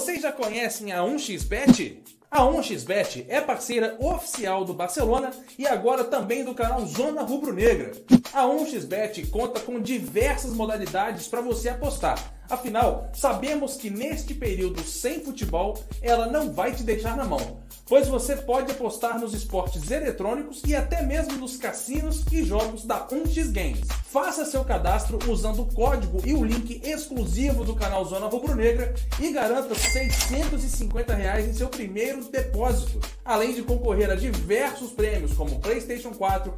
Vocês já conhecem a 1xBet? A 1xBet é parceira oficial do Barcelona e agora também do canal Zona Rubro Negra. A 1xBet conta com diversas modalidades para você apostar. Afinal, sabemos que neste período sem futebol, ela não vai te deixar na mão, pois você pode apostar nos esportes eletrônicos e até mesmo nos cassinos e jogos da 1x Games. Faça seu cadastro usando o código e o link exclusivo do canal Zona Rubro Negra e garanta 650 reais em seu primeiro depósito, além de concorrer a diversos prêmios como PlayStation 4,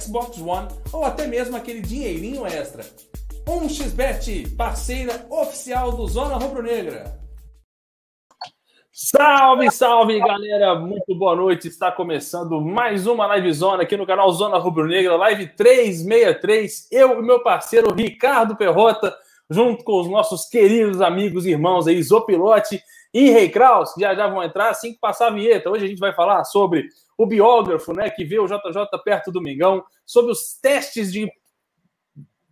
Xbox One ou até mesmo aquele dinheirinho extra. 1xBet, parceira oficial do Zona Rubro Negra. Salve, salve, galera! Muito boa noite. Está começando mais uma live zona aqui no canal Zona Rubro Negra, live 363. Eu e meu parceiro Ricardo Perrota, junto com os nossos queridos amigos e irmãos aí, Zopilote e Rei Kraus, já já vão entrar assim que passar a vinheta. Hoje a gente vai falar sobre o biógrafo, né, que vê o JJ perto do Mingão, sobre os testes de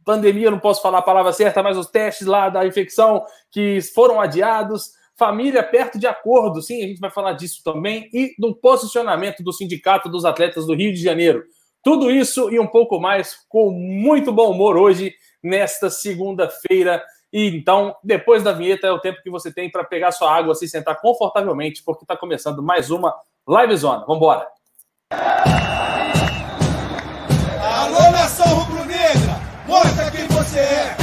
pandemia, não posso falar a palavra certa, mas os testes lá da infecção que foram adiados, família perto de acordo, sim, a gente vai falar disso também, e do posicionamento do Sindicato dos Atletas do Rio de Janeiro. Tudo isso e um pouco mais com muito bom humor hoje, nesta segunda-feira. E então, depois da vinheta, é o tempo que você tem para pegar sua água, se sentar confortavelmente, porque está começando mais uma Live Zona. Vamos embora! Alô, nação rubro-negra! Mostra quem você é!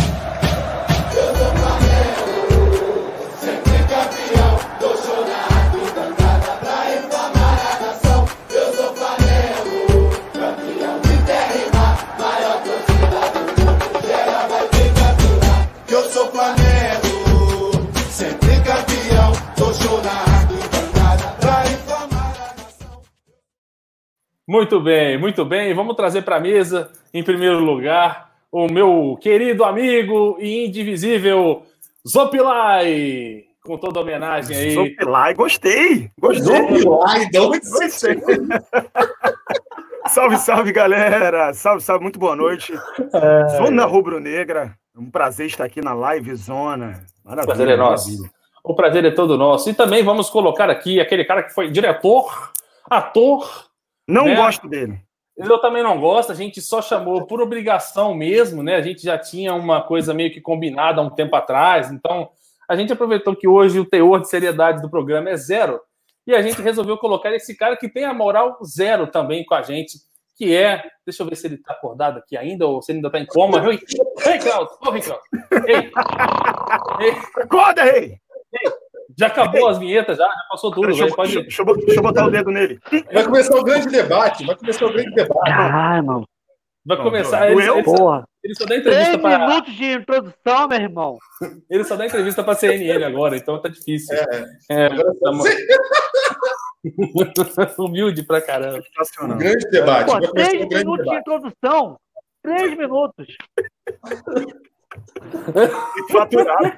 Muito bem, muito bem. Vamos trazer para a mesa, em primeiro lugar, o meu querido amigo e indivisível Zopilai. Com toda a homenagem aí. Zopilai, gostei! Gostei! Ai, de onde você Gostei. salve, salve, galera! Salve, salve, muito boa noite. Zona Rubro-Negra, é um prazer estar aqui na Live Zona. Maravilha, O prazer é nosso. maravilha. O prazer é todo nosso. E também vamos colocar aqui aquele cara que foi diretor, ator. Não Né? gosto dele. Eu também não gosto, a gente só chamou por obrigação mesmo, né? A gente já tinha uma coisa meio que combinada há um tempo atrás, então a gente aproveitou que hoje o teor de seriedade do programa é zero e a gente resolveu colocar esse cara que tem a moral zero também com a gente, que é. Deixa eu ver se ele tá acordado aqui ainda ou se ele ainda tá em coma. Ei, Claudio! Ô! Ei! Ei! Acorda, rei! Já acabou as vinhetas, já, já passou tudo. Deixa, já eu- pode... deixa, deixa eu eu botar o dedo nele. Vai começar o grande debate, vai começar o grande debate. Caralho, mano. Vai Não, começar. doeu, Ele, ele, Porra. ele só dá Três entrevista para minutos de introdução, meu irmão. ele só dá entrevista para CNN agora, então tá difícil. É, É, agora tá humilde pra caramba. Sensacional. grande debate. Pô, três o grande minutos de debate. introdução. Três minutos. Faturado.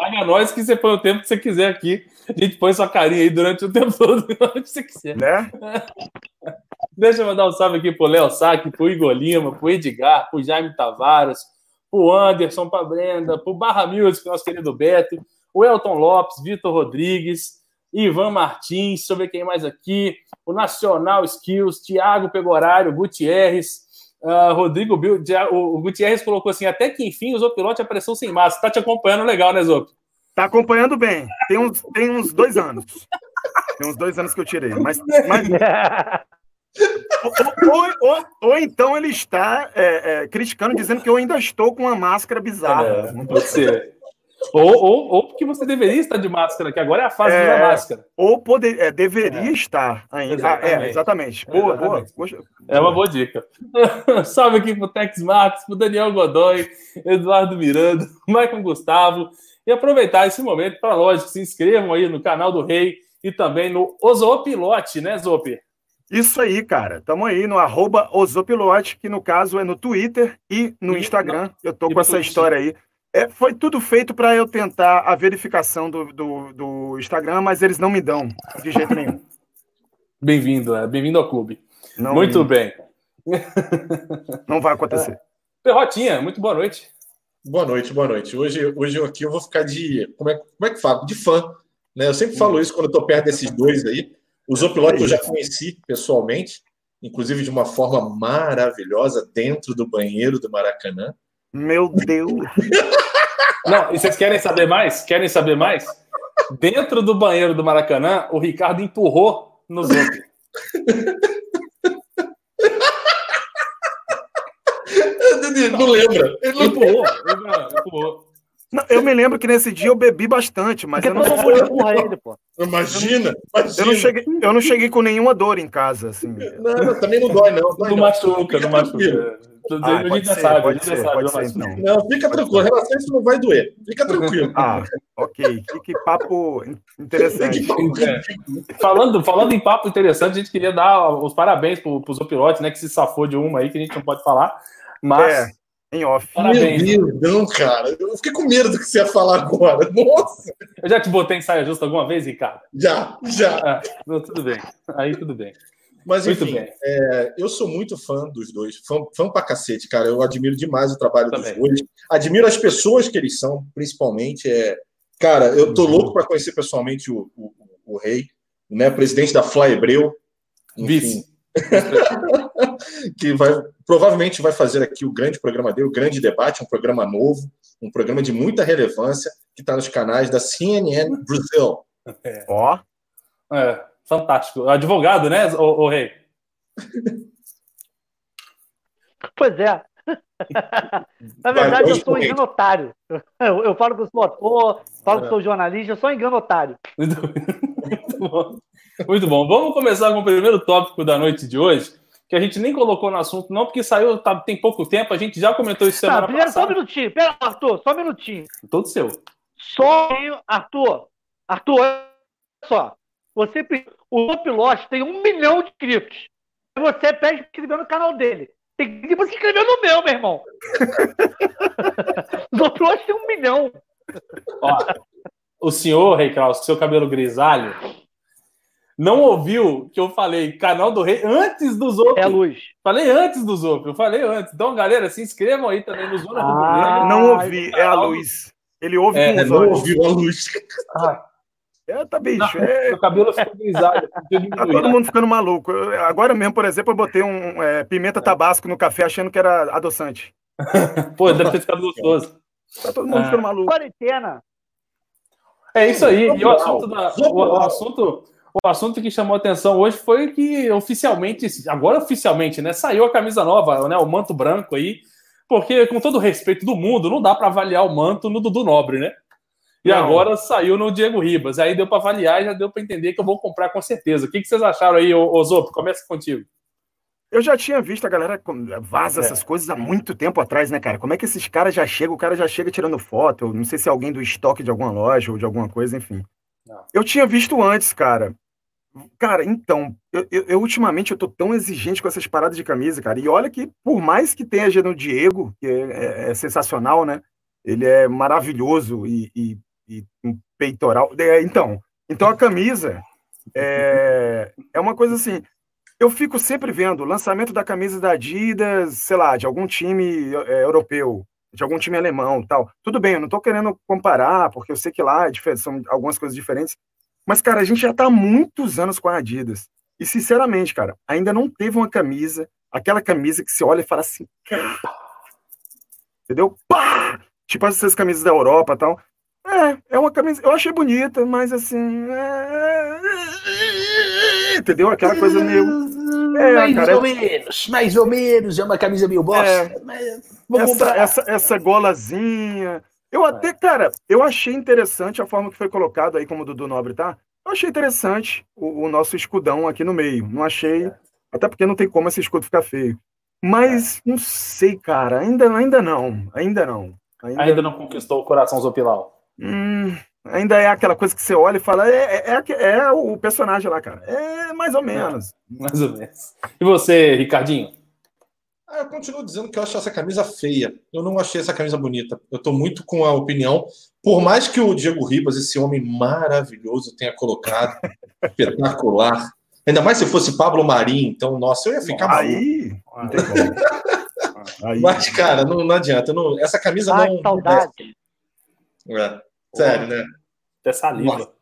Paga nós que você põe o tempo que você quiser aqui. A gente põe sua carinha aí durante o tempo todo, onde você quiser. Né? Deixa eu mandar um salve aqui pro Léo Saque, pro Igor Lima, pro Edgar, pro Jaime Tavares, pro Anderson, pra Brenda, pro Barra Music, nosso querido Beto, o Elton Lopes, Vitor Rodrigues, Ivan Martins, deixa eu ver quem mais aqui, o Nacional Skills, Thiago Pegorário, Gutierrez, ah, Rodrigo Bil, Dia- o, Gutierrez colocou assim, até que enfim o Zopilote apareceu sem máscara. Tá te acompanhando legal, né, Zop? Tá acompanhando bem. Tem uns, tem uns dois anos. Tem uns dois anos que eu tirei. Mas, mas ou, ou- ou- ou então ele está é, é, criticando, dizendo que eu ainda estou com uma máscara bizarra. É, não pode ser. Ou, ou, ou porque você deveria estar de máscara, que agora é a fase É. da máscara. Ou poder, é, deveria estar ainda. Ah, Exatamente. é, exatamente. Boa, boa. Exatamente. Gostei. É uma boa dica. Salve aqui pro Tex Marques, pro Daniel Godoy, Eduardo Miranda, Michael Gustavo. E aproveitar esse momento para, lógico, se inscrevam aí no canal do Rei e também no Ozopilote, né, Zop? Isso aí, cara. Tamo aí no arroba Ozopilote, que no caso é no Twitter e no E Instagram. Eu tô com essa Twitter. história aí. É, foi tudo feito para eu tentar a verificação do, do, do Instagram, mas eles não me dão de jeito nenhum. Bem-vindo, né? bem-vindo ao clube. Não, muito bem. Não vai acontecer. Perrotinha, muito boa noite. Boa noite, boa noite. Hoje, hoje eu aqui eu vou ficar de. Como é, como é que falo? De fã. Né? Eu sempre falo isso quando eu tô perto desses dois aí. O Zopilote eu já conheci pessoalmente, inclusive de uma forma maravilhosa, dentro do banheiro do Maracanã. Meu Deus. Não, e vocês querem saber mais? Querem saber mais? Dentro do banheiro do Maracanã, o Ricardo empurrou nos outros. Não lembra. Ele não Empurrou, eu me lembro que nesse dia eu bebi bastante, mas eu não, empurra ele, pô. Imagina, imagina. eu não cheguei, eu não cheguei com nenhuma dor em casa, assim. Não, não, também não dói, não. Não não. machuca, não machuca. Tranquilo. Tô dizendo, Ah, a pode gente já ser, sabe, a pode gente já ser, sabe. pode não ser, então. Não, fica tranquilo. Relação isso não vai doer. Fica tranquilo. Ah, ok. Que, que papo interessante. É. Falando, falando em papo interessante, a gente queria dar os parabéns pro, pro Zopilote, né? Que se safou de uma aí que a gente não pode falar. Mas É, em off. parabéns. Meu Deus, não, cara. Eu fiquei com medo do que você ia falar agora. Nossa! Eu já te botei em saia justa alguma vez, Ricardo? Já, já. Ah, não, tudo bem. Aí tudo bem. Mas enfim, é, eu sou muito fã dos dois. Fã, fã pra cacete, cara. Eu admiro demais o trabalho Também. dos dois. Admiro as pessoas que eles são, principalmente. É... Cara, eu tô louco para conhecer pessoalmente o, o, o rei, né? Presidente da Fly Hebreu. Enfim, Vice. que vai provavelmente vai fazer aqui o grande programa dele, o grande debate, um programa novo, um programa de muita relevância que está nos canais da CNN Brasil. Ó, É, fantástico. Advogado, né, o, rei? Pois é. Na verdade, eu sou também. enganotário. Eu, eu falo que eu sou ator, falo que sou jornalista, eu sou enganotário. Muito, muito bom. Muito bom. Vamos começar com o primeiro tópico da noite de hoje, que a gente nem colocou no assunto, não, porque saiu tá- tem pouco tempo, a gente já comentou isso Tá, semana primeiro, só um passada. minutinho. Pera, Arthur, só um minutinho. Todo seu. Só, Arthur, Arthur, olha só. Você, o Pilote tem um milhão de inscritos. Você pede pra inscrever no canal dele. Tem que você inscrever no meu, meu irmão. o Pilote tem um milhão. Ó, o senhor, Rei Kraus, com seu cabelo grisalho, não ouviu que eu falei canal do rei antes dos outros. É a luz. Falei antes dos outros, eu falei antes. Então, galera, se inscrevam aí também no Zona Ah, não ouvi, é a luz. Ele ouve É, com os Não olhos. ouviu a luz. Ah, É, tá bicho, é, meu cabelo ficou grisalho. tá todo mundo ficando maluco. Eu- agora mesmo, por exemplo, eu botei um é, pimenta tabasco no café achando que era adoçante. Pô, deve ter ficado gostoso. Tá todo mundo Ah. ficando maluco. Quarentena. É isso aí. E o assunto, da- o, o assunto, o assunto que chamou atenção hoje foi que oficialmente, agora oficialmente, né, saiu a camisa nova, né, o manto branco aí, porque com todo o respeito do mundo, não dá para avaliar o manto no Dudu Nobre, né? E Não. agora saiu no Diego Ribas. Aí deu para avaliar e já deu para entender que eu vou comprar com certeza. O que, que vocês acharam aí, Zopo? Começa contigo. Eu já tinha visto a galera vaza É. essas coisas há muito tempo atrás, né, cara? Como é que esses caras já chegam? O cara já chega tirando foto. Eu não sei se é alguém do estoque de alguma loja ou de alguma coisa, enfim. Não. Eu tinha visto antes, cara. Cara, então, eu, eu- eu, ultimamente eu tô tão exigente com essas paradas de camisa, cara. E olha que, por mais que tenha no Diego, que é, é- é sensacional, né? Ele é maravilhoso e, e- e um peitoral. É, então, então a camisa é, é uma coisa assim. Eu fico sempre vendo o lançamento da camisa da Adidas, sei lá, de algum time é, europeu, de algum time alemão, tal. Tudo bem, eu não tô querendo comparar, porque eu sei que lá é são algumas coisas diferentes. Mas, cara, a gente já tá há muitos anos com a Adidas. E, sinceramente, cara, ainda não teve uma camisa, aquela camisa que você olha e fala assim, entendeu? Pá! Tipo essas camisas da Europa tal. É, é uma camisa, eu achei bonita, mas assim, é... entendeu? Aquela coisa meio É, mais cara, ou menos, mais ou menos. É uma camisa meio bosta. É. mas vou essa, comprar. essa, essa golazinha. Eu até, cara, eu achei interessante a forma que foi colocado aí, como o Dudu Nobre tá. Eu achei interessante o, o nosso escudão aqui no meio. Não achei. Até porque não tem como esse escudo ficar feio. Mas não sei, cara. Ainda, ainda não. Ainda não. Ainda, Ainda não conquistou o coração Zopilau. Hum, ainda é aquela coisa que você olha e fala, é, é, é, é o personagem lá, cara. É mais ou menos. Mais ou menos. E você, Ricardinho? Ah, eu continuo dizendo que eu acho essa camisa feia. Eu não achei essa camisa bonita. Eu tô muito com a opinião. Por mais que o Diego Ribas, esse homem maravilhoso, tenha colocado, espetacular. Ainda mais se fosse Pablo Marim, então, nossa, eu ia ficar maluco. Aí. Aí, Mas, cara, não, não adianta. não- essa camisa Ai, não. saudade. É, sério, né? Até saliva.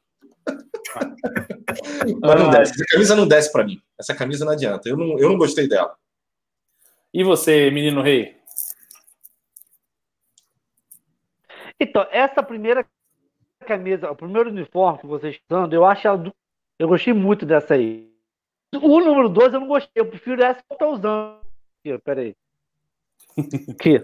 Mas não desce. Essa camisa não desce pra mim. Essa camisa não adianta. Eu não, eu não gostei dela. E você, menino rei? Então, essa primeira camisa, o primeiro uniforme que vocês estão usando, eu acho ela do- eu gostei muito dessa aí. O número 2 eu não gostei, eu prefiro essa que eu tô usando. Aqui, peraí. Aqui.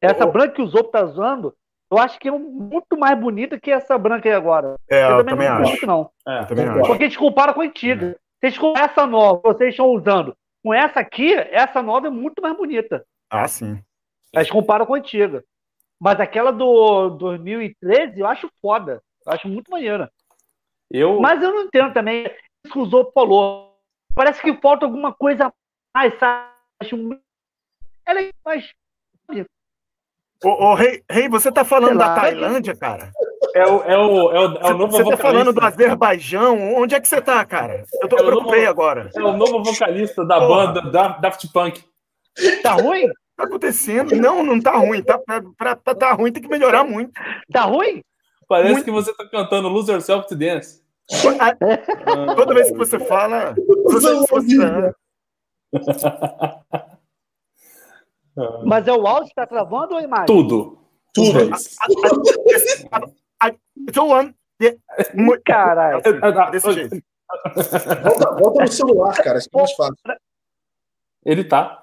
Essa branca que o Zopo tá usando, eu acho que é muito mais bonita que essa branca aí agora. é, eu Eu também não acho. gosto, não. É, Eu também concordo. acho. Porque eles comparam com a antiga. Vocês com essa nova que vocês estão usando, com essa aqui, essa nova é muito mais bonita. Ah, sim. Eles comparam com a antiga. Mas aquela do 2013 eu acho foda. Eu acho muito maneira. Eu, Mas eu não entendo também isso que o Zopo falou. Parece que falta alguma coisa mais, sabe? Acho muito. Ela é mais. Ô, ô, Rei, Rei, você tá falando da. Tailândia, cara? é, o, é, o, é, o, é o novo Você tá vocalista. falando do Azerbaijão? Onde é que você tá, cara? Eu tô É novo- preocupei agora. É o novo vocalista da Porra. banda da Daft Punk. Tá ruim? tá acontecendo? Não, não tá ruim. Tá, pra, pra, pra tá ruim tem que melhorar muito. Tá ruim? Parece Muito. que você tá cantando Lose Yourself to Dance. Toda vez que você fala. Você, você, Mas é o áudio que tá travando ou a imagem? Tudo. Tudo. Yeah, mu- Caralho. Ah, desse jeito. Volta, volta no celular, cara. Que é mais fácil. Ele tá.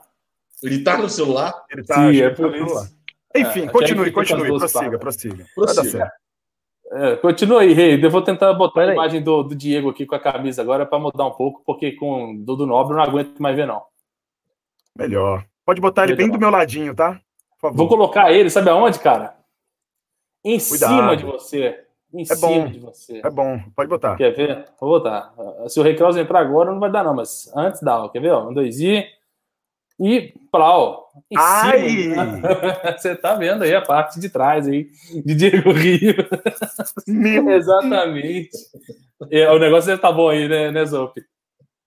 Ele tá no celular. Ele tá, Sim, é por tá isso. Enfim, É, continue, fica continue, prossiga, prossiga. Prossiga. É, continua aí, Rei. Eu vou tentar botar a Peraí. imagem do, do Diego aqui com a camisa agora para mudar um pouco, porque com o do Nobre eu não aguento mais ver, não. Melhor. Pode botar ele bem do meu ladinho, tá? Por favor. Vou colocar ele, sabe aonde, cara? Em Cuidado. cima de você. Em É cima bom. de você. É bom, pode botar. Quer ver? Vou botar. Se o Rei Kraus entrar agora, não vai dar, não, mas antes dá, ó. Quer ver? Ó? Um, dois e. E plau. Em Ai! cima. Você tá vendo aí a parte de trás aí de Diego Rio. Meu Exatamente. É, o negócio deve tá bom aí, né, né Zop?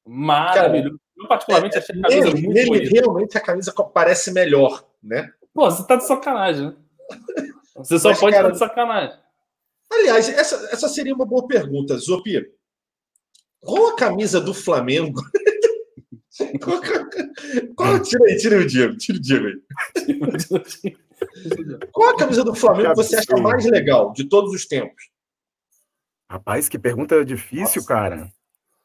Maravilhoso. Particularmente, achei a camisa Nele, muito nele, bonita. realmente a camisa parece melhor, né? Pô, você tá de sacanagem, né? Você só Mas, pode cara, estar de sacanagem. Aliás, essa, essa seria uma boa pergunta, Zopi. Qual a camisa do Flamengo? qual, qual- tira aí, tira aí o Diego, tira o Diego aí. Qual a camisa do Flamengo que você acha mais legal de todos os tempos? Rapaz, que pergunta difícil, Nossa. cara.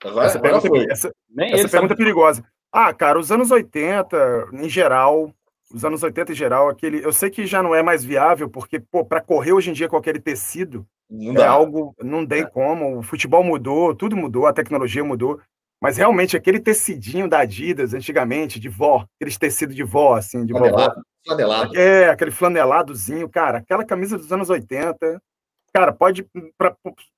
Agora, Essa agora pergunta, foi. essa, Nem essa pergunta é sabe. perigosa. Ah, cara, os anos 80, em geral, os anos 80 em geral, aquele. Eu sei que já não é mais viável, porque, pô, pra correr hoje em dia com aquele tecido Não é dá. algo. Não tem como. O futebol mudou, tudo mudou, a tecnologia mudou. Mas realmente, aquele tecidinho da Adidas, antigamente, de vó, aqueles tecidos de vó, assim, de vovó. Flanelado. Flanelado. É, aquele flaneladozinho, cara, aquela camisa dos anos 80, cara, pode, pra-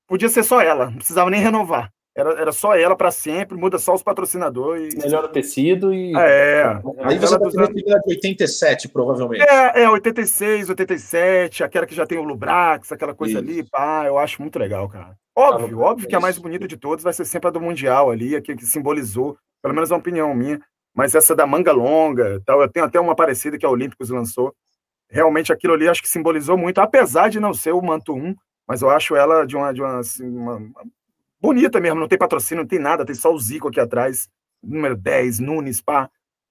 podia ser só ela, não precisava nem renovar. Era, era só ela para sempre, muda só os patrocinadores. Melhora o tecido e. É, Aí você anos- que de 87, provavelmente. é, é, 86, 87, aquela que já tem o Lubrax, aquela coisa Isso. ali, pá, eu acho muito legal, cara. Óbvio, Ah, óbvio que a mais bonita de todas vai ser sempre a do Mundial ali, a que, que simbolizou, pelo menos é uma opinião minha, mas essa da manga longa, tal, eu tenho até uma parecida que a Olímpicos lançou. Realmente aquilo ali acho que simbolizou muito, apesar de não ser o manto 1, mas eu acho ela de uma, de uma, assim, uma- bonita mesmo, não tem patrocínio, não tem nada, tem só o Zico aqui atrás, número 10, Nunes, pá.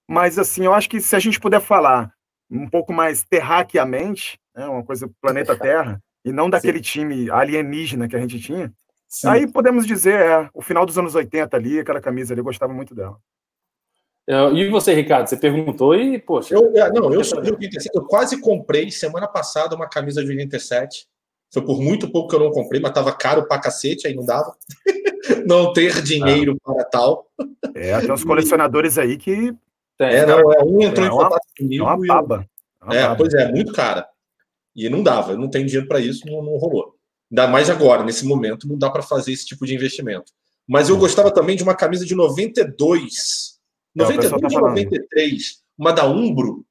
Mas assim, eu acho que se a gente puder falar um pouco mais terraqueamente, né, uma coisa planeta Terra, e não daquele time alienígena que a gente tinha, Sim. aí podemos dizer, é, o final dos anos 80 ali, aquela camisa ali, eu gostava muito dela. É, E você, Ricardo? Você perguntou e, poxa. Eu, é, não, eu sou de 87. Eu quase comprei semana passada uma camisa de 87. Foi por muito pouco que eu não comprei, mas tava caro pra cacete, aí não dava. não ter dinheiro para tal. É, tem uns colecionadores aí que tem. É, não, é, um entrou É em uma- contato é comigo uma e eu- baba. É uma É, baba. pois é, muito cara. E não dava, eu não tenho dinheiro para isso, não, não rolou. Ainda mais agora, nesse momento, não dá para fazer esse tipo de investimento. Mas eu gostava também de uma camisa de 92. É, o pessoal 92 tá ou falando. 93, uma da Umbro.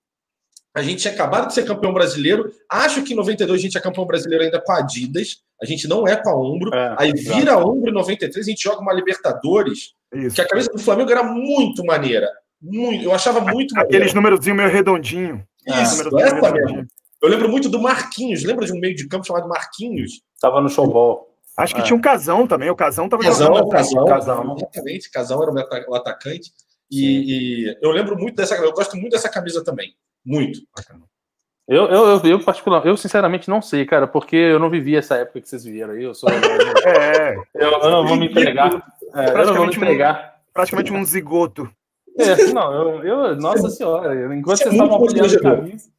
A gente tinha acabado de ser campeão brasileiro. Acho que em 92 a gente é campeão brasileiro ainda com a Adidas. A gente não é com a Umbro. É, Aí vira a Umbro em 93, a gente joga uma Libertadores Isso. que a camisa do Flamengo era muito maneira. Muito, eu achava muito Aqueles maneiro. númerozinhos meio redondinho. Isso, Númerozinho essa mesmo. Eu lembro muito do Marquinhos. Lembra de um meio de campo chamado Marquinhos? Tava no showball. Acho que É. tinha um casão também. O casão tava Casão, jogando. Casão, Casão. Exatamente, Casão era o atacante. E, e eu lembro muito dessa. Eu gosto muito dessa camisa também. Muito. Eu, eu, eu, eu, particular, eu sinceramente não sei, cara, porque eu não vivi essa época que vocês viveram aí. Eu sou. eu, É, eu não vou me entregar. É, eu não vou me Praticamente um- entregar. praticamente um zigoto. É, não, eu, eu- nossa senhora, eu- enquanto Você é vocês estavam muito avaliando constrangedor. camisa.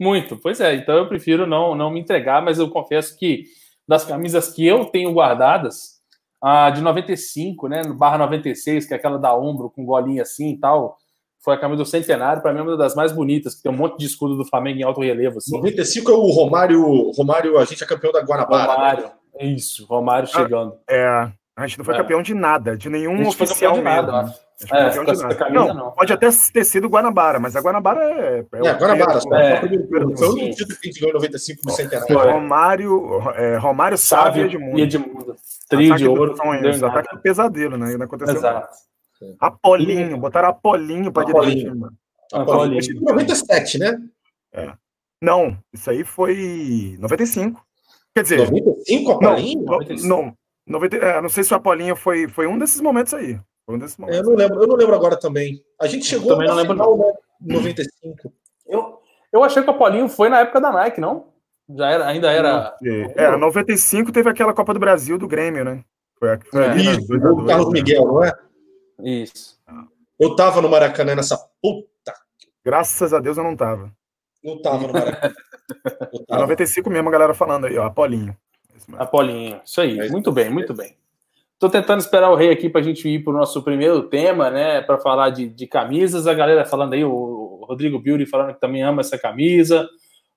Muito, pois é, então eu prefiro não, não me entregar, mas eu confesso que das camisas que eu tenho guardadas, a de 95, né, no barra 96, que é aquela da ombro com golinha assim e tal, foi a camisa do Centenário, para mim é uma das mais bonitas, que tem um monte de escudo do Flamengo em alto relevo, assim. 95 é o Romário. Romário, a gente é campeão da Guanabara. Romário, é isso, Romário chegando. É, a gente não foi É. campeão de nada, de nenhum oficial de nada, mesmo. acho. A gente foi É, de nada. camisa, não, não. pode até ter sido Guanabara, mas a Guanabara é. É, Guanabara. só. É. O primeiro. Foi o único título que a gente ganhou em 95 no Centenário. Romário, é, Romário Sávio Sávio e Edmundo. Edmundo. Trio de ouro. sonhos, ataque do pesadelo, né? Não aconteceu nada. Exato. Apolinho, botaram Apolinho Apolinho. dirigir, mano. Apolinho. Que 97, né? Não, isso aí foi 95. Quer dizer, 95, não, Apolinho? no- 95. não, 90, é, não sei se o Apolinho foi, foi um desses momentos aí. Foi um desses É, momentos. Eu não lembro, eu não lembro agora também. A gente chegou Também não lembro, final, né? 95. Eu, eu achei que o Apolinho foi na época da Nike, não? Já era, ainda era. É, é, 95 teve aquela Copa do Brasil do Grêmio, né? Foi, a- foi É. ali nas Isso, gol do Carlos né? Miguel, não é? Isso. Eu tava no Maracanã nessa puta. Graças a Deus eu não tava. Eu tava no Maracanã. Eu Em tava. 95 mesmo a galera falando aí, ó, Apolinho. Apolinho. Isso aí. Mas- Muito bem, muito bem. Tô tentando esperar o rei aqui pra gente ir pro nosso primeiro tema, né? Pra falar de, de camisas. A galera falando aí, o Rodrigo Beauty falando que também ama essa camisa.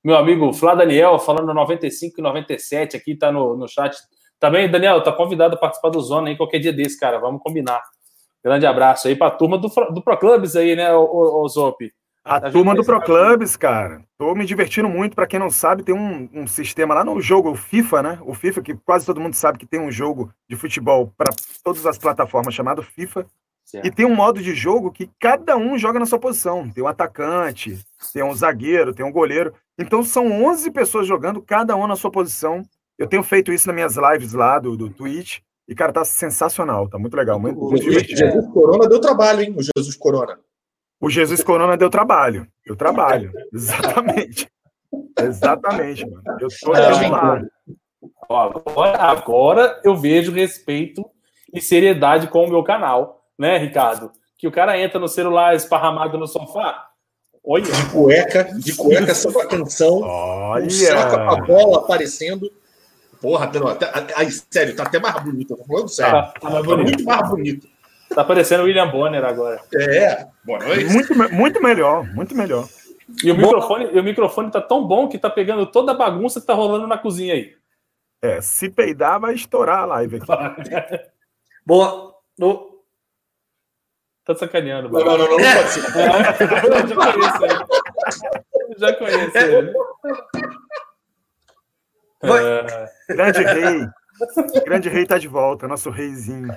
Meu amigo Flá Daniel falando 95 e 97 aqui, tá no, no chat. Também, Daniel, tá convidado a participar do Zona aí qualquer dia desse, cara. Vamos combinar. Grande abraço aí pra turma do, do Proclubs aí, né, o, o, Zop? A A turma do Pro vai- Clubs, cara. Tô me divertindo muito. Pra quem não sabe, tem um, um sistema lá no jogo, o FIFA, né? O FIFA, que quase todo mundo sabe que tem um jogo de futebol para todas as plataformas chamado FIFA. E tem um modo de jogo que cada um joga na sua posição. Tem um atacante, tem um zagueiro, tem um goleiro. Então são 11 pessoas jogando, cada um na sua posição. Eu tenho feito isso nas minhas lives lá do, do Twitch. E, cara, tá sensacional, tá muito legal. Muito, O muito Jesus, divertido. Jesus Corona deu trabalho, hein? O Jesus Corona. O Jesus Corona deu trabalho. Eu trabalho. Exatamente. Exatamente, mano. Eu tô agora, agora eu vejo respeito e seriedade com o meu canal, né, Ricardo? Que o cara entra no celular esparramado no sofá. Olha, De cueca, de cueca, sob a canção. Um saco com a Olha. bola aparecendo. Porra, tá, não, até, aí, sério, tá até mais bonito. Eu tô falando sério. tá, tá mais Tá muito mais bonito. Tá parecendo o William Bonner agora. É. Boa noite. Muito, muito melhor, muito melhor. E o microfone, e o microfone tá tão bom que tá pegando toda a bagunça que tá rolando na cozinha aí. É, se peidar, vai estourar a live aqui. Boa. No... Tá sacaneando, Não, não, não, não, não pode ser. Eu já conheço ele. Eu Já conheço ele. É, Grande rei. Grande rei tá de volta, nosso reizinho.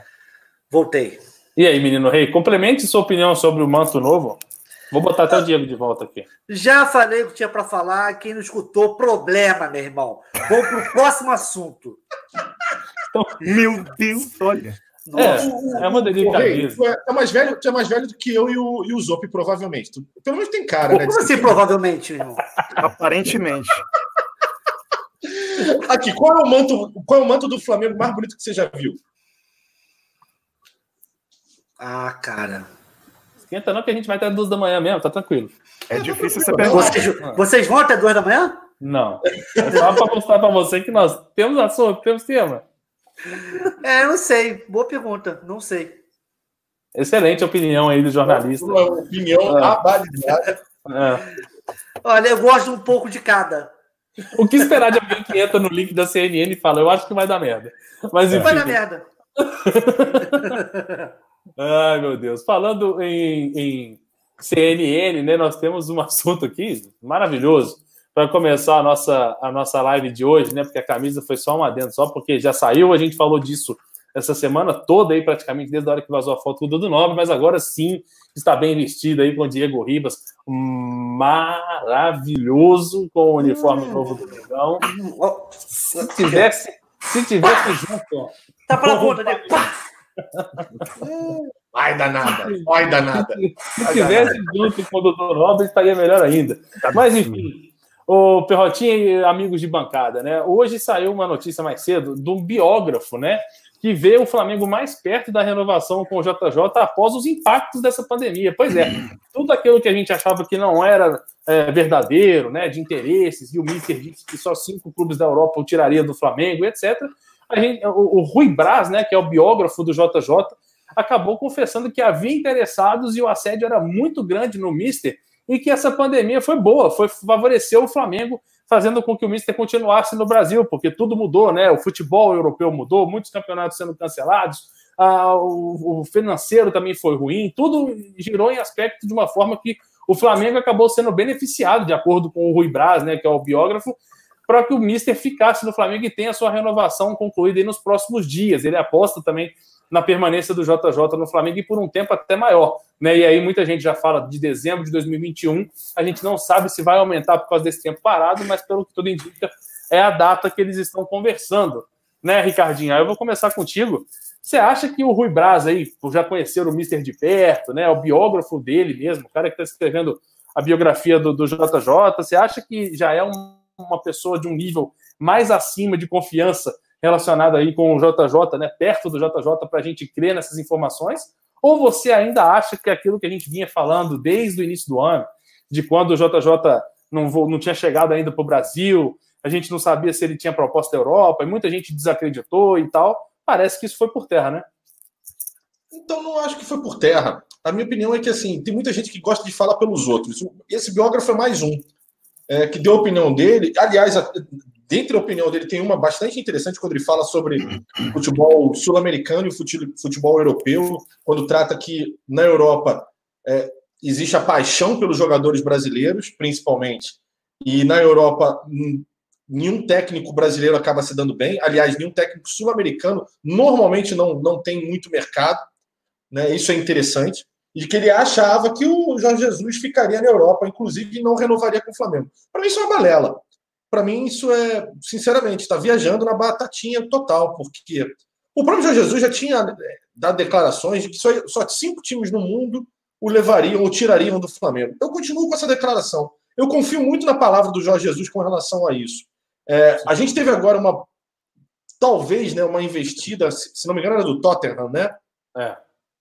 Voltei. E aí, menino rei, complemente sua opinião sobre o manto novo. Vou botar até o Diego de volta aqui. Já falei o que tinha para falar. Quem não escutou, problema, meu irmão. Vamos pro próximo assunto. Meu Deus, olha. É, é uma delicadeza. é, é mais velho, é mais velho do que eu e o, e o Zop, provavelmente. Pelo menos tem cara, né? Como assim, provavelmente, meu irmão? Aparentemente. Aqui, qual é o manto, qual é o manto do Flamengo mais bonito que você já viu? Ah, cara. Esquenta não que a gente vai até duas da manhã mesmo, tá tranquilo. É difícil você perguntar. Vocês, vocês vão até duas da manhã? Não. É só pra mostrar pra você que nós temos assunto, temos tema. É, não sei. Boa pergunta. Não sei. Excelente opinião aí do jornalista. Uma opinião abalizada. É. Olha, eu gosto de um pouco de cada. O que esperar de alguém que entra no link da CNN e fala, eu acho que vai dar merda. Mas enfim. Vai na merda. Ai, meu Deus. Falando em, em CNN, né, nós temos um assunto aqui maravilhoso para começar a nossa, a nossa live de hoje, né? Porque a camisa foi só um adendo, só porque já saiu, a gente falou disso essa semana toda aí, praticamente, desde a hora que vazou a foto do Dudu Nobre, mas agora sim está bem vestido aí com o Diego Ribas, maravilhoso com o uniforme novo do Mengão. Se tivesse, se tivesse junto, ó, Tá pela conta dele. Pá! Vai danada, vai danada. se tivesse junto com o Dudu Nobre, estaria melhor ainda. Mas enfim, o Perrotinha e amigos de bancada, né? Hoje saiu uma notícia mais cedo de um biógrafo, né? Que vê o Flamengo mais perto da renovação com o JJ após os impactos dessa pandemia. Pois é, tudo aquilo que a gente achava que não era é, verdadeiro, né? De interesses, e o Mister disse que só cinco clubes da Europa o tiraria do Flamengo, etc. Gente, o, o Rui Braz, né? Que é o biógrafo do JJ, acabou confessando que havia interessados e o assédio era muito grande no Mister e que essa pandemia foi boa, foi favoreceu o Flamengo, fazendo com que o Mister continuasse no Brasil, porque tudo mudou, né? O futebol europeu mudou, muitos campeonatos sendo cancelados, o, o financeiro também foi ruim, tudo girou em aspecto de uma forma que o Flamengo acabou sendo beneficiado, de acordo com o Rui Braz, né, que é o biógrafo, para que o Mister ficasse no Flamengo e tenha sua renovação concluída nos próximos dias. Ele aposta também na permanência do JJ no Flamengo e por um tempo até maior. Né? E aí muita gente já fala de dezembro de 2021. A gente não sabe se vai aumentar por causa desse tempo parado, mas pelo que tudo indica, é a data que eles estão conversando. Né, Ricardinho? Aí eu vou começar contigo. Você acha que o Rui Braz aí, por já conhecer o Mister de perto, né, o biógrafo dele mesmo, o cara que está escrevendo a biografia do, do JJ, você acha que já é um, uma pessoa de um nível mais acima de confiança relacionado aí com o JJ, né, perto do JJ, para a gente crer nessas informações? Ou você ainda acha que aquilo que a gente vinha falando desde o início do ano, de quando o JJ não, não tinha chegado ainda para o Brasil, a gente não sabia se ele tinha proposta da Europa, e muita gente desacreditou e tal, parece que isso foi por terra, né? Então não acho que foi por terra. A minha opinião é que assim tem muita gente que gosta de falar pelos outros. Esse biógrafo é mais um é, que deu a opinião dele. Aliás, dentre a opinião dele tem uma bastante interessante quando ele fala sobre futebol sul-americano e fute- futebol europeu, quando trata que na Europa é, existe a paixão pelos jogadores brasileiros, principalmente, e na Europa hum, nenhum técnico brasileiro acaba se dando bem. Aliás, nenhum técnico sul-americano normalmente não, não tem muito mercado. Né? Isso é interessante. E que ele achava que o Jorge Jesus ficaria na Europa, inclusive, e não renovaria com o Flamengo. Para mim, isso é uma balela. Para mim, isso é, sinceramente, está viajando na batatinha total, porque o próprio Jorge Jesus já tinha é, dado declarações de que só, só cinco times no mundo o levariam ou tirariam do Flamengo. Eu continuo com essa declaração. Eu confio muito na palavra do Jorge Jesus com relação a isso. É, a gente teve agora uma, talvez, né, uma investida, se não me engano, era do Tottenham, né? É.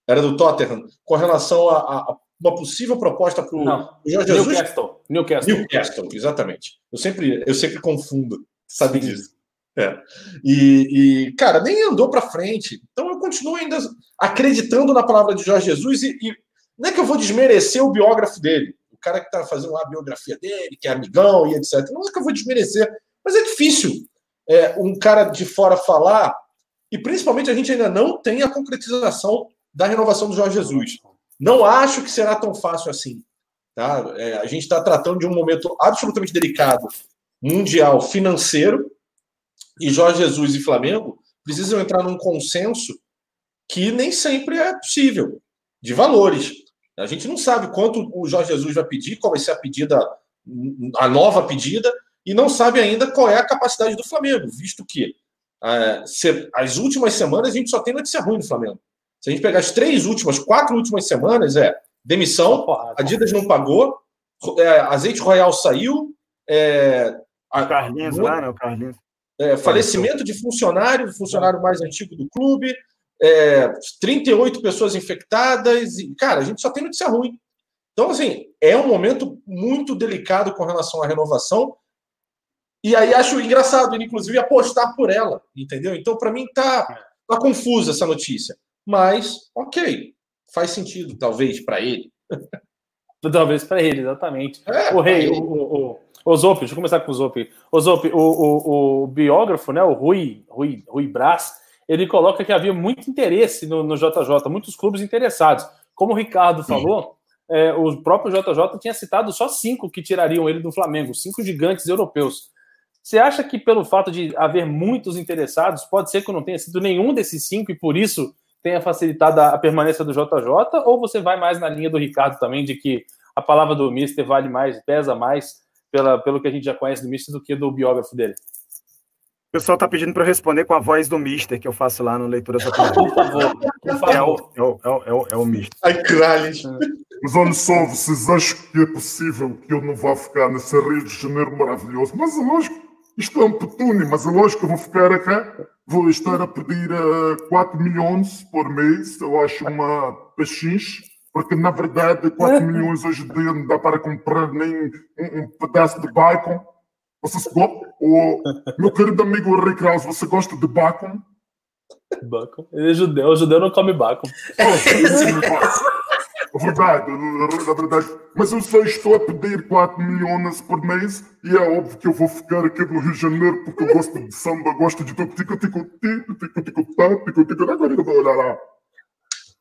Era do Tottenham, com relação a- a uma possível proposta para o. Jorge Jesus. Newcastle. Newcastle. Newcastle, exatamente. Eu sempre, eu sempre confundo, sabe disso. É. E, e, cara, nem andou para frente. Então eu continuo ainda acreditando na palavra de Jorge Jesus e, e não é que eu vou desmerecer o biógrafo dele, o cara que está fazendo lá a biografia dele, que é amigão e etc. Não é que eu vou desmerecer, mas é difícil é, um cara de fora falar e principalmente a gente ainda não tem a concretização da renovação do Jorge Jesus. Não acho que será tão fácil assim. Tá? É, a gente está tratando de um momento absolutamente delicado, mundial, financeiro, e Jorge Jesus e Flamengo precisam entrar num consenso que nem sempre é possível, de valores. A gente não sabe quanto o Jorge Jesus vai pedir, qual vai ser a pedida, a nova pedida, e não sabe ainda qual é a capacidade do Flamengo, visto que é, se- as últimas semanas a gente só tem notícia ruim do Flamengo. Se a gente pegar as três últimas, quatro últimas semanas, é demissão. Adidas não pagou, é, Azeite Royal saiu, é, a- Carlinhos lá, né? O Carlinhos. é, falecimento de funcionário, funcionário mais antigo do clube, é, 38 pessoas infectadas, e, cara, a gente só tem notícia ruim. Então, assim, é um momento muito delicado com relação à renovação, e aí acho engraçado, inclusive, apostar por ela, entendeu? Então, para mim, tá, tá confusa essa notícia. Mas, ok, faz sentido, talvez, para ele. Talvez para ele, exatamente. É, o rei, ele. o, o, o Zop, deixa eu começar com o Zop. O Zop, o, o, o biógrafo, né, o Rui, Rui, Rui Brás, ele coloca que havia muito interesse no, no JJ, muitos clubes interessados. Como o Ricardo falou, é, o próprio JJ tinha citado só cinco que tirariam ele do Flamengo, cinco gigantes europeus. Você acha que pelo fato de haver muitos interessados, pode ser que não tenha sido nenhum desses cinco e por isso tenha facilitado a permanência do JJ? Ou você vai mais na linha do Ricardo também, de que a palavra do Mister vale mais, pesa mais pela, pelo que a gente já conhece do Mister do que do biógrafo dele? O pessoal tá pedindo para eu responder com a voz do Mister que eu faço lá no Leitura. Por favor, por É o, favor. é o, é o, é o, é o Mister. Ai, Krallis. Mas olha só, vocês acham que é possível que eu não vá ficar nesse Rio de Janeiro maravilhoso? Mas é lógico, isto é um petúnio, mas é lógico que eu vou ficar cá. Vou estar a pedir uh, 4 milhões por mês, eu acho uma pechinche, porque na verdade 4 milhões hoje em dia não dá para comprar nem um, um pedaço de bacon. Vocês gostam? O meu querido amigo Henrique Krause, você gosta de bacon? Bacon. Ele é judeu, o judeu não come bacon. Verdade, na verdade. Mas eu só estou a pedir 4 milhões por mês e é óbvio que eu vou ficar aqui no Rio de Janeiro porque eu gosto de samba, gosto de tudo. Tico, tico, tico, tico, tico, tá, tico, tico. Agora eu vou olhar lá.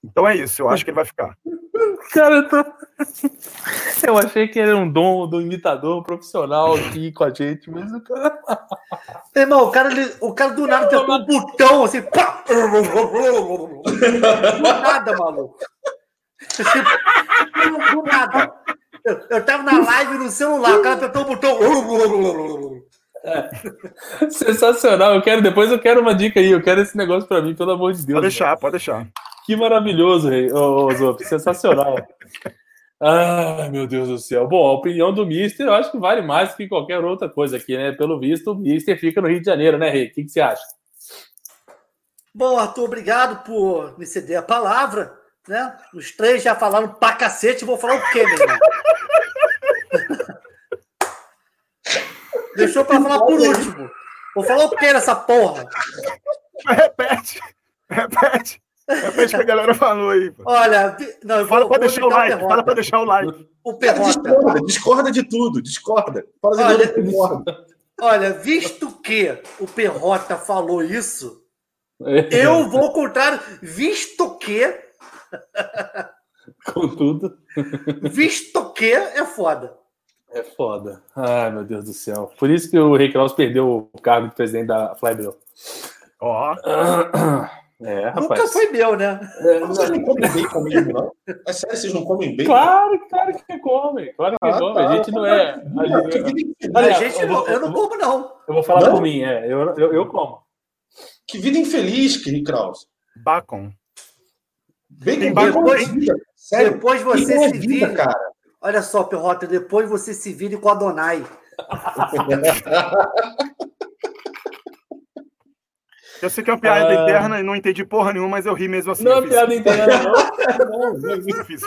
Então é isso, eu acho que ele vai ficar. Cara, eu, tô... eu achei que era um dom do imitador profissional aqui com a gente, mas o cara. Meu irmão, o cara, ele- o cara do nada apertou um botão assim. Pá! Do nada, maluco. Do nada. Eu, eu tava na live no celular, o cara apertou o botão. Sensacional. Eu quero, depois eu quero uma dica aí. Eu quero esse negócio pra mim, pelo amor de Deus. Pode deixar, pode deixar. Que maravilhoso, rei. Ô, ô, Zop, sensacional. Ai, meu Deus do céu. Bom, a opinião do Mister eu acho que vale mais que qualquer outra coisa aqui, né? Pelo visto, o Mister fica no Rio de Janeiro, né, Rei? O que, que você acha? Bom, Arthur, obrigado por me ceder a palavra. Né? Os três já falaram pra cacete, vou falar o quê, meu irmão? Deixou pra falar por último. Vou falar o quê nessa porra? Repete, repete. Repete o que a galera falou aí. pô. Olha, não, eu vou, Fala pra vou deixar o like, Perrota. fala pra deixar o like. O Cara, Perrota. discorda, discorda de tudo, discorda. Fala de Olha- novo, discorda. Olha, visto que o Perrota falou isso, eu vou ao contrário. Visto que, Com tudo. visto que é foda. É foda. Ai, meu Deus do céu. Por isso que o Rei Kraus perdeu o cargo de presidente da Flybel. Ó, É, Nunca rapaz. foi meu, né? Vocês não comem bacon mesmo, não? É sério, vocês não comem bacon? Claro, claro que come. Claro que Ah, come. tá. A gente não é. a gente- infeliz, A Olha, gente, eu não- vou- eu não como, não. Eu vou falar Não? por mim, é. Eu, eu, eu como. que vida infeliz, que Kraus. bacon. Tem bacon depois-. Sério, Depois você é se vida, vire. cara. Olha só, Perrota, depois você se vire com a Donai. Eu sei que é uma piada Ah. interna e não entendi porra nenhuma, mas eu ri mesmo assim. Não é piada interna, não. Eu fiz.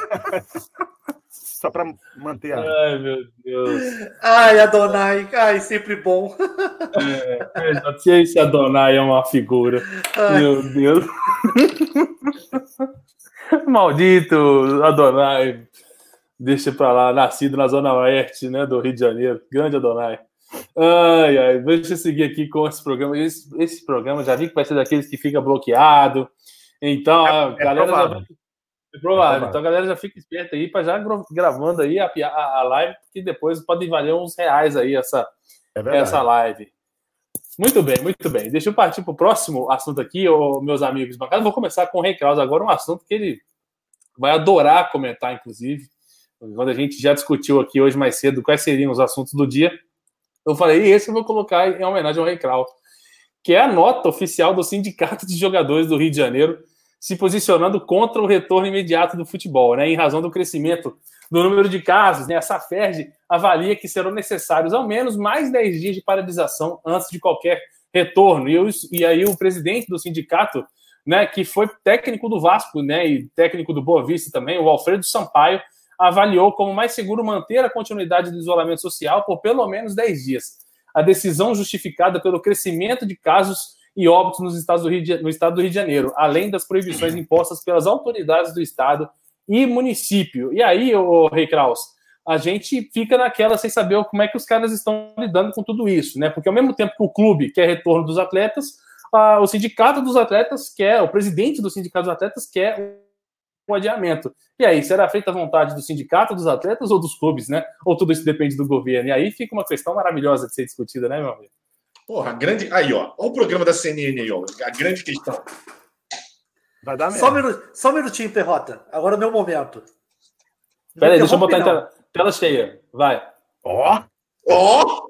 Só pra manter a. Ai, meu Deus. Ai, a Donai. Ai, sempre bom. Eu já sei se a Donai é uma figura. Ai. Meu Deus. Maldito Adonai. Deixa pra lá, nascido na Zona Oeste, né, do Rio de Janeiro. Grande Adonai. Ai, ai, deixa eu seguir aqui com esse programa. Esse, esse programa já vi que vai ser daqueles que fica bloqueado. Então, a é galera já provável. vai- é provável. provável. Então a galera já fica esperta aí para já gra- gravando aí a, a, a live, que depois pode valer uns reais aí essa, É essa live. Muito bem, muito bem. Deixa eu partir para o próximo assunto aqui, ô, meus amigos bancados. Vou começar com o Rei Kraus agora, um assunto que ele vai adorar comentar, inclusive. Quando a gente já discutiu aqui hoje mais cedo quais seriam os assuntos do dia, eu falei, esse eu vou colocar em homenagem ao Rei Kraus, que é a nota oficial do Sindicato de Jogadores do Rio de Janeiro, se posicionando contra o retorno imediato do futebol, né, em razão do crescimento do número de casos. Né, a SAFERJ avalia que serão necessários ao menos mais 10 dias de paralisação antes de qualquer retorno. E, eu- e aí o presidente do sindicato, né, que foi técnico do Vasco né, e técnico do Boa Vista também, o Alfredo Sampaio, avaliou como mais seguro manter a continuidade do isolamento social por pelo menos 10 dias. A decisão justificada pelo crescimento de casos e óbitos nos estados do Rio de, no estado do Rio de Janeiro, além das proibições impostas pelas autoridades do estado e município. E aí, o Rei Kraus, a gente fica naquela sem saber como é que os caras estão lidando com tudo isso, né? Porque ao mesmo tempo que o clube quer retorno dos atletas, ah, o sindicato dos atletas quer, o presidente do sindicato dos atletas quer o adiamento. E aí, será feita a vontade do sindicato dos atletas ou dos clubes, né? Ou tudo isso depende do governo? E aí fica uma questão maravilhosa de ser discutida, né, meu amigo? Porra, a grande. Aí, ó. Olha o programa da CNN aí, ó. A grande questão. Vai dar Só um, minuto, só um minutinho, Perrota. Agora é o meu momento. Pera aí, Não deixa eu botar em tela, tela cheia. Vai. Ó, Ó!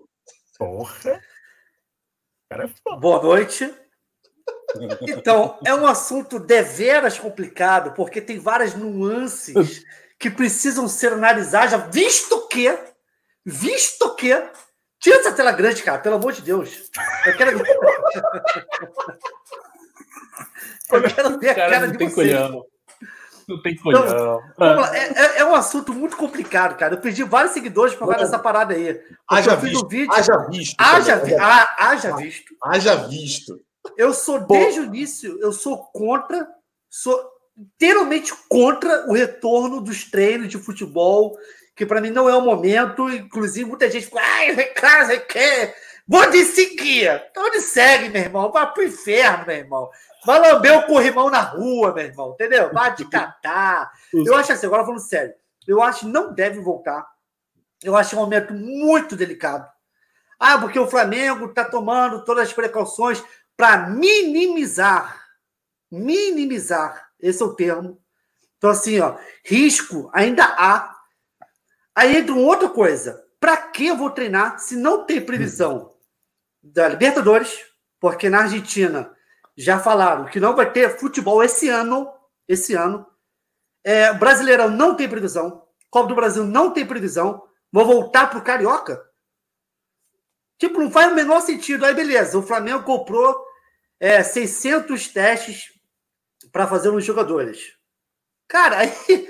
porra. Cara, é. Boa noite. Então, é um assunto deveras complicado, porque tem várias nuances que precisam ser analisadas, visto que, visto que, tira essa tela grande, cara, pelo amor de Deus. Eu quero, eu quero ver a Cara, cara não de tem vocês. colhão. Não tem colhão. Vamos lá, É, é- é um assunto muito complicado, cara. Eu pedi vários seguidores para falar dessa parada aí. Haja visto. um vídeo. Haja visto. Haja, vi- Haja, ah, haja visto. haja visto. Eu sou, desde o início, eu sou contra, sou inteiramente contra o retorno dos treinos de futebol, que para mim não é o momento. Inclusive, muita gente fala, ai, casa, quer. Vou de seguir. Então ele segue, meu irmão. Vai pro inferno, meu irmão. Vai lamber o corrimão na rua, meu irmão. Entendeu? Vai te catar. Eu acho assim, agora falando sério, eu acho que não deve voltar. Eu acho um momento muito delicado. Ah, porque o Flamengo está tomando todas as precauções para minimizar, minimizar, esse é o termo. Então, assim, ó, risco ainda há. Aí entra uma outra coisa. Para que eu vou treinar se não tem previsão da Libertadores? Porque na Argentina já falaram que não vai ter futebol esse ano. Esse ano. É, Brasileirão não tem previsão. Copa do Brasil não tem previsão. Vou voltar pro Carioca? Tipo, não faz o menor sentido. Aí, beleza, o Flamengo comprou é, 600 testes para fazer nos jogadores. Cara, aí,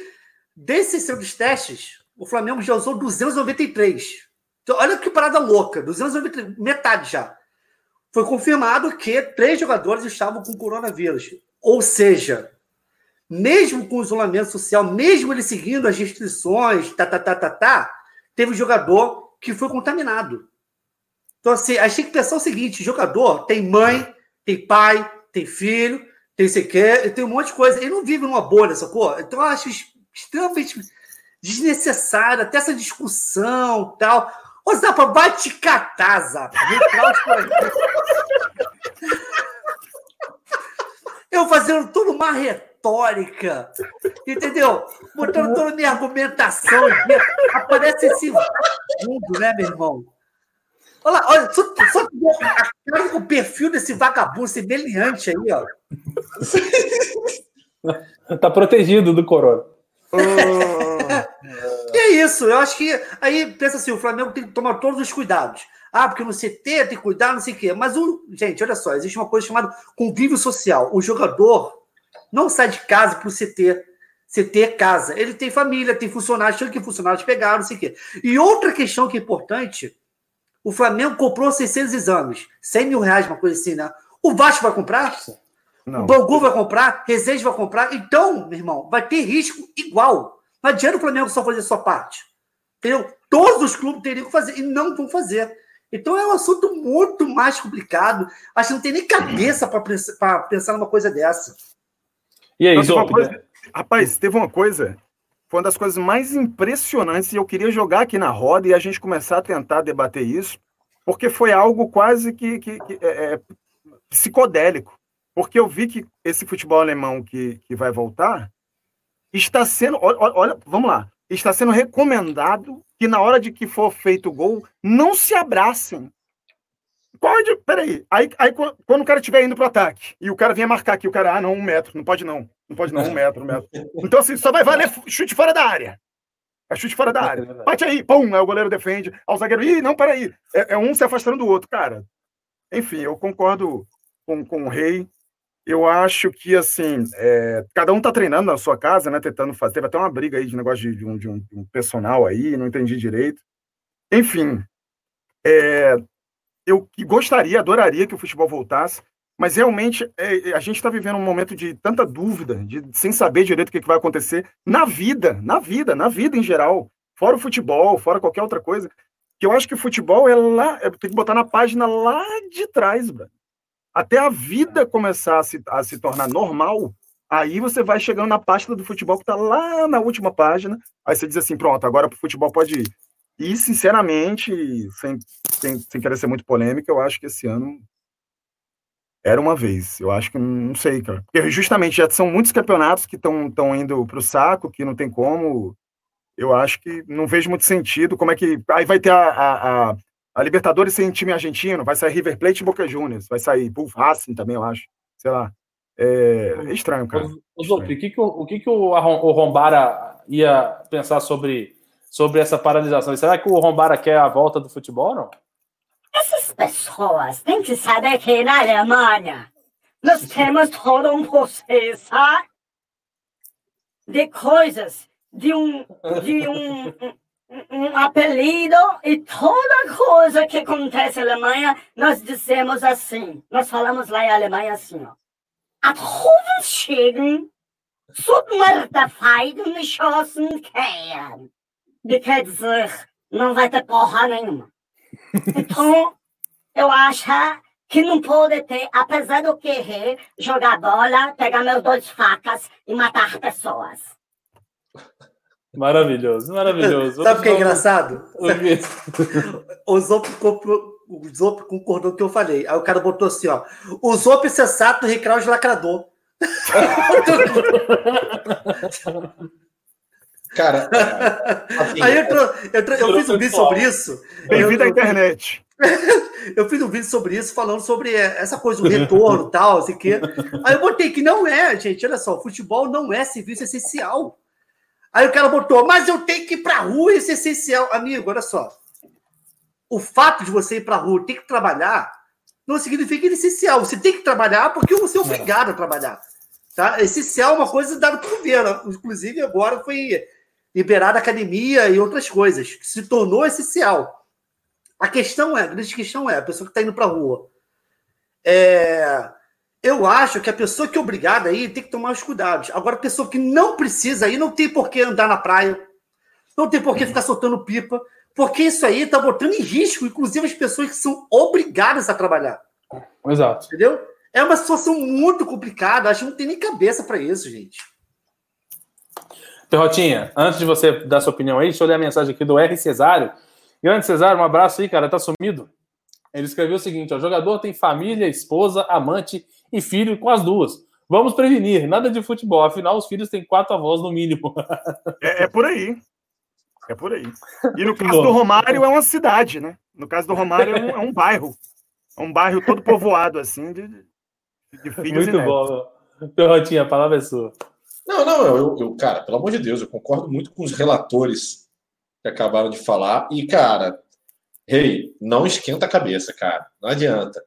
desses 600 testes, o Flamengo já usou 293. Então, olha que parada louca, 293, metade já. Foi confirmado que três jogadores estavam com coronavírus. Ou seja, mesmo com o isolamento social, mesmo ele seguindo as restrições, tá, tá, tá, tá, tá, teve um jogador que foi contaminado. Então, assim, a gente tem que pensar o seguinte: jogador tem mãe, tem pai, tem filho, tem sequer, tem um monte de coisa. Ele não vive numa bolha, sacou? Então, eu acho extremamente desnecessário até essa discussão tal. Ô, Zapa, vai te catar, Zapa. Eu fazendo toda uma retórica, entendeu? Botando toda a minha argumentação. Aparece esse mundo, né, meu irmão? Olha lá, olha, só, só o perfil desse vagabundo, esse meliante aí, ó. Tá protegido do corona. E é isso, eu acho que aí pensa assim, o Flamengo tem que tomar todos os cuidados. Ah, porque no CT tem que cuidar, não sei o quê. Mas, o, gente, olha só, existe uma coisa chamada convívio social. O jogador não sai de casa para o CT. CT é casa. Ele tem família, tem funcionários, tem que funcionários pegaram, não sei o quê. E outra questão que é importante, o Flamengo comprou 600 exames. 100 mil reais, uma coisa assim, né? O Vasco vai comprar? Não. O Bangu vai comprar, Resende vai comprar. Então, meu irmão, vai ter risco igual. Não adianta o Flamengo só fazer a sua parte. Entendeu? Todos os clubes teriam que fazer e não vão fazer. Então é um assunto muito mais complicado. Acho que não tem nem cabeça para pensar numa coisa dessa. E aí, Zop? coisa- Rapaz, teve uma coisa, foi uma das coisas mais impressionantes e eu queria jogar aqui na roda e a gente começar a tentar debater isso, porque foi algo quase que, que- que, é, é, psicodélico. Porque eu vi que esse futebol alemão que, que vai voltar está sendo, olha, vamos lá, está sendo recomendado que na hora de que for feito o gol, não se abracem. Qual é de... Peraí, aí, aí qu- quando o cara estiver indo pro ataque e o cara vier marcar aqui, o cara, ah, não, um metro, não pode não, não pode não, um metro, um metro. Então assim, só vai valer chute fora da área. É chute fora da área. Bate aí, pum, aí o goleiro defende, ao zagueiro, ih, não, peraí, é, é um se afastando do outro, cara. Enfim, eu concordo com, com o Rei. Eu acho que, assim, é, cada um tá treinando na sua casa, né, tentando fazer. Teve até uma briga aí de negócio de, de um, de um- personal aí, não entendi direito. Enfim, é, eu gostaria, adoraria que o futebol voltasse, mas realmente é, a gente está vivendo um momento de tanta dúvida, de, sem saber direito o que, que vai acontecer na vida, na vida, na vida em geral, fora o futebol, fora qualquer outra coisa, que eu acho que o futebol é lá, é, tem que botar na página lá de trás, bro. Até a vida começar a se, a se tornar normal, aí você vai chegando na página do futebol que está lá na última página, aí você diz assim, pronto, agora o futebol pode ir. E, sinceramente, sem, sem, sem querer ser muito polêmica, eu acho que esse ano era uma vez. Eu acho que não sei, cara. Porque justamente já são muitos campeonatos que estão indo para o saco, que não tem como. Eu acho que não vejo muito sentido. Como é que. Aí vai ter a, a, a, a Libertadores sem time argentino, vai sair River Plate e Boca Juniors, vai sair Bull Racing também, eu acho. Sei lá. É, é estranho, cara. O, que, que, o, o, que, que o, o Rombara ia pensar sobre, sobre essa paralisação? Será que o Rombara quer a volta do futebol não? Essas pessoas têm que saber que na Alemanha nós temos todo um processo de coisas, de um, de um, um, apelido e toda coisa que acontece na Alemanha, nós dizemos assim. Nós falamos lá em Alemanha assim, ó. Atomen chegam, submergefeiden e schossen quer. Que quer dizer, não vai ter porra nenhuma. Então, eu acho que não pode ter, apesar do querer, jogar bola, pegar meus dois facas e matar pessoas. Maravilhoso, maravilhoso. Sabe o que é engraçado? O Zop, o Zop concordou com o que eu falei. Aí o cara botou assim, ó. O Zop sensato, Ricardo lacrador. Cara, assim, aí eu, eu, eu, fiz um vídeo sobre isso. Bem-vindo à internet. eu fiz um vídeo sobre isso, falando sobre essa coisa do retorno e tal, assim que. Aí eu botei que não é, gente. Olha só, futebol não é serviço essencial. Aí o cara botou, mas eu tenho que ir pra rua, isso é essencial. Amigo, olha só. O fato de você ir pra rua, ter que trabalhar, não significa essencial. Você tem que trabalhar porque você é obrigado a trabalhar. Tá? Essencial é uma coisa dada pelo governo. Inclusive, agora foi liberada a academia e outras coisas. Se tornou essencial. A questão é, a grande questão é, a pessoa que está indo para a rua. É, eu acho que a pessoa que é obrigada aí tem que tomar os cuidados. Agora, a pessoa que não precisa ir não tem por que andar na praia, não tem por que ficar soltando pipa, porque isso aí está botando em risco, inclusive, as pessoas que são obrigadas a trabalhar. Exato. Entendeu? É uma situação muito complicada. Acho que não tem nem cabeça para isso, gente. Perrotinha, antes de você dar sua opinião aí, deixa eu ler a mensagem aqui do R. Cesário. Grande Cesário, um abraço aí, cara. Tá sumido. Ele escreveu o seguinte: o jogador tem família, esposa, amante e filho com as duas. Vamos prevenir, nada de futebol. Afinal, os filhos têm quatro avós no mínimo. É, é por aí. É por aí. E no caso do Romário, é uma cidade, né? No caso do Romário, é um, é um bairro. É um bairro todo povoado, assim, de, de filhos Muito bom. Perrotinha, a palavra é sua. Não, não, eu, eu, cara, pelo amor de Deus, eu concordo muito com os relatores que acabaram de falar. E, cara, rei, hey, não esquenta a cabeça, cara. Não adianta.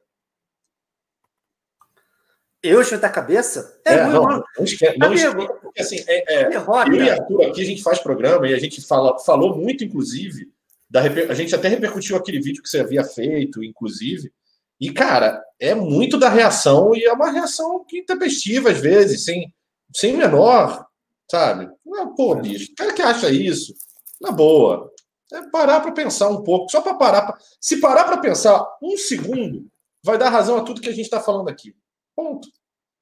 Eu esquentar a cabeça? É, é não, não, esquenta, não esquenta, porque assim, é, é, eu e Arthur aqui, a gente faz programa e a gente fala, falou muito, inclusive, da, a gente até repercutiu aquele vídeo que você havia feito, inclusive, e, cara, é muito da reação e é uma reação intempestiva, às vezes, sem, sem menor, sabe? Não, pô, bicho, o cara que acha isso, na boa, é parar para pensar um pouco, só para parar. Pra, se parar para pensar um segundo, vai dar razão a tudo que a gente está falando aqui. Ponto.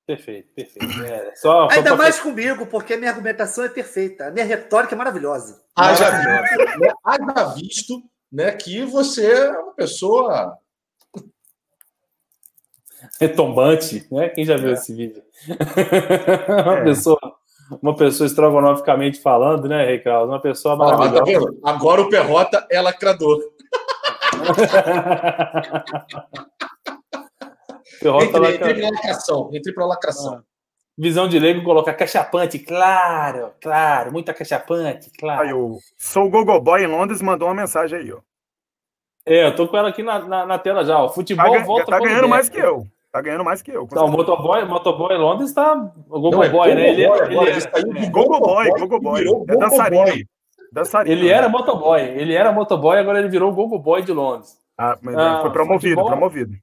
Perfeito, perfeito. É, só, Ainda só mais comigo, porque a minha argumentação é perfeita. A minha retórica é maravilhosa. Haja visto, né? Haja visto né, que você é uma pessoa retombante, né? Quem já viu é. esse vídeo? uma é. pessoa, uma pessoa estrogonoficamente falando, né, Ricardo? Uma pessoa maravilhosa. Ah, tá Agora o Perrota é lacrador. Perrota entre, lacra... entre lacração, entre para lacração. Ah. Visão de leigo coloca cachapante, claro, claro, muita cachapante, claro. Aí, o Sou Gogoboy em Londres mandou uma mensagem aí, ó. É, eu tô com ela aqui na, na, na tela já, ó. Futebol tá, volta Tá ganhando mais que eu. Tá ganhando mais que eu. Não, o Motoboy, Motoboy Londres tá. O Gogoboy, é né? Ele, Boy, ele, ele é, Gogoboy, Gogoboy. É dançarino. dançarino. Ele era motoboy, ele era motoboy, agora ele virou o Gogoboy de Londres. Ah, mas ah, foi promovido, futebol, promovido.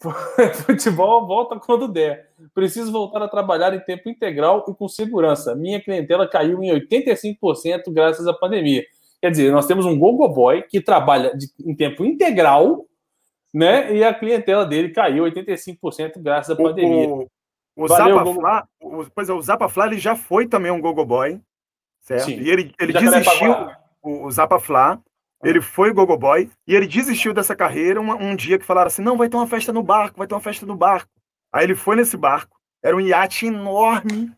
Futebol volta quando der. Preciso voltar a trabalhar em tempo integral e com segurança. Minha clientela caiu em 85% graças à pandemia. Quer dizer, nós temos um Gogoboy que trabalha de, em tempo integral né? E a clientela dele caiu 85% graças à pandemia. O, o, o Valeu, Zapa Flá, o, pois é, o Zapa Flá ele já foi também um gogo boy, certo? Sim. E ele, ele desistiu, o, o Zapa Flá, Ele foi gogoboy e ele desistiu dessa carreira um, um dia que falaram assim: não, vai ter uma festa no barco, vai ter uma festa no barco. Aí ele foi nesse barco, era um iate enorme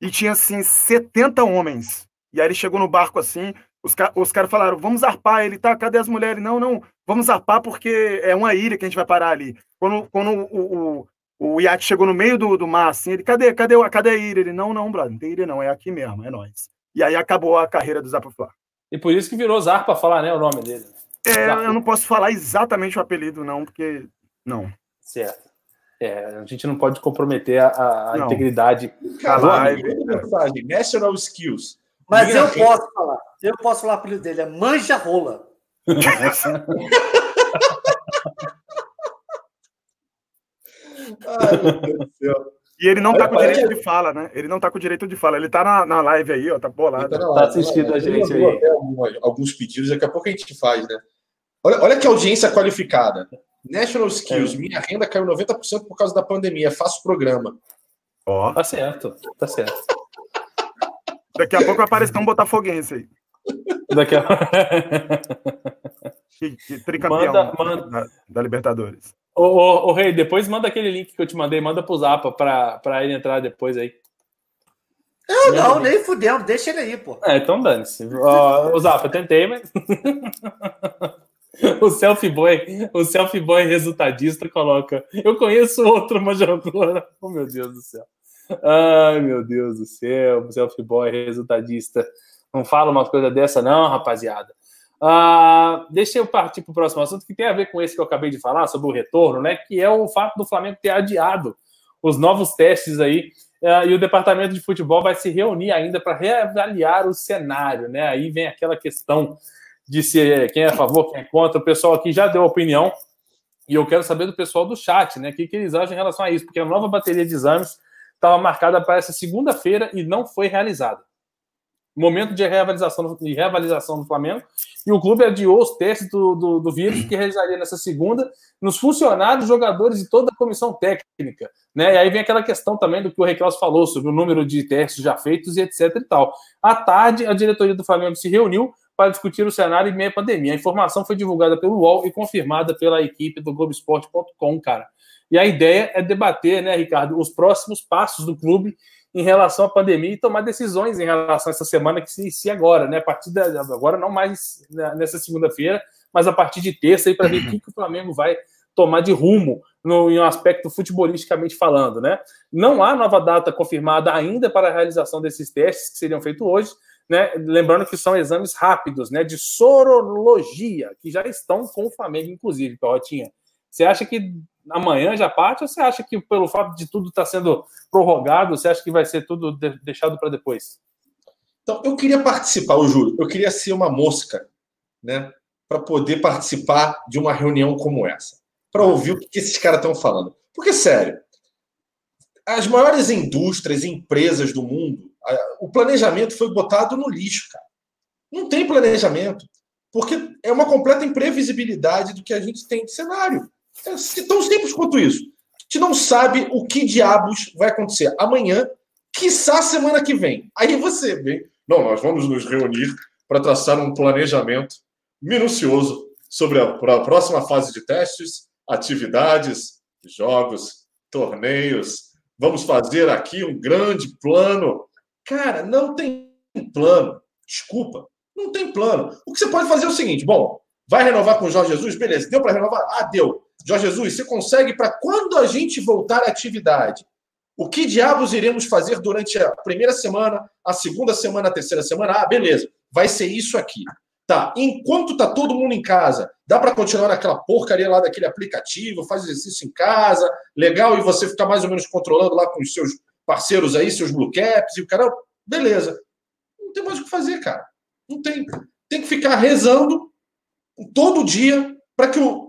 e tinha assim 70 homens. E aí ele chegou no barco assim, os, os caras falaram: vamos arpar. Ele tá, cadê as mulheres? Não, não, vamos arpar porque é uma ilha que a gente vai parar ali. Quando, quando o, o, o iate chegou no meio do, do mar, assim, ele, cadê, cadê, cadê a ilha? Ele, não, não, brother, não tem ilha não, é aqui mesmo, é nós. E aí acabou a carreira do Zapa Flá. E por isso que virou Zarpa falar, né, o nome dele. É, eu não posso falar exatamente o apelido, não, porque. Não. Certo. É, a gente não pode comprometer a, a integridade. Cara, a mensagem, National Skills. Mas Minha eu renda- posso falar. Eu posso falar o apelido dele. É Manja Rola. Ai, meu Deus do céu. E ele não tá Olha, com direito de fala, né? Ele não tá com direito de fala. Ele tá na, na live aí, ó, tá bolado. Tá assistindo tá na a gente aí. alguns pedidos, daqui a pouco a gente faz, né? Olha, olha que audiência qualificada. National Skills, É. minha renda caiu 90% por causa da pandemia, faço programa. Ó, Tá certo, tá certo. daqui a pouco vai aparecer um botafoguense aí. Daqui a... Que, que tricampeão Manda- manda. Da, da Libertadores. Ô, ô, ô, Rei, depois manda aquele link que eu te mandei, manda pro Zapa pra, pra ele entrar depois aí. Não, não, nem fudendo. Deixa ele aí, pô. É, então dane-se. O Zapa, eu tentei, mas. o selfie boy, o selfie boy resultadista coloca. Eu conheço outro manjador. Oh, meu Deus do céu. Ai, meu Deus do céu. Selfie boy resultadista. Não fala uma coisa dessa, não, rapaziada. Ah, deixa eu partir para o próximo assunto que tem a ver com esse que eu acabei de falar sobre o retorno, né? Que é o fato do Flamengo ter adiado os novos testes aí ah, e o departamento de futebol vai se reunir ainda para reavaliar o cenário, né? Aí vem aquela questão de se quem é a favor, quem é contra. O pessoal aqui já deu opinião e eu quero saber do pessoal do chat, né? O que, que eles acham em relação a isso, porque a nova bateria de exames estava marcada para essa segunda-feira e não foi realizada. Momento de reavaliação, de reavaliação do Flamengo e o clube adiou os testes do, do, do vírus que realizaria nessa segunda nos funcionários, jogadores e toda a comissão técnica. Né? E aí vem aquela questão também do que o Reclaus falou sobre o número de testes já feitos e etc e tal. À tarde, a diretoria do Flamengo se reuniu para discutir o cenário em meio à pandemia. A informação foi divulgada pelo UOL e confirmada pela equipe do Globoesporte.com, cara. E a ideia é debater, né, Ricardo, os próximos passos do clube em relação à pandemia e tomar decisões em relação a essa semana que se inicia agora, né? A partir da, agora, não mais nessa segunda-feira, mas a partir de terça, para ver o que, que o Flamengo vai tomar de rumo no, em um aspecto futebolisticamente falando, né? Não há nova data confirmada ainda para a realização desses testes que seriam feitos hoje, né? Lembrando que são exames rápidos, né? De sorologia, que já estão com o Flamengo, inclusive, Perrotinha. Você acha que amanhã já parte ou você acha que pelo fato de tudo estar sendo prorrogado, você acha que vai ser tudo de- deixado para depois? Então, eu queria participar, eu juro, eu queria ser uma mosca, né? Para poder participar de uma reunião como essa. Para ouvir o que esses caras estão falando. Porque, sério, as maiores indústrias e empresas do mundo, o planejamento foi botado no lixo, cara. Não tem planejamento. Porque é uma completa imprevisibilidade do que a gente tem de cenário. É tão simples quanto isso. A gente não sabe o que diabos vai acontecer amanhã, quiçá semana que vem. Aí você vem. Não, nós vamos nos reunir para traçar um planejamento minucioso sobre a, a próxima fase de testes, atividades, jogos, torneios. Vamos fazer aqui um grande plano. Cara, não tem plano. Desculpa, não tem plano. O que você pode fazer é o seguinte: bom, vai renovar com o Jorge Jesus? Beleza, deu para renovar? Ah, deu. Jorge Jesus, você consegue para quando a gente voltar à atividade? O que diabos iremos fazer durante a primeira semana, a segunda semana, a terceira semana? Ah, beleza, vai ser isso aqui. Tá, enquanto tá todo mundo em casa, dá para continuar naquela porcaria lá daquele aplicativo, faz exercício em casa, legal, e você ficar mais ou menos controlando lá com os seus parceiros aí, seus blue caps e o cara, beleza. Não tem mais o que fazer, cara. Não tem. Tem que ficar rezando todo dia para que o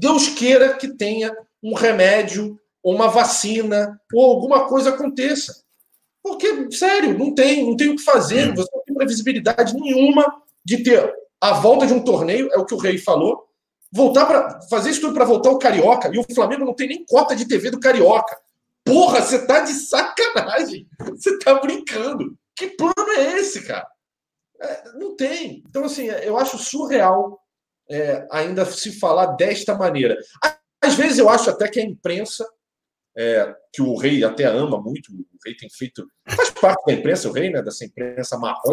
Deus queira que tenha um remédio, ou uma vacina, ou alguma coisa aconteça. Porque, sério, não tem, não tem o que fazer. Você não tem previsibilidade nenhuma de ter a volta de um torneio, é o que o Rei falou. Voltar para fazer isso tudo para voltar o Carioca. E o Flamengo não tem nem cota de TV do Carioca. Porra, você tá de sacanagem. Você tá brincando. Que plano é esse, cara? É, não tem. Então, assim, eu acho surreal é, ainda se falar desta maneira. Às vezes eu acho até que a imprensa, é, que o rei até ama muito, o rei tem feito. Faz parte da imprensa, o rei, né? Dessa imprensa marrom,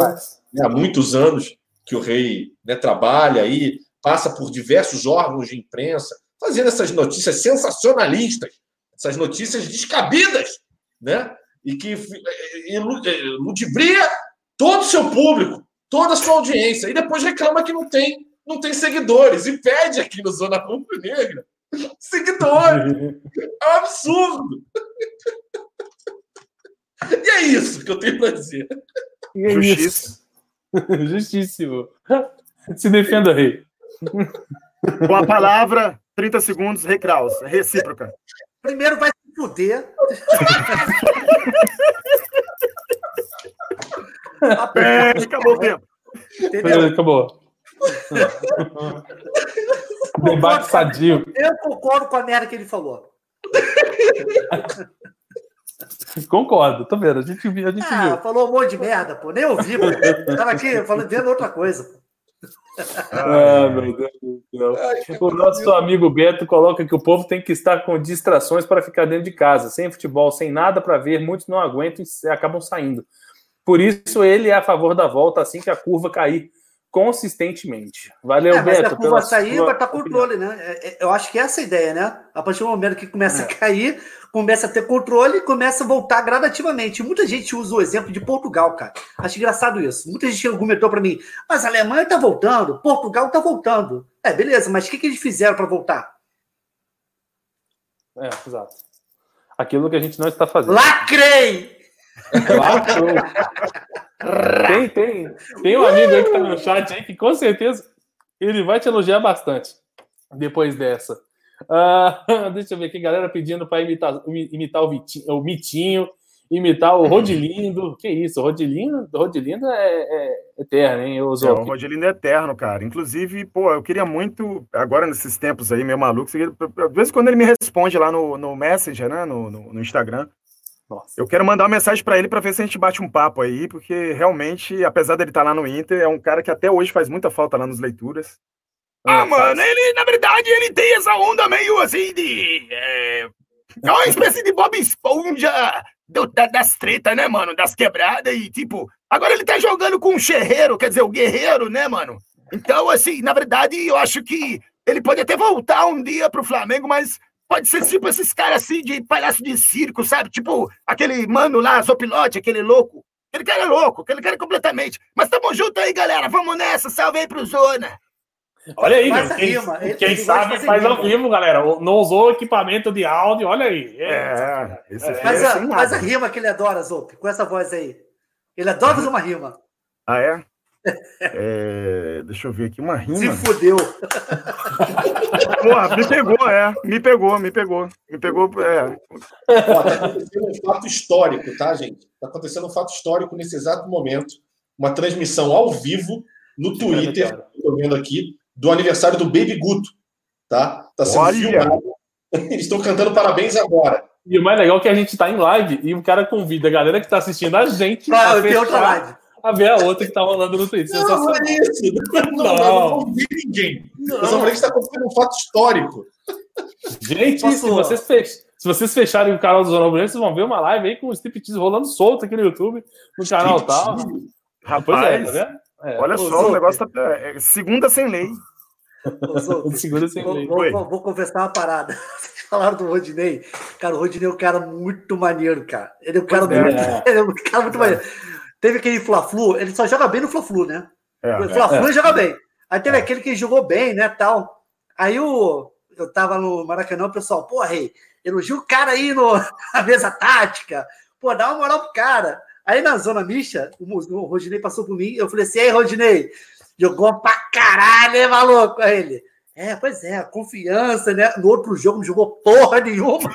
né, há muitos anos que o rei né, trabalha aí, passa por diversos órgãos de imprensa, fazendo essas notícias sensacionalistas, essas notícias descabidas, né? E que eh, ilu- eh, ludibria todo o seu público, toda a sua audiência, e depois reclama que não tem, não tem seguidores, e pede aqui no Zona Rubro Negra seguidores. É um absurdo. E é isso que eu tenho para dizer. É Justiça. Justíssimo. Se defenda, rei. Com a palavra, 30 segundos, Recraus. Recíproca. Primeiro vai se fuder. É, acabou o tempo. Entendeu? Acabou. Debate sadio. Eu concordo com a merda que ele falou. Concordo, tô vendo. A gente viu, a gente Ah, viu. falou um monte de merda, pô. Nem ouvi, pô. Tava aqui falando, vendo outra coisa. pô. Ah, meu Deus do céu. O nosso amigo Beto coloca que o povo tem que estar com distrações para ficar dentro de casa, sem futebol, sem nada para ver. Muitos não aguentam e acabam saindo. Por isso, ele é a favor da volta assim que a curva cair consistentemente. Valeu, É, mas Beto. a curva sair, vai estar opinião. controle, né? É, é, Eu acho que essa é a ideia, né? A partir do momento que começa É. a cair, começa a ter controle, começa a voltar gradativamente. Muita gente usa o exemplo de Portugal, cara. Acho engraçado isso. Muita gente argumentou para mim, mas a Alemanha tá voltando, Portugal tá voltando. É, beleza, mas o que, que eles fizeram para voltar? É, exato. Aquilo que a gente não está fazendo. Lacrei! Tem, tem, tem um amigo aí que tá no chat aí que com certeza ele vai te elogiar bastante depois dessa. Ah, deixa eu ver aqui, galera pedindo para imitar, imitar o, Vitinho, o Mitinho, imitar o Rodilindo. Que isso, Rodilindo, Rodilindo é, é eterno, hein? Eu É, uso o Rodilindo é eterno, cara. Inclusive, pô, eu queria muito, agora nesses tempos aí, meio maluco, de vez em quando ele me responde lá no, no Messenger, né, no, no, no Instagram. Nossa. Eu quero mandar uma mensagem pra ele pra ver se a gente bate um papo aí, porque realmente, apesar dele estar lá no Inter, é um cara que até hoje faz muita falta lá nos leituras. Ah, mano, ele, na verdade, ele tem essa onda meio assim de. É, é uma espécie de Bob Esponja do- da- das tretas, né, mano? Das quebradas e, tipo, agora ele tá jogando com um xerreiro, quer dizer, o guerreiro, né, mano? Então, assim, na verdade, eu acho que ele pode até voltar um dia pro Flamengo, mas pode ser tipo esses caras assim de palhaço de circo, sabe? Tipo aquele mano lá, Zopilote, aquele louco. Aquele cara é louco, aquele cara é completamente. Mas tamo junto aí, galera. Vamos nessa. Salve aí pro Zona. Olha aí, Faz meu, a quem, rima, ele- quem ele sabe faz ao rima. vivo, galera. Não usou equipamento de áudio, olha aí. É, esse aqui Faz é a, a rima que ele adora, Zop, com essa voz aí. Ele adora fazer uma rima. Ah, é? É, Deixa eu ver aqui, uma Se rima. fudeu. Porra, me pegou, é. Me pegou, me pegou. Me pegou, é. Ó, tá acontecendo um fato histórico, tá, gente? Tá acontecendo um fato histórico nesse exato momento. Uma transmissão ao vivo no Twitter, tô vendo aqui, do aniversário do Baby Guto, tá? Tá sendo Olha! filmado. Eles estão cantando parabéns agora. E o mais legal é que a gente tá em live e o cara convida a galera que tá assistindo a gente Claro, a, tem outra fechar, live. A ver a outra que tá rolando no Twitter. Não, não é isso. Não, não, Não. não, não ninguém. Eu só falei que está acontecendo um fato histórico. Gente, se vocês, fech... se vocês fecharem o canal do Zona Branca, vocês vão ver uma live aí com o striptease rolando solto aqui no YouTube, no canal tal. Pois é, tá Rapaz, vendo? É, olha só, o negócio tá. é, segunda sem lei. Ô, Segura sem Vou, lei. vou, vou- vou confessar uma parada. Vocês falaram do Rodinei. Cara, o Rodinei é um cara muito maneiro, cara. Ele é um cara, é. muito, ele é um cara muito maneiro. Teve aquele Fla-Flu, ele só joga bem no Fla-Flu, né? É, O Fla-Flu é. ele joga bem. Aí teve aquele que jogou bem, né, tal. Aí o, eu tava no Maracanã, o pessoal, pô, rei, elogia o cara aí no, na mesa tática. Pô, dá uma moral pro cara. Aí na zona mista, o, o Rodinei passou por mim, eu falei assim, ei, Rodinei, jogou pra caralho, hein, maluco? Aí ele, é, pois é, confiança, né? No outro jogo não jogou porra nenhuma.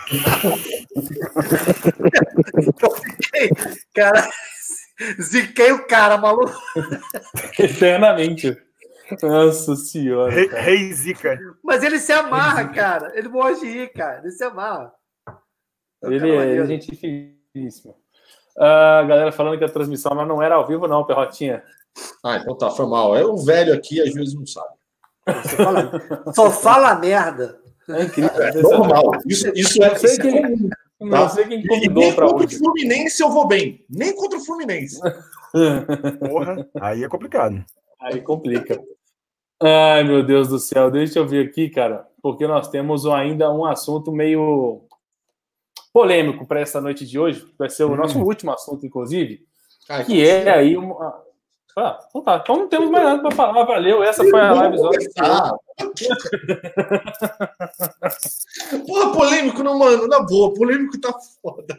eu fiquei, cara, ziquei o cara, maluco. Eternamente. Nossa senhora. Rei, rei Zica. Mas ele se amarra, cara. Ele morre de rir, cara. Ele se amarra. É Ele é maneiro. gente finíssima. A galera falando que a transmissão lá não era ao vivo, não, Perrotinha. Ah, então tá, foi mal. É o velho aqui, às vezes não sabe. Só fala, só fala merda. É incrível. É normal. Isso, isso é. Isso é. Não sei quem convidou nem para contra hoje. o Fluminense eu vou bem. Nem contra o Fluminense. Porra, aí é complicado. Aí complica. Ai, meu Deus do céu. Deixa eu ver aqui, cara, porque nós temos ainda um assunto meio polêmico para essa noite de hoje. Vai ser o nosso último assunto, inclusive, Ai, que é aí uma. Ah, então tá. Então não temos mais nada para falar. Valeu. Essa foi a live. Ah. Porra, polêmico, não, mano. Na boa, polêmico tá foda.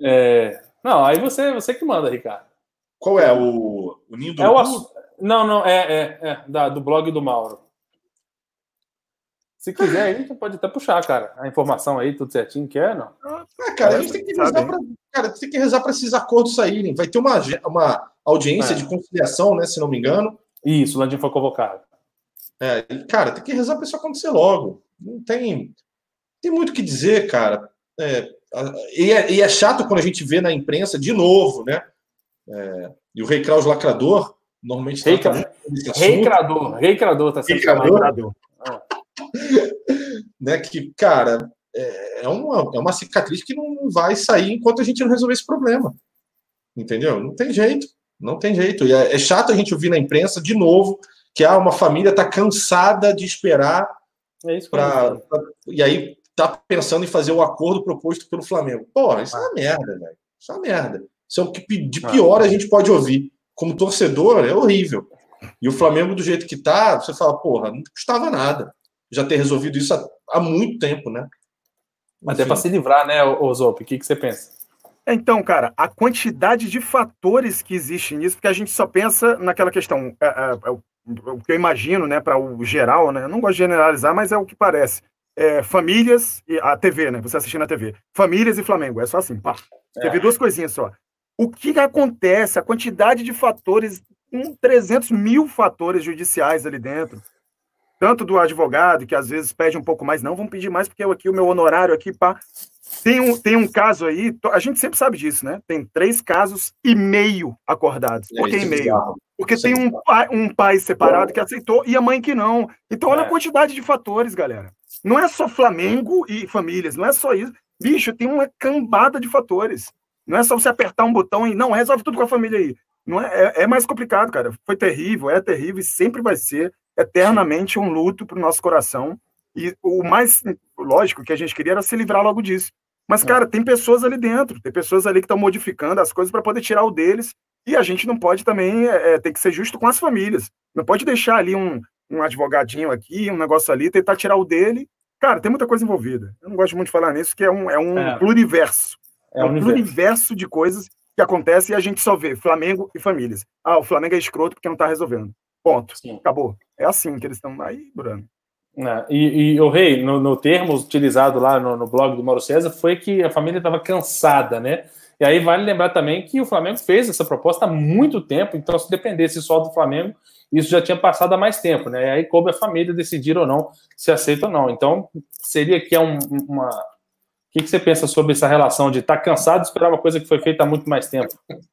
É... Não, aí você, você que manda, Ricardo. Qual é? O, o Ninho do É o assunto. Não, não, é, é, é da, do blog do Mauro. Se quiser aí, você pode até puxar, cara. A informação aí, tudo certinho, quer, não? Ah, cara, a gente tem que rezar pra, cara, tem que rezar para esses acordos saírem. Vai ter uma, uma audiência É. de conciliação, né? Se não me engano. Isso, o Landim foi convocado. É, e, cara, tem que rezar para isso acontecer logo. Não tem, tem muito o que dizer, cara. É, e, é, e é chato quando a gente vê na imprensa de novo, né? É, e o Rei Kraus lacrador, normalmente Rei desse Rei Crador, Rei Crador tá sendo chamado. né? Que, cara, é, é uma, é uma cicatriz que não vai sair enquanto a gente não resolver esse problema. Entendeu? Não tem jeito. Não tem jeito. E é, é chato a gente ouvir na imprensa de novo que ah, uma família está cansada de esperar É isso para. dizer. E aí tá pensando em fazer o acordo proposto pelo Flamengo. Porra, isso é uma merda, velho. Isso é uma merda. Isso é o que de pior a gente pode ouvir. Como torcedor, é horrível. E o Flamengo, do jeito que tá, você fala, porra, não custava nada já ter resolvido isso há, há muito tempo, né? Até Enfim. para se livrar, né, ô ô Zop? O que, que você pensa? Então, cara, a quantidade de fatores que existe nisso, porque a gente só pensa naquela questão, é, é, é o o que eu imagino, né, para o geral, né, eu não gosto de generalizar, mas é o que parece. É, famílias e a TV, né, você assistindo a TV. Famílias e Flamengo, é só assim, pá. Você É. vê duas coisinhas só. O que, acontece, a quantidade de fatores, um 300 mil fatores judiciais ali dentro, tanto do advogado, que às vezes pede um pouco mais, não, vamos pedir mais, porque eu aqui, o meu honorário aqui, pá, tem um, tem um caso aí, a gente sempre sabe disso, né? Tem três casos e meio acordados. Por que É, e é meio? Porque é tem um pai, um pai separado que aceitou e a mãe que não. Então, olha É. a quantidade de fatores, galera. Não é só Flamengo e famílias, não é só isso. Bicho, tem uma cambada de fatores. Não é só você apertar um botão e não resolve tudo com a família aí. Não é, é, é mais complicado, cara. Foi terrível, é terrível e sempre vai ser eternamente um luto para o nosso coração. E o mais lógico que a gente queria era se livrar logo disso. Mas, cara, tem pessoas ali dentro, tem pessoas ali que estão modificando as coisas para poder tirar o deles. E a gente não pode também, é, tem que ser justo com as famílias. Não pode deixar ali um, um advogadinho aqui, um negócio ali, tentar tirar o dele. Cara, tem muita coisa envolvida. Eu não gosto muito de falar nisso, que é um, é um É. pluriverso. É É um universo. pluriverso de coisas que acontecem e a gente só vê Flamengo e famílias. Ah, o Flamengo é escroto porque não tá resolvendo. Ponto. Sim. Acabou. É assim que eles estão aí, Bruno. É, E, e o rei, no, no termo utilizado lá no, no blog do Mauro César, foi que a família estava cansada, né? E aí vale lembrar também que o Flamengo fez essa proposta há muito tempo, então se dependesse só do Flamengo, isso já tinha passado há mais tempo, né? E aí coube a família decidir ou não se aceita ou não. Então seria que é um, uma. O que, que você pensa sobre essa relação de estar cansado de esperar uma coisa que foi feita há muito mais tempo?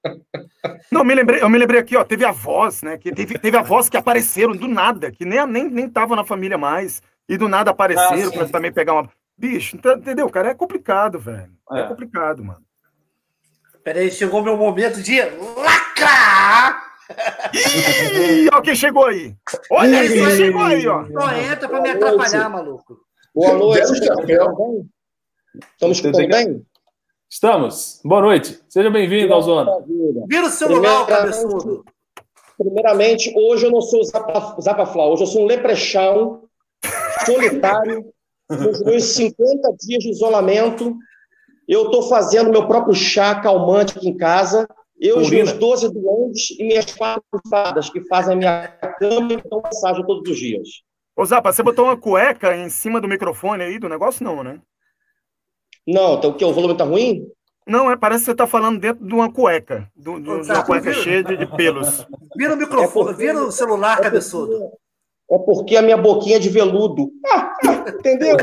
Não, me lembrei, eu me lembrei aqui, ó, teve avós, né? Que teve, teve avós que apareceram do nada, que nem nem nem estavam na família mais, e do nada Ah, apareceram sim. para também pegar uma. Bicho, ent- entendeu, cara? É complicado, velho. É, É. complicado, mano. Peraí, chegou meu momento de lacrar! Ih, quem chegou aí. Olha aí, quem chegou aí, ó. Só entra pra me atrapalhar, maluco. Boa noite. Belo Estamos escutando bem? Estamos escutando bem? Estamos. Boa noite. Seja bem-vindo ao Zona. Vira o celular, cabeçudo. Primeiramente, hoje eu não sou o Zapa, hoje eu sou um leprechão solitário, nos meus 50 dias de isolamento. Eu estou fazendo meu próprio chá calmante aqui em casa. Eu os meus 12 doentes e minhas quatro fadas que fazem a minha cama e dão massagem todos os dias. Ô, Zapa, você botou uma cueca em cima do microfone aí do negócio? Não, né? Não, então o que? O volume tá ruim? Não, é, parece que você tá falando dentro de uma cueca. Ô, de uma Zapa, cueca viu? cheia de, de pelos. Vira o microfone, vira o celular, cabeçudo. É porque a minha boquinha é de veludo. Entendeu?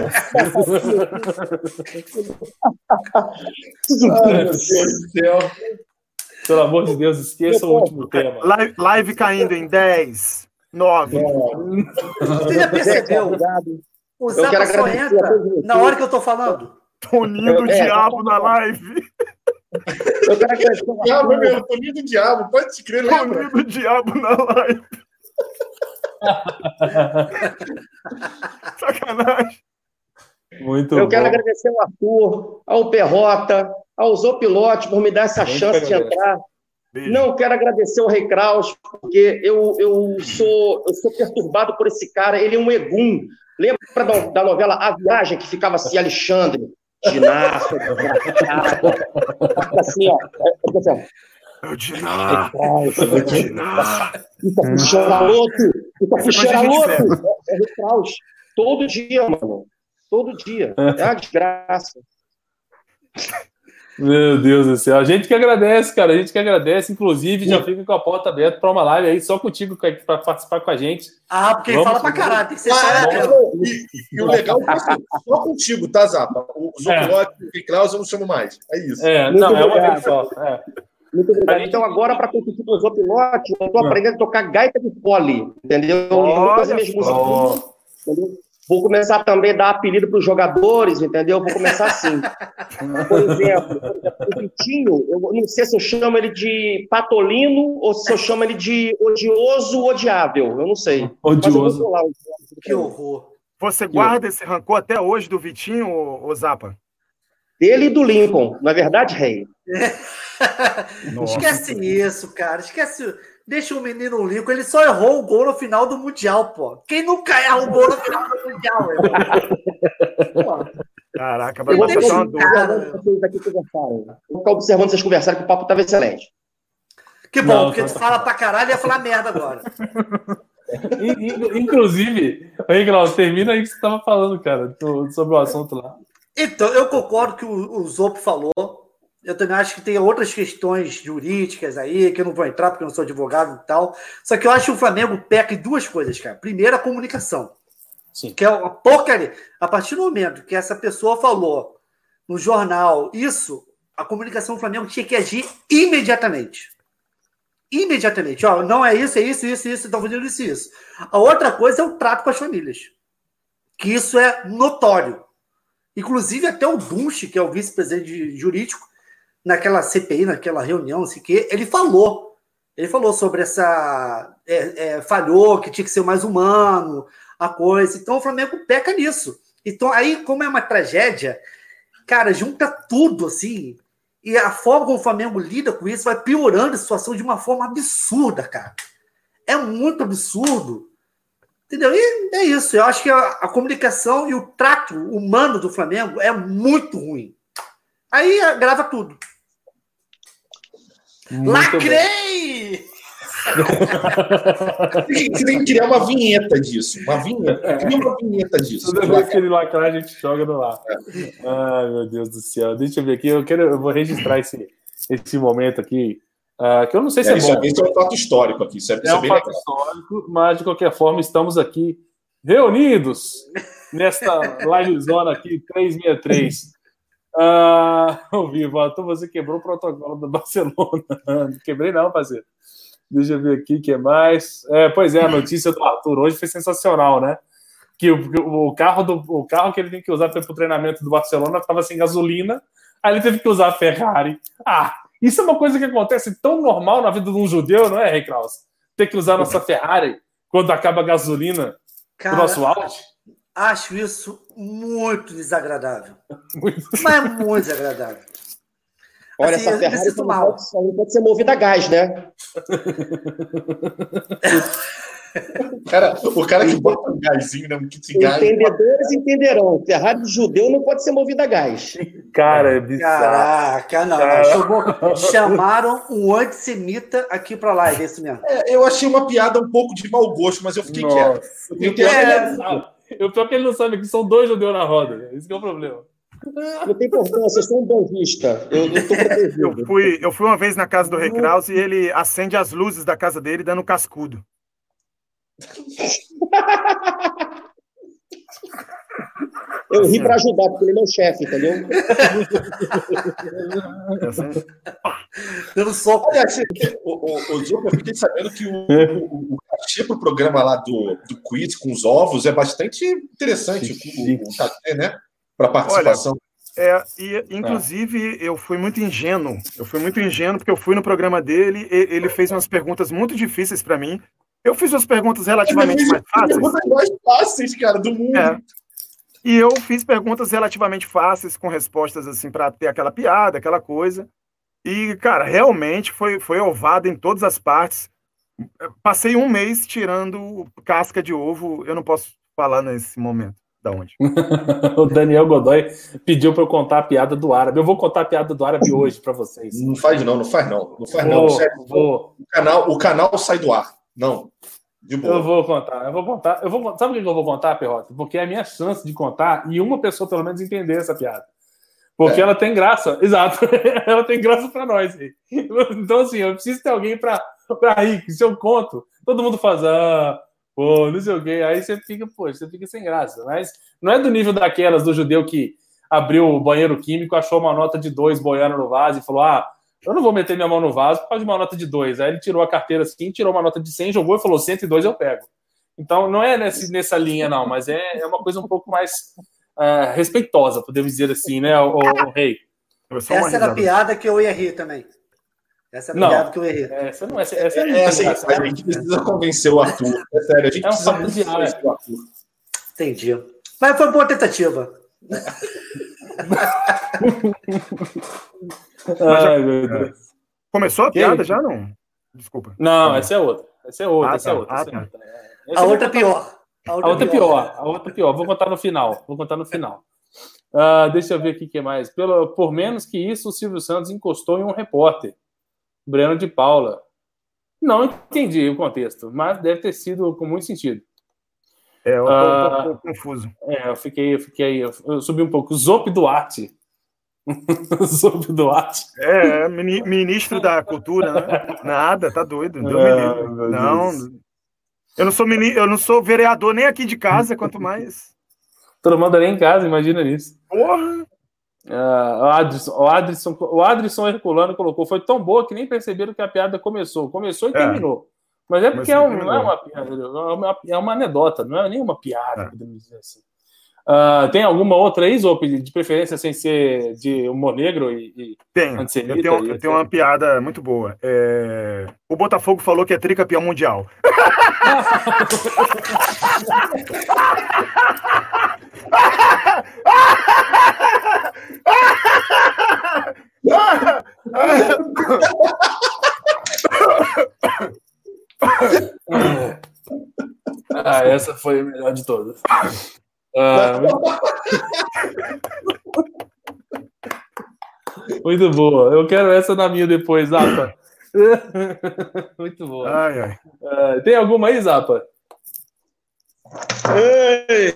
Ai, meu Deus do céu. Pelo amor de Deus, esqueça o último tema. Live, live caindo em 10, 9. Você já percebeu? O Zapa só entra na hora que eu tô falando. Toninho do É, Diabo na live. Eu quero agradecer Diabo, meu, Toninho do Diabo, pode te crer, lembra? Toninho do Diabo na live. Sacanagem. Muito Eu quero bom. agradecer ao Arthur, ao Perrota, ao Zopilote por me dar essa Muito chance de entrar. Beijo. Não quero agradecer ao Rei Kraus, porque eu, eu, sou, eu sou perturbado por esse cara. Ele é um egum. Lembra da, da novela A Viagem, que ficava assim, Alexandre, ginasta, desgraçado. assim, ó. É. É o Diná. Kraus, É o Diná. Fica com xeraloto, fica com Essa coisa a gente xeraloto. É, é Kraus. Todo dia, mano. Todo dia. É uma desgraça. Meu Deus do céu. A gente que agradece, cara. A gente que agradece. Inclusive, já fica com a porta aberta para uma live aí só contigo para participar com a gente. Ah, porque ele Vamos fala pra seguir. caralho. Tem que ser Ah, sério. não, e, e o legal é que assim, só contigo, tá, Zapa? O Zopilote e o Klaus eu não chamo mais. É isso. É, Muito não, é uma vez só. É. Muito obrigado. Então, agora, para competir com o Zopilote, eu estou Ah. aprendendo a tocar gaita de fole, entendeu? Eu vou fazer minhas músicas, entendeu? Vou começar também a dar apelido para os jogadores, entendeu? Vou começar assim. Por exemplo, o Vitinho, eu não sei se eu chamo ele de patolino ou se eu chamo ele de odioso odiável, eu não sei. Mas eu vou odioso. Que horror. Você guarda esse rancor até hoje do Vitinho, ô, Zapa? Dele e do Lincoln, na verdade, rei. Esquece isso, cara. Esquece. Deixa o menino Lincoln. Ele só errou o gol no final do Mundial, pô. Quem nunca erra o gol no final do Mundial, irmão? Caraca, vai deixa uma. Vou ficar observando vocês conversarem, que o papo estava excelente. Que bom, Não, porque tu fala pra caralho e ia falar merda agora. In- in- Inclusive, aí, Klaus, termina aí que você estava falando, cara, sobre o assunto lá. Então, eu concordo que o, o Zopo falou. Eu também acho que tem outras questões jurídicas aí, que eu não vou entrar porque eu não sou advogado e tal. Só que eu acho que o Flamengo peca em duas coisas, cara. Primeiro, a comunicação. Sim. Que é uma porcaria. A partir do momento que essa pessoa falou no jornal isso, a comunicação do Flamengo tinha que agir imediatamente. Imediatamente. Ó, não é isso, é isso, isso, isso, estão fazendo isso isso. A outra coisa é o trato com as famílias. Que isso é notório. Inclusive, até o Bunch, que é o vice-presidente jurídico, naquela CPI, naquela reunião, assim, que ele falou. Ele falou sobre essa. é, é, falhou, que tinha que ser mais humano, a coisa. Então o Flamengo peca nisso. Então, aí, como é uma tragédia, cara, junta tudo assim. E a forma como o Flamengo lida com isso vai piorando a situação de uma forma absurda, cara. É muito absurdo. Entendeu? E é isso. Eu acho que a, a comunicação e o trato humano do Flamengo é muito ruim. Aí grava tudo. Muito Lacrei! Você tem que criar uma vinheta disso. Uma vinheta. Cria uma vinheta disso. Toda vez que ele lacrar, a gente joga no ar. Ai, meu Deus do céu. Deixa eu ver aqui. Eu, quero, eu vou registrar esse, esse momento aqui. ah, que eu não sei se é, É, isso, bom. é, isso é um fato histórico aqui. Isso é, isso É é um bem fato legal. histórico, mas de qualquer forma, estamos aqui reunidos nesta live zona aqui, 363. Ah, ao vivo, Arthur, você quebrou o protocolo do Barcelona. Não quebrei, não, parceiro. Deixa eu ver aqui o que mais. É, pois é, a notícia do Arthur hoje foi sensacional, né? Que o, o carro, do, o carro que ele tem que usar para o treinamento do Barcelona estava sem gasolina, aí ele teve que usar a Ferrari. Ah, isso é uma coisa que acontece tão normal na vida de um judeu, não é, Rei Kraus? Ter que usar nossa Ferrari quando acaba a gasolina do Cara, nosso Audi? Acho isso muito desagradável. Muito. Mas é muito desagradável. Olha, Assim, essa Ferrari não mal. pode, não pode ser movida a gás, né? Cara, o cara que bota um gásinho, né? Um kit gás. Entendedores entenderão. Ferrari de judeu não pode ser movida a gás. Cara, é bizarro. Caraca, não. Chamou- chamaram um antissemita aqui pra live, é isso mesmo. É, eu achei uma piada um pouco de mau gosto, mas eu fiquei Nossa. quieto. Eu tentei é O pior é que ele não sabe que são dois judeus na roda. Esse que é o problema. Não tem importância, eu sou um bandista. Eu, eu fui, eu fui uma vez na casa do Rei Kraus e ele acende as luzes da casa dele dando cascudo. Eu ri para ajudar, porque ele é meu chefe, entendeu? Essa- Dando soco. Aliás, o, o, o Zupa, eu fiquei sabendo que o, o, o cachê pro programa lá do, do quiz com os ovos é bastante interessante, o, o cachê, né? Para participação. É, e inclusive eu fui muito ingênuo. Eu fui muito ingênuo porque eu fui no programa dele, e, ele fez umas perguntas muito difíceis para mim. Eu fiz umas perguntas relativamente mais fáceis. Perguntas mais fáceis, cara, do mundo. É. E eu fiz perguntas relativamente fáceis, com respostas assim, para ter aquela piada, aquela coisa. E, cara, realmente foi, foi ovado em todas as partes. Passei um mês tirando casca de ovo. Eu não posso falar nesse momento. Da onde? o Daniel Godoy pediu para eu contar a piada do árabe. Eu vou contar a piada do árabe hoje para vocês. Não faz não, não faz não. Não faz Vou, não. Sério. O, canal, o canal sai do ar. Não. De boa. Eu vou contar, eu vou contar. Eu vou, contar- sabe por que eu vou contar, Perrota? Porque é a minha chance de contar e uma pessoa, pelo menos, entender essa piada. Porque É. ela tem graça, exato. ela tem graça pra nós. Então, assim, eu preciso ter alguém pra rir. Se eu conto, todo mundo faz, ah, pô, não sei o quê. Aí você fica, pô, você fica sem graça. Mas não é do nível daquelas do judeu que abriu o banheiro químico, achou uma nota de dois boiando no vaso e falou, ah, eu não vou meter minha mão no vaso por causa de uma nota de dois. Aí ele tirou a carteira assim, tirou uma nota de 100, jogou e falou: 102 eu pego. Então não é nesse, nessa linha, não, mas é, é uma coisa um pouco mais ah, respeitosa, podemos dizer assim, né, o, o, o rei? Essa era a risada. piada que eu ia rir também. Essa é a Não. piada que eu ia rir. Essa não é. Essa, essa É, assim, a gente precisa convencer o Arthur. É sério, a gente É um precisa convencer o Arthur. Entendi. Mas foi boa tentativa. Ai, meu Deus. Começou a Que piada já, não? Desculpa. Não, essa é outra. Essa é outra, Ah, essa é outra. Ah, essa é tá. outra. É, A eu vou outra é pior. A outra é pior, a outra é pior. Vou contar no final. Vou contar no final. Ah, deixa eu ver aqui o que mais. Pelo, por menos que isso, o Silvio Santos encostou em um repórter, Breno de Paula. Não entendi o contexto, mas deve ter sido com muito sentido. É, eu tô Ah. um pouco confuso. É, eu fiquei, eu fiquei, eu subi um pouco. Zop Duarte. Zop Duarte. É, mini- ministro da cultura, né? Nada, tá doido. Meu Não, eu não sou mini, eu não sou vereador nem aqui de casa, quanto mais. Todo mundo ali em casa, imagina isso. Porra! Ah, o Adrisson, o Adrisson, o Adrisson Herculano colocou, foi tão boa que nem perceberam que a piada começou. Começou e É. terminou. Mas é porque é, um- não é uma piada, é uma, é uma anedota, não é nem uma piada, É. podemos dizer assim. Ah, tem alguma outra aí, Zop, de preferência sem ser de humor negro e, e antissemita? Eu tenho, e eu tenho uma piada muito boa. É, O Botafogo falou que é tricampeão mundial. Ah, essa foi a melhor de todas. Ah, muito... boa. Eu quero essa na minha depois, Zapa. muito boa. Ai, ai. Ah, tem alguma aí, Zapa? Ei!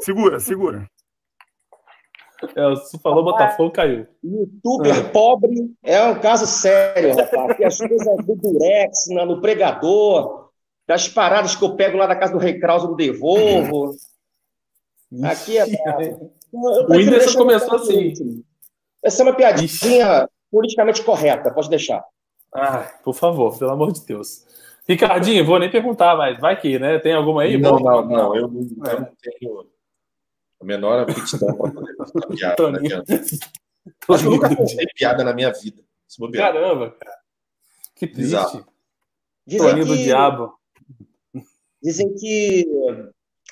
Segura, segura. É, você falou Botafogo, caiu. Youtuber pobre é um caso sério, rapaz. Tem as coisas do Durex, na- no pregador, das paradas que eu pego lá da casa do Rei Krause, eu devolvo. Aqui é bravo. O Whindersson começou assim. último. Essa é uma piadinha politicamente correta, pode deixar. Ah, por favor, pelo amor de Deus. Ricardinho, vou nem perguntar, mas vai que, né? Tem alguma aí? Não, Boa. não, não. Eu, não- eu não tenho a menor aptidão para poder contar piada. Não adianta. Acho que eu nunca contei piada na minha vida. Caramba, cara. Que triste. Toninho do que, diabo. Dizem que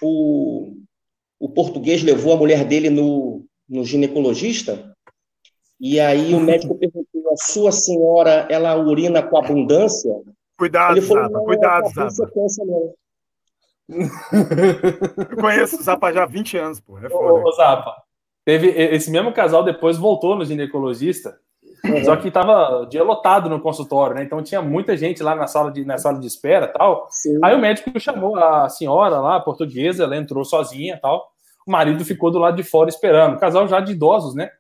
o, o português levou a mulher dele no, no ginecologista e aí o médico perguntou, a sua senhora, ela urina com abundância? Cuidado, Ele falou, não, Cuidado. Eu conheço o Zapa já há 20 anos, pô. É Ô, foda. ô, Zapa, teve esse mesmo casal depois voltou no ginecologista, só que tava dia lotado no consultório, né? Então tinha muita gente lá na sala de, na sala de espera tal. Sim. Aí o médico chamou a senhora lá, a portuguesa, ela entrou sozinha tal. O marido ficou do lado de fora esperando. Casal já de idosos, né?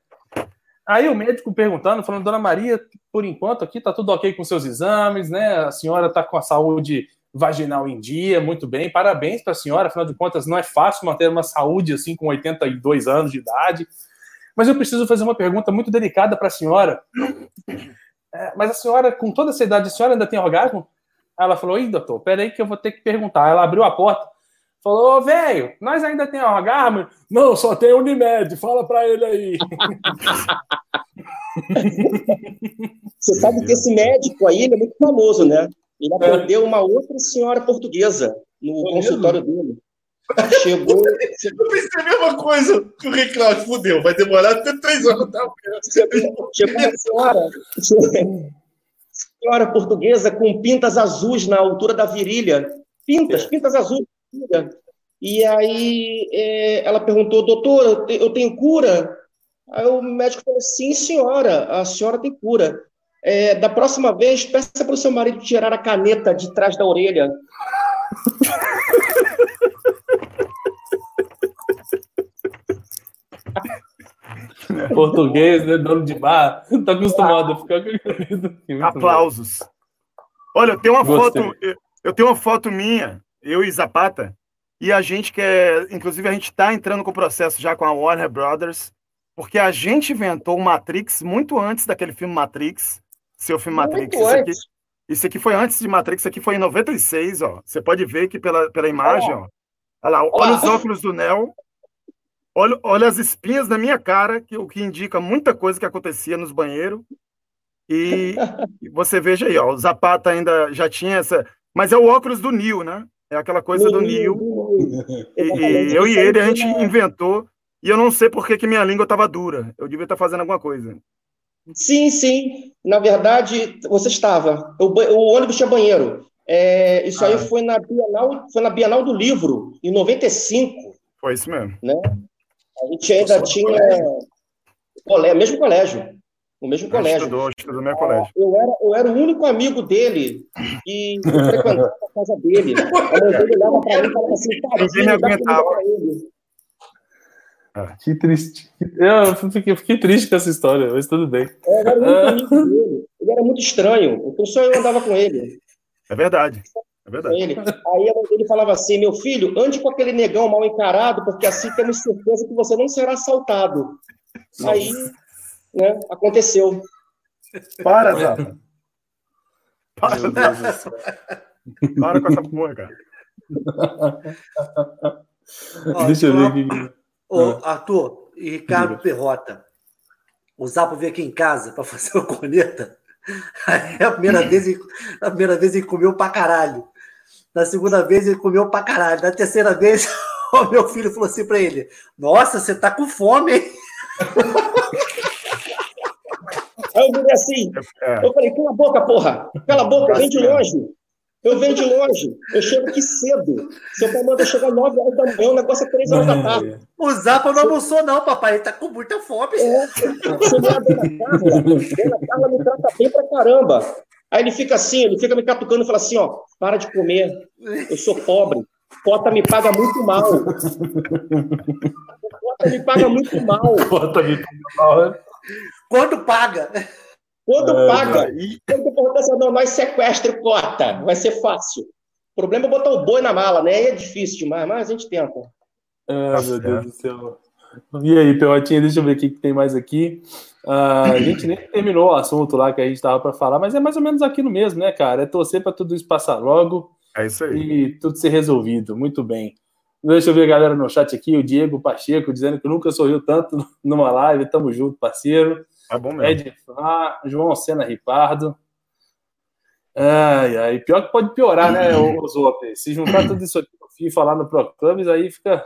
Aí o médico perguntando, falando, Dona Maria, por enquanto aqui tá tudo ok com seus exames, né? A senhora tá com a saúde vaginal em dia, muito bem. Parabéns para a senhora, afinal de contas, não é fácil manter uma saúde assim com 82 anos de idade. Mas eu preciso fazer uma pergunta muito delicada para a senhora. É, mas a senhora, com toda essa idade, a senhora ainda tem orgasmo? Ela falou: Ih, doutor, peraí que eu vou ter que perguntar. Ela abriu a porta, falou: Ô, velho, nós ainda tem orgasmo? Não, só tem Unimed, fala para ele aí. Você sabe que esse médico aí ele é muito famoso, né? Ele atendeu uma outra senhora portuguesa no consultório dele. Chegou, Eu pensei a mesma coisa que o Rei Cláudio fudeu. Vai demorar até três anos. Tá? chegou uma senhora, senhora portuguesa com pintas azuis na altura da virilha. Pintas, pintas azuis. na virilha. E aí é, ela perguntou, doutor, eu te- eu tenho cura? Aí o médico falou, sim, senhora, a senhora tem cura. É, da próxima vez, peça para o seu marido tirar a caneta de trás da orelha. Português, né? Dono de bar. Tá acostumado a ficar com. Aplausos. Olha, eu tenho uma Gostei. foto, eu, eu tenho uma foto minha, eu e Zapata, e a gente quer, inclusive a gente está entrando com o processo já com a Warner Brothers, porque a gente inventou o Matrix muito antes daquele filme Matrix, seu filme Matrix. Muito Isso aqui, isso aqui foi antes de Matrix, isso aqui foi em 96, ó. Você pode ver que pela, pela imagem, ó. Olha lá, olha os óculos do Neo. Olha, olha as espinhas na minha cara, que, o que indica muita coisa que acontecia nos banheiros. E, você veja aí, ó, o Zapata ainda já tinha essa. Mas é o óculos do Neo, né? É aquela coisa do Neo. E, e eu e ele, a gente inventou. E eu não sei por que, que minha língua estava dura. Eu devia estar fazendo alguma coisa. Sim, sim. Na verdade, você estava. O, o ônibus tinha banheiro. É, isso aí Ah. foi na Bienal, foi na Bienal do Livro, em 95. Foi isso mesmo. né? A gente ainda tinha colégio, mesmo colégio, o mesmo Já colégio. Estudou, estudou no meu colégio. Eu era, eu era o único amigo dele e eu frequentava a casa dele. A mãe dele olhava para ele e falava assim, Ninguém me dá comida aguentava. ele. Que triste. Eu fiquei, eu fiquei triste com essa história, mas tudo bem. Eu era o único amigo dele. Ele era muito estranho, então só eu andava com ele. É verdade. É verdade. ele. Aí a mãe dele falava assim, meu filho, ande com aquele negão mal encarado, porque assim temos certeza que você não será assaltado. Aí, né, aconteceu. Para, Zapa. Para, Meu Deus do céu. para com essa porra, cara. Ó, Deixa eu ver aqui. Ô, Arthur e Ricardo Perrota. O Zapo veio aqui em casa para fazer uma corneta. Aí a primeira vez, ele, a primeira vez ele comeu pra caralho. Na segunda vez ele comeu pra caralho. Na terceira vez, o meu filho falou assim pra ele: Nossa, você tá com fome, hein? Aí eu virei assim, É. eu falei, cala a boca, porra, cala a boca, vem de longe. Eu venho de longe, eu chego aqui cedo. Seu pai manda chegar 9 horas da manhã, o negócio é 3 horas da tarde. O Zapa não almoçou, não, papai. Ele tá com muita fome. É, você a dona Carla, a dona Carla me trata bem pra caramba. Aí ele fica assim, ele fica me catucando e fala assim, ó, para de comer, eu sou pobre, cota me paga muito mal. Cota me paga muito mal. Bota me mal. Quando paga? Quando É, paga? Quando eu pergunto assim, não, nós sequestra o cota, vai ser fácil. O problema é botar o boi na mala, né? Aí é difícil demais, mas a gente tenta. Ah, meu Deus do céu. E aí, Pelotinha, deixa eu ver o que tem mais aqui. Ah, a gente nem terminou o assunto lá que a gente estava para falar, mas é mais ou menos aquilo mesmo, né, cara? É torcer para tudo isso passar logo É isso aí. e tudo ser resolvido. Muito bem. Deixa eu ver a galera no chat aqui, o Diego Pacheco dizendo que nunca sorriu tanto numa live. Tamo junto, parceiro. É bom mesmo. Ed Flá, João Sena Ripardo. Ai, ai. Pior que pode piorar, né, Zop? Se juntar tudo isso aqui no fim e falar no Pro Clubs, aí fica.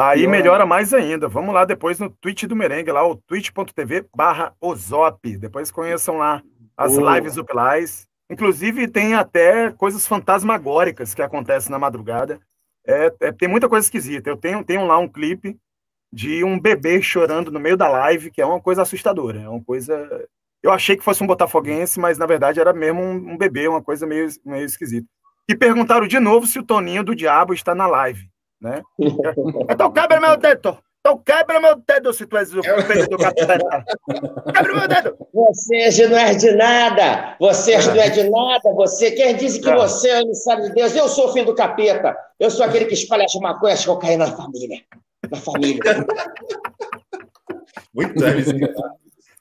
Aí Pior. melhora mais ainda. Vamos lá depois no Twitch do Merengue, lá, o twitch.tv barra Ozop. Depois conheçam lá as Boa. lives Opilais. Inclusive, tem até coisas fantasmagóricas que acontecem na madrugada. É, é- tem muita coisa esquisita. Eu tenho, tenho lá um clipe de um bebê chorando no meio da live, que é uma coisa assustadora. É uma coisa. Eu achei que fosse um botafoguense, mas na verdade era mesmo um, um bebê, uma coisa meio, meio esquisita. E perguntaram de novo se o Toninho do Diabo está na live, né? Então, cabe meu dedo, Então quebra meu dedo se tu és o filho do capeta. Quebra meu dedo. Vocês não é de nada. Vocês não é de nada. Você quem disse que você é emissário de Deus? Eu sou o filho do capeta. Eu sou aquele que espalha as maconhas que eu caí na família. Na família. Muito Hermes e Renato.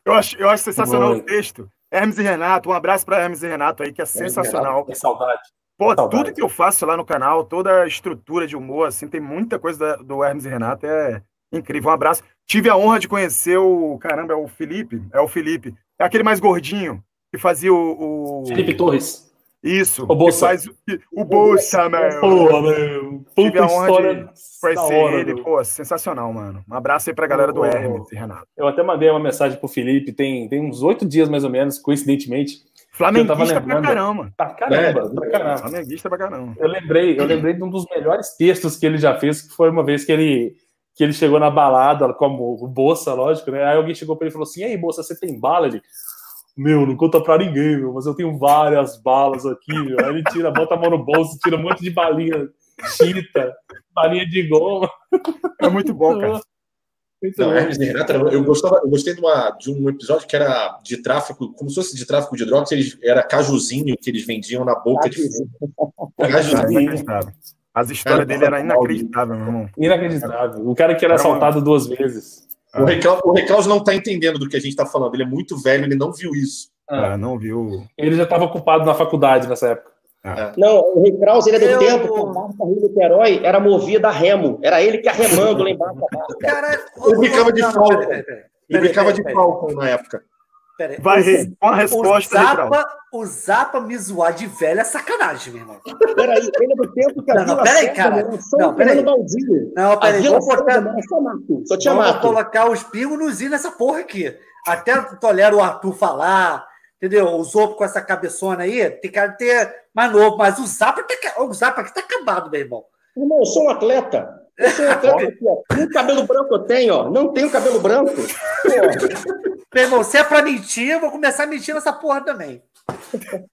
Eu acho, eu acho sensacional Muito. o texto. Hermes e Renato, um abraço para Hermes e Renato aí, que é sensacional. Que saudade. Pô, Saudade. tudo que eu faço lá no canal, toda a estrutura de humor, assim, tem muita coisa da- do Hermes e Renato, é incrível. Um abraço. Tive a honra de conhecer o, caramba, é o Felipe, é o Felipe, é aquele mais gordinho que fazia o, o- Felipe Torres. isso, O Bolsa. faz o, o Bolsa, meu. Porra, meu. Tive Puta a honra história de hora, ele, meu. pô, sensacional, mano. Um abraço aí pra galera do. Hermes e Renato. Eu até mandei uma mensagem pro Felipe, tem, tem uns oito dias mais ou menos, coincidentemente. Flamenguista pra caramba. Pra caramba, É. pra caramba. Flamenguista pra caramba. Eu lembrei, eu lembrei de um dos melhores textos que ele já fez, que foi uma vez que ele, que ele chegou na balada, como Bolsa, lógico, né? Aí alguém chegou pra ele e falou assim: E aí, Bolsa, você tem bala? Ele, meu, não conta pra ninguém, meu, mas eu tenho várias balas aqui, meu. Aí ele tira, bota a mão no bolso, tira um monte de balinha chita, balinha de goma. É muito bom, cara. Muito Não. Hermes e Renato, era- eu, gostava, eu gostei de, uma- de um episódio que era de tráfico, como se fosse de tráfico de drogas, eles, era cajuzinho que eles vendiam na boca de fogo. Cajuzinho. As histórias Cara, dele eram inacreditáveis, meu irmão. Inacreditável. O cara que era Era uma- assaltado duas vezes. O Reclaus, o Reclaus não está entendendo do que a gente está falando. Ele é muito velho, ele não viu isso. Ah, Ah, não viu. ele já estava ocupado na faculdade nessa época. Não, o Rei Krause, ele é do Eu- tempo que a barca Rio Niterói era movida a remo. Era ele que arremando lá embaixo da barca. Caralho. Eu ficava de Não, não, Falcon. peraí, peraí, Ele Peraí, brincava peraí, de peraí. Falcon na época. peraí. Vai, O- Rei, com a resposta, o. Zapa, o Zapa me zoar de velho é sacanagem, meu irmão. Peraí, ele é do tempo que a Não, não, Vila peraí, Sésamo cara. era só Não, um peraí. baldio. Não, peraí, vou botar. Só mato. Tinha Vamos mato. colocar os pingos nos i nessa porra aqui. Até tolero o Arthur falar, entendeu? O Zopo com essa cabeçona aí, tem cara de ter mais novo, mas o Zapa, tá, o Zapa aqui tá acabado, meu irmão. Irmão, eu sou um atleta. Eu sou um atleta aqui, ó. Nem cabelo branco eu tenho, ó. Não tenho cabelo branco. Pô, Meu irmão, se é pra mentir, eu vou começar a mentir nessa porra também.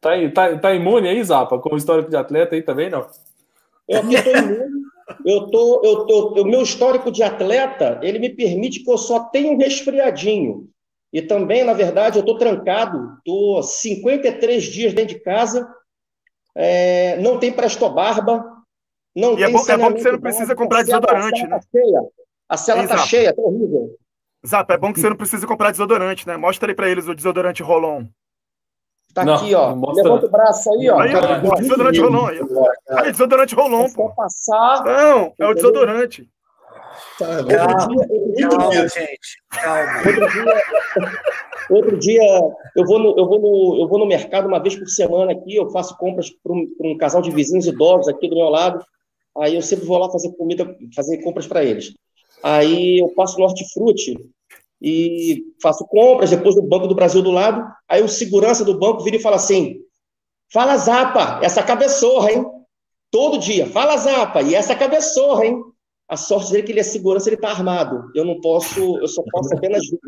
Tá, tá, tá imune aí, Zapa, com o histórico de atleta aí também, não? eu aqui tô imune. Eu tô, eu tô, o meu histórico de atleta, ele me permite que eu só tenha um resfriadinho. E também, na verdade, eu tô trancado, tô 53 dias dentro de casa, é, não tem prestobarba, não E é tem bom- é bom que você não precisa comprar a cela- desodorante, a cela né? Tá cheia. A cela tá Exato. cheia, tá horrível. Zap, é bom que você não precisa comprar desodorante, né? Mostra aí pra eles o desodorante Rolon. Tá Não, aqui, ó. Levanta o braço aí, ó. Aí, Cara, desodorante Rolon aí. desodorante Rolon, é só pô. passar. Não, é o desodorante. Tá, Outro dia, Calma, gente. Calma. Outro dia, outro dia eu, vou no, eu, vou no, eu vou no mercado uma vez por semana aqui, eu faço compras para um, um casal de vizinhos idosos aqui do meu lado. Aí eu sempre vou lá fazer comida, fazer compras para eles. Aí eu passo no hortifruti e faço compras depois do Banco do Brasil do lado. Aí o segurança do banco vira e fala assim: Fala Zapa, essa cabeçorra, hein? Todo dia, fala Zapa, e essa cabeçorra, hein? A sorte dele é que ele é segurança, ele tá armado. Eu não posso, eu só posso apenas ver.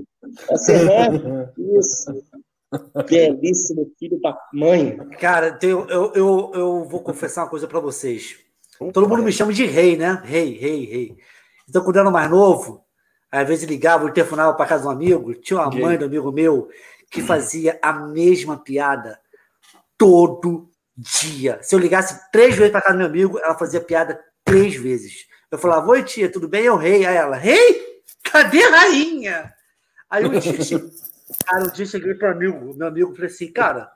Assim, né? Isso. Belíssimo filho da mãe. Cara, tem- eu, eu, eu vou confessar uma coisa pra vocês. Todo mundo me chama de rei, né? Rei, rei, rei. Então, quando eu era mais novo, às vezes ligava, eu telefonava para casa de um amigo, tinha uma Gay. mãe do amigo meu que fazia a mesma piada todo dia. Se eu ligasse três vezes para casa do meu amigo, ela fazia piada três vezes. Eu falava, oi tia, tudo bem? Eu rei. Aí ela, rei? Cadê a rainha? Aí um dia, cara, um dia cheguei para amigo, meu amigo, falei assim, cara,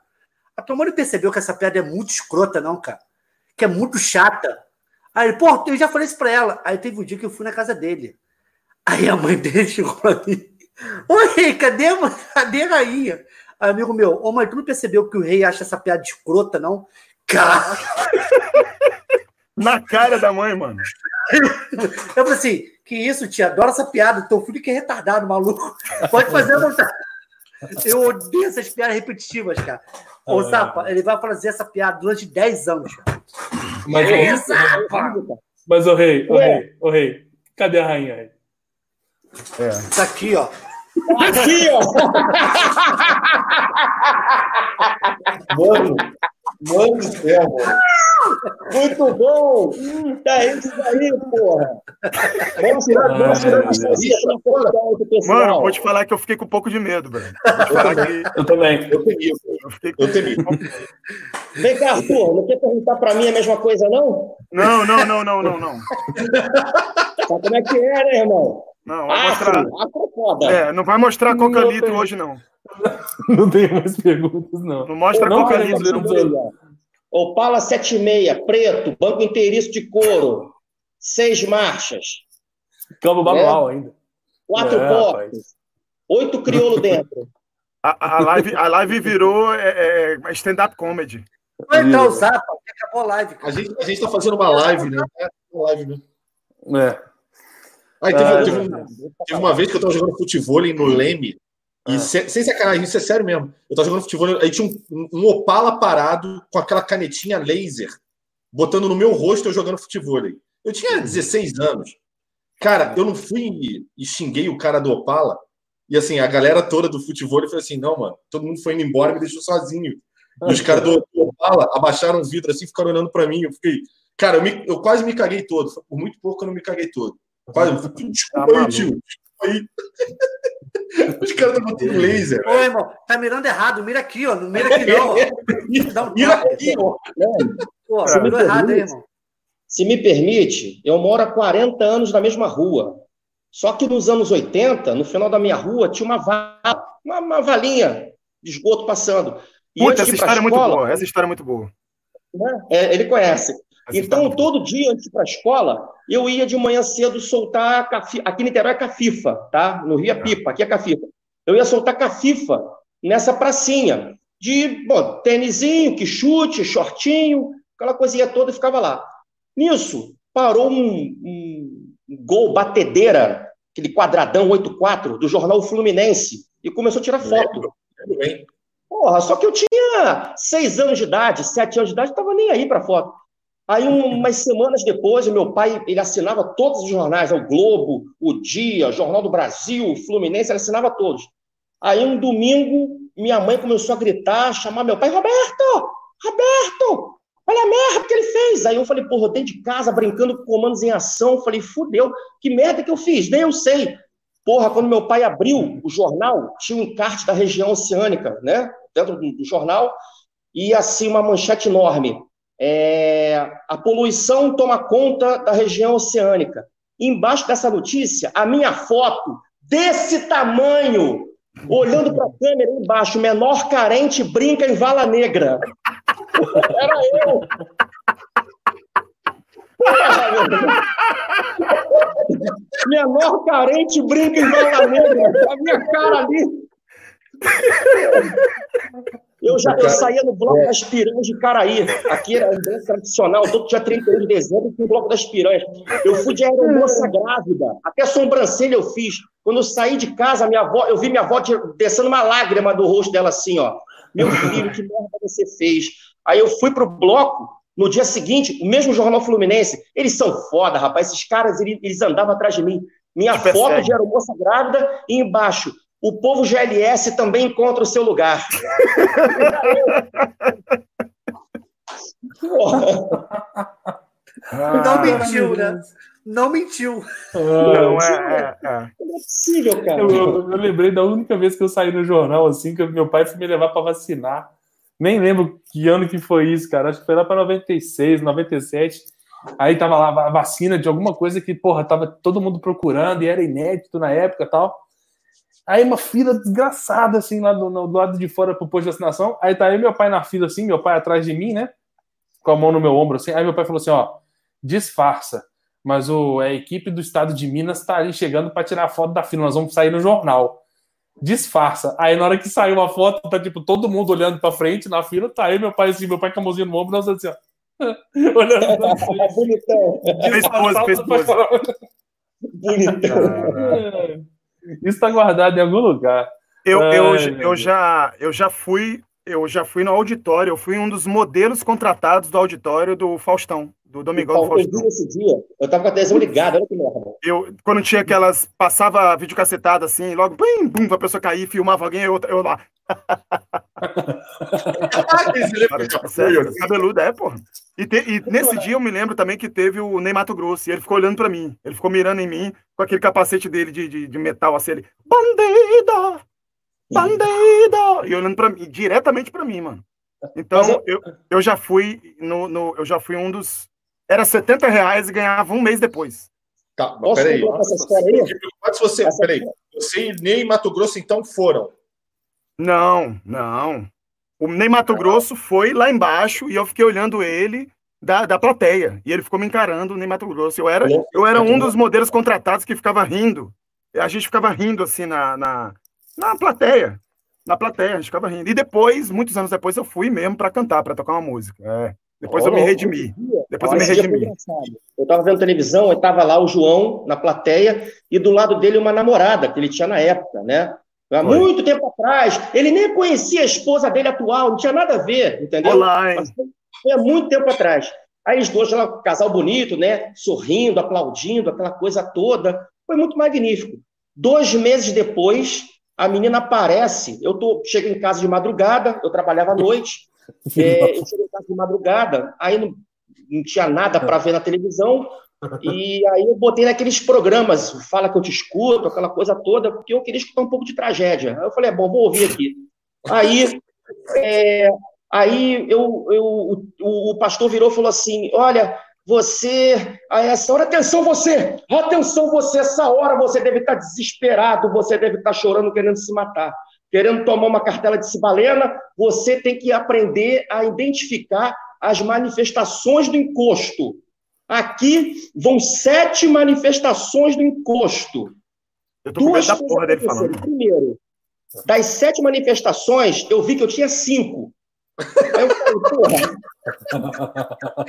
a tua mãe percebeu que essa piada é muito escrota, não, cara? Que é muito chata. Aí ele, pô, eu já falei isso pra ela. Aí teve um dia que eu fui na casa dele. Aí a mãe dele chegou pra mim. Oi, cadê, cadê a rainha? Aí, amigo meu, ô mãe, tu não percebeu que o rei acha essa piada escrota, não? Cara, Na cara da mãe, mano. eu falei assim, que isso, tia, adoro essa piada. Teu filho que é retardado, maluco. Pode fazer a vontade. Eu odeio essas piadas repetitivas, cara. Ô, Zapa, ele vai fazer essa piada durante 10 anos. cara. Mas, É, ô, Zapa! mas o rei, o rei, o rei. Cadê a rainha aí? É. Isso aqui, ó. Aqui, ó. Mano, mano do céu, mano. Muito bom! É isso aí, porra! Vamos tirar, vamos tirar a pra esse Mano, vou te falar que eu fiquei com um pouco de medo, velho. Eu também. Eu temi, eu fiquei eu temi. Vem cá, Arthur, não quer perguntar pra mim a mesma coisa, não? Não, não, não, não, não, não. Sabe como é que é, né, irmão? Não, vai mostrar. Afro, afro é foda. É, não vai mostrar coca tem. hoje, não. Não tenho mais perguntas, não. Não mostra Não coca queremos litro. ver não. Opala 76, preto, banco inteiriço de couro, seis marchas, Câmbio manual ainda. quatro É, portas, oito crioulo dentro. A, a, live, a live virou é, é, stand-up comedy. Vai entrar o Zapa, que acabou a live. A Cara. gente, a gente tá fazendo uma live, né? É, uma live, né? É. Aí teve, Ah, teve um- teve uma vez que eu tava jogando futebol no Leme, e se- sem sacanagem, isso é sério mesmo. Eu tava jogando futebol, aí tinha um, um Opala parado com aquela canetinha laser, botando no meu rosto eu jogando futebol. Eu tinha 16 anos. Cara, eu não fui e xinguei o cara do Opala, e assim, a galera toda do futebol falou assim: não, mano, todo mundo foi indo embora e me deixou sozinho. E os caras do, do Opala abaixaram o vidro assim, ficaram olhando pra mim. Eu fiquei, cara, eu, me- eu quase me caguei todo. Foi Por muito pouco eu não me caguei todo. Quase, desculpa aí, tio. Aí. Os caras estão botando laser. Ô, irmão, tá mirando errado. Mira aqui, ó. Não mira aqui, não. ó. Dá um Mira aqui, ó. Pô, mirou errado, hein, permite? irmão. Se me permite, eu moro há 40 anos na mesma rua. Só que nos anos 80, no final da minha rua, tinha uma vala, uma, uma valinha de esgoto passando. E Puta, essa história é muito escola, boa. Essa história é muito boa. né, é, ele conhece. É Então, todo dia antes de ir para a escola, eu ia de manhã cedo soltar aqui em Niterói é cafifa, tá? No Rio é pipa, aqui é cafifa. Eu ia soltar cafifa nessa pracinha de, bom, tênisinho, que chute, shortinho, aquela coisinha toda e ficava lá. Nisso, parou um, um gol batedeira, aquele quadradão 8-4 do jornal Fluminense e começou a tirar foto. Bem. Porra, só que eu tinha seis anos de idade, sete anos de idade, não estava nem aí para foto. Aí, um- umas semanas depois, meu pai, ele assinava todos os jornais, o Globo, o Dia, Jornal do Brasil, Fluminense, ele assinava todos. Aí, um domingo, minha mãe começou a gritar, chamar meu pai, Roberto, Roberto, olha a merda que ele fez. Aí eu falei, porra, dentro de casa, brincando com comandos em ação, falei, fudeu, que merda que eu fiz? Nem eu sei. Porra, quando meu pai abriu o jornal, tinha um encarte da região oceânica, né? Dentro do jornal, e assim uma manchete enorme. É, a poluição toma conta da região oceânica. Embaixo dessa notícia, a minha foto, desse tamanho, olhando para a câmera embaixo, menor carente brinca em vala negra. Era eu. Menor carente brinca em vala negra. A minha cara ali. Eu já eu saía no Bloco das Piranhas de Caraí. Aqui era um bem tradicional, todo dia 31 de dezembro tinha o Bloco das Piranhas. Eu fui de aeromoça grávida, até sobrancelha eu fiz. Quando eu saí de casa, minha avó, eu vi minha avó de- descendo uma lágrima do rosto dela assim, ó. Meu filho, que merda você fez? Aí eu fui pro bloco, no dia seguinte, o mesmo Jornal Fluminense, eles são foda, rapaz, esses caras, eles, eles andavam atrás de mim. Minha foto persegue. de aeromoça grávida e embaixo, o povo GLS também encontra o seu lugar. Não mentiu, né? Não mentiu. Não, é, é, é. Não é possível, cara. Eu, eu- eu lembrei da única vez que eu saí no jornal, assim, que meu pai foi me levar para vacinar. Nem lembro que ano que foi isso, cara. Acho que foi lá para 96, 97. Aí tava lá a vacina de alguma coisa que, porra, tava todo mundo procurando e era inédito na época e tal. Aí uma fila desgraçada, assim, lá do, do lado de fora pro posto de vacinação. Aí tá aí meu pai na fila, assim, meu pai atrás de mim, né? Com a mão no meu ombro, assim. Aí meu pai falou assim, ó, disfarça. Mas o, a equipe do estado de Minas tá ali chegando para tirar foto da fila. Nós vamos sair no jornal. Disfarça. Aí na hora que saiu a foto, tá tipo todo mundo olhando para frente na fila. Tá aí meu pai assim, meu pai com a mãozinha no ombro, nós assim, ó. olhando pra frente. Bonitão. Fez pose, fez pose. Bonitão. Isso tá guardado em algum lugar. Eu, Ai, eu, eu, já, eu já fui, eu já fui no auditório, eu fui um dos modelos contratados do auditório do Faustão, do Domingão do eu Faustão. vi esse dia, eu tava com a televisão ligada, olha que merda. Eu, quando tinha aquelas, passava videocassetada assim, logo, bum, bum, pra pessoa cair, filmava alguém, eu, eu lá. Sério, cabeludo, é, porra. E, te- e nesse dia eu me lembro também que teve o Ney Mato Grosso, e ele ficou olhando pra mim. Ele ficou mirando em mim com aquele capacete dele de, de, de metal, assim, ele. Bandido! Bandido! E olhando pra mim, diretamente pra mim, mano. Então, Mas eu- eu, eu já fui no, no- Eu já fui um dos. Era 70 reais e ganhava um mês depois. Tá, mas peraí. se você. Essa- Peraí. Você e Ney e Mato Grosso, então, foram. Não, não. O Ney Mato Grosso foi lá embaixo e eu fiquei olhando ele da, da plateia. E ele ficou me encarando, o Ney Mato Grosso. Eu era, eu era um dos modelos contratados que ficava rindo. A gente ficava rindo assim na, na, na plateia. Na plateia, a gente ficava rindo. E depois, muitos anos depois, eu fui mesmo para cantar, para tocar uma música. É. Depois eu me redimi. Depois eu me foi redimi. Eu estava vendo televisão, e estava lá o João na plateia e do lado dele uma namorada que ele tinha na época, né? Há Foi. muito tempo atrás. Ele nem conhecia a esposa dele atual, não tinha nada a ver, entendeu? Olá, hein? Mas foi, foi há muito tempo atrás. Aí eles dois lá, casal bonito, né? Sorrindo, aplaudindo, aquela coisa toda. Foi muito magnífico. Dois meses depois, a menina aparece. Eu tô, chego em casa de madrugada, eu trabalhava à noite. É, eu cheguei em casa de madrugada, aí não, não tinha nada para ver na televisão. E aí eu botei naqueles programas, fala que eu te escuto, aquela coisa toda, porque eu queria escutar um pouco de tragédia. Aí eu falei, é bom, vou ouvir aqui. Aí, é, aí eu, eu, o, o pastor virou e falou assim: olha, você, a essa hora, atenção você, atenção você, essa hora você deve estar desesperado, você deve estar chorando, querendo se matar, querendo tomar uma cartela de cibalena, você tem que aprender a identificar as manifestações do encosto. Aqui vão sete manifestações do encosto. Eu tô com medo Duas da coisas porra dele falando. Primeiro, das sete manifestações, eu vi que eu tinha cinco. Aí eu falei, porra,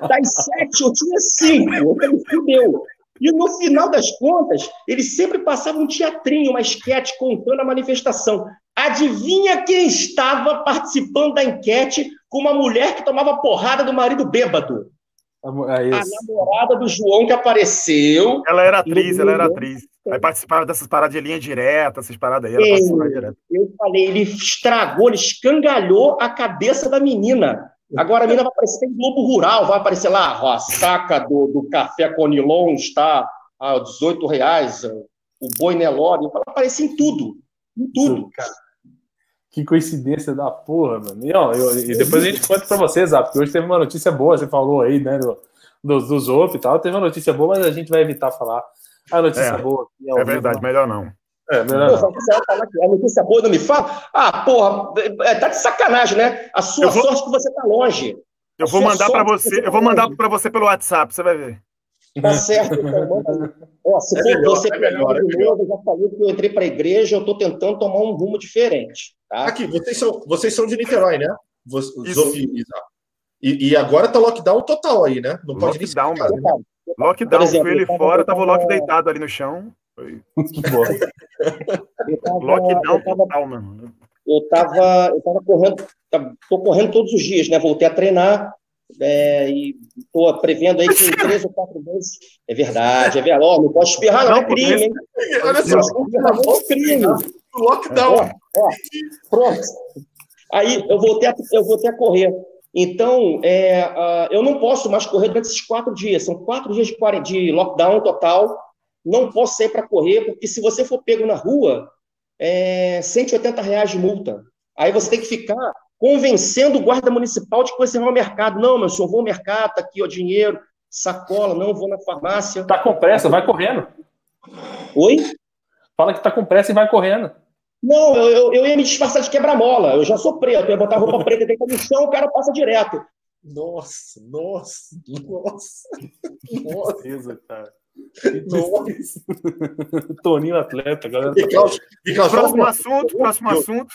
das sete eu tinha cinco. Eu falei, fudeu. E no final das contas, eles sempre passavam um teatrinho, uma esquete contando a manifestação. Adivinha quem estava participando da enquete com uma mulher que tomava porrada do marido bêbado? É A namorada do João que apareceu. Ela era atriz, ela era Uhum. atriz. Aí participava dessas paradas de linha direta, essas paradas aí, ela direto. Eu falei, ele estragou, ele escangalhou a cabeça da menina. Agora a menina vai aparecer em Globo Rural, vai aparecer lá, ó, a saca do, do café Conilon está a 18 reais, o boi Nelore, vai aparecer em tudo, em tudo. Que coincidência da porra, mano. E, ó, eu- e depois a gente conta pra vocês, Zap, porque hoje teve uma notícia boa, você falou aí, né, do, do, do Zop e tal. Teve uma notícia boa, mas a gente vai evitar falar a notícia É, boa. É vivo, verdade, não. melhor não. É, melhor Pô, não. a notícia boa não me fala? Ah, porra, é, tá de sacanagem, né? A sua vou- sorte é que você tá longe. Eu vou mandar pra sorte é você, tá eu vou mandar para você pelo WhatsApp, você vai ver. Tá certo, então manda. Ó, se É for melhor, você é melhor, é de melhor. novo, eu já falei que eu entrei para a igreja, eu estou tentando tomar um rumo diferente. Tá? Aqui, vocês são, vocês são de Niterói, né? E. E, agora tá lockdown total aí, né? Não pode nem sair Lockdown, de casa. mano. Lockdown, Por exemplo, fui ele tava- fora, eu tava o tava- Loki deitado ali no chão. Foi Boa. Eu tava, Lockdown tava, total, mano. eu tava, eu tava correndo, tô correndo todos os dias, né? Voltei a treinar é, e tô prevendo aí que em três ou quatro meses. É verdade, é verdade. Ó, não pode espirrar, não, Não, é crime, hein? Olha só, é crime. O lockdown. Ó, ó, pronto. Aí eu voltei a, eu voltei a correr. Então, é, ah, eu não posso mais correr durante esses quatro dias. São quatro dias de, de lockdown total. Não posso sair para correr, porque se você for pego na rua, é 180 reais de multa. Aí você tem que ficar convencendo o guarda municipal de que você vai ao mercado. Não, meu senhor, vou ao mercado, tá aqui o dinheiro, sacola, não, vou na farmácia. Tá com pressa, vai correndo. Oi? Fala que tá com pressa e vai correndo. Não, eu, eu, eu ia me disfarçar de quebra-mola. Eu já sou preto, eu ia botar roupa preta deitar no chão, o cara passa direto. Nossa, nossa, nossa. Nossa. Beleza, cara. Toninho atleta, galera. E e Próximo assunto, próximo assunto.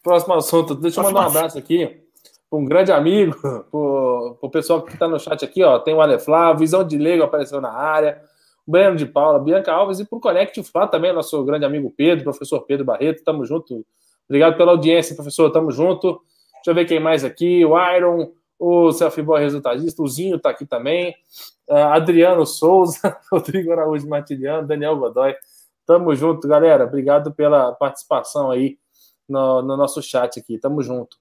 Próximo assunto. Deixa eu mandar um abraço aqui para um grande amigo, para o pessoal que está no chat aqui, ó. Tem o Ale Flávio, Visão de Lego apareceu na área, Breno de Paula, Bianca Alves e para o Connect também, nosso grande amigo Pedro, professor Pedro Barreto, tamo junto. Obrigado pela audiência, professor, tamo junto. Deixa eu ver quem mais aqui, o Iron, o Selfie Boy resultadista, o Zinho tá aqui também, ah, Adriano Souza, Rodrigo Araújo Martiliano, Daniel Godoy. Tamo junto, galera. Obrigado pela participação aí no, no nosso chat aqui. Tamo junto.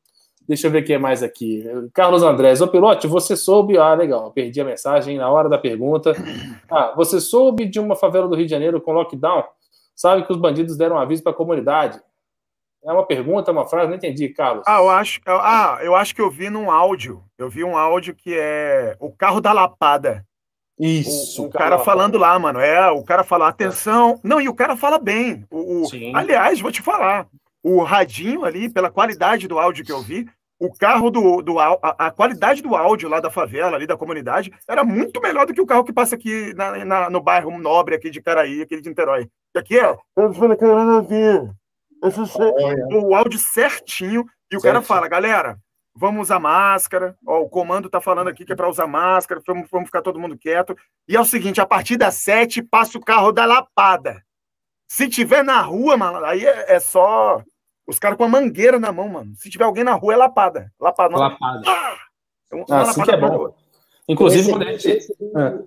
Deixa eu ver quem é mais aqui. Carlos Andrés, ô pilote, você soube. Ah, legal, perdi a mensagem na hora da pergunta. Ah, você soube de uma favela do Rio de Janeiro com lockdown? Sabe que os bandidos deram aviso para a comunidade? É uma pergunta, uma frase? Não entendi, Carlos. Ah, eu acho, eu- ah, eu acho que eu vi num áudio. Eu vi um áudio que é o carro da lapada. Isso. O, o cara falando lá, mano. É, o cara fala, atenção. Não, e o cara fala bem. O, o- Sim. aliás, vou te falar. O radinho ali, pela qualidade do áudio que eu vi, o carro do. do a, a qualidade do áudio lá da favela, ali da comunidade, era muito melhor do que o carro que passa aqui na, na- no bairro nobre aqui de Caraí, aquele de Niterói. E aqui é. Cara, O áudio certinho. E o cara Certinho. fala, galera, vamos usar máscara. Ó, o comando tá falando aqui que é para usar máscara, vamos, vamos ficar todo mundo quieto. E é o seguinte, a partir das sete passa o carro da lapada. Se tiver na rua, mano, aí é, é só os caras com a mangueira na mão, mano. Se tiver alguém na rua, é lapada. Lapada. não- Lapada. É uma Ah, assim que é lapada bom. Inclusive, quando a gente. Ah.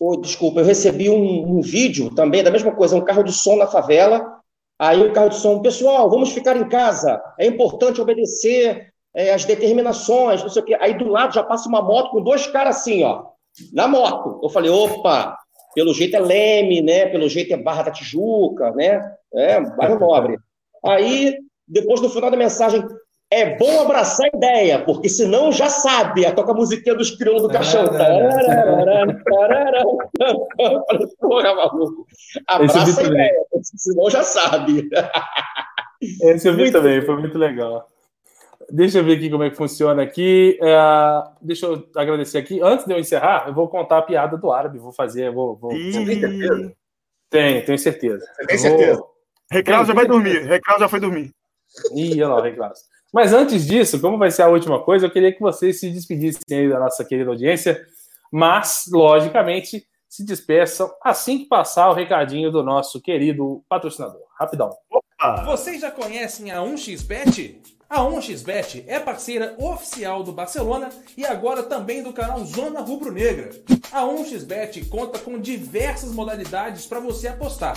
Ô, desculpa, eu recebi um, um vídeo também da mesma coisa, um carro de som na favela. Aí o carro de som, pessoal, vamos ficar em casa. É importante obedecer é, as determinações, não sei o quê. Aí do lado já passa uma moto com dois caras assim, ó, na moto. Eu falei, opa, pelo jeito é Leme, né? Pelo jeito é Barra da Tijuca, né? É, bairro nobre. Aí, depois no final da mensagem, é bom abraçar a ideia, porque senão já sabe. Toca a musiquinha dos crioulos do caixão. Porra, maluco. Abraça a ideia, porque senão já sabe. Esse eu vi Muito também, foi muito legal. Deixa eu ver aqui como é que funciona aqui. É, deixa eu agradecer aqui. Antes de eu encerrar, eu vou contar a piada do árabe. Vou fazer, vou. vou... Ih, Tenho, tenho certeza. Tem vou- certeza? Reclau já vai dormir. Reclau já foi dormir. Ih, olha lá, o. Mas antes disso, como vai ser a última coisa, eu queria que vocês se despedissem aí da nossa querida audiência, mas, logicamente, se despeçam assim que passar o recadinho do nosso querido patrocinador. Rapidão. Vocês já conhecem a 1xBet? A 1xBet é parceira oficial do Barcelona e agora também do canal Zona Rubro Negra. A 1xBet conta com diversas modalidades para você apostar.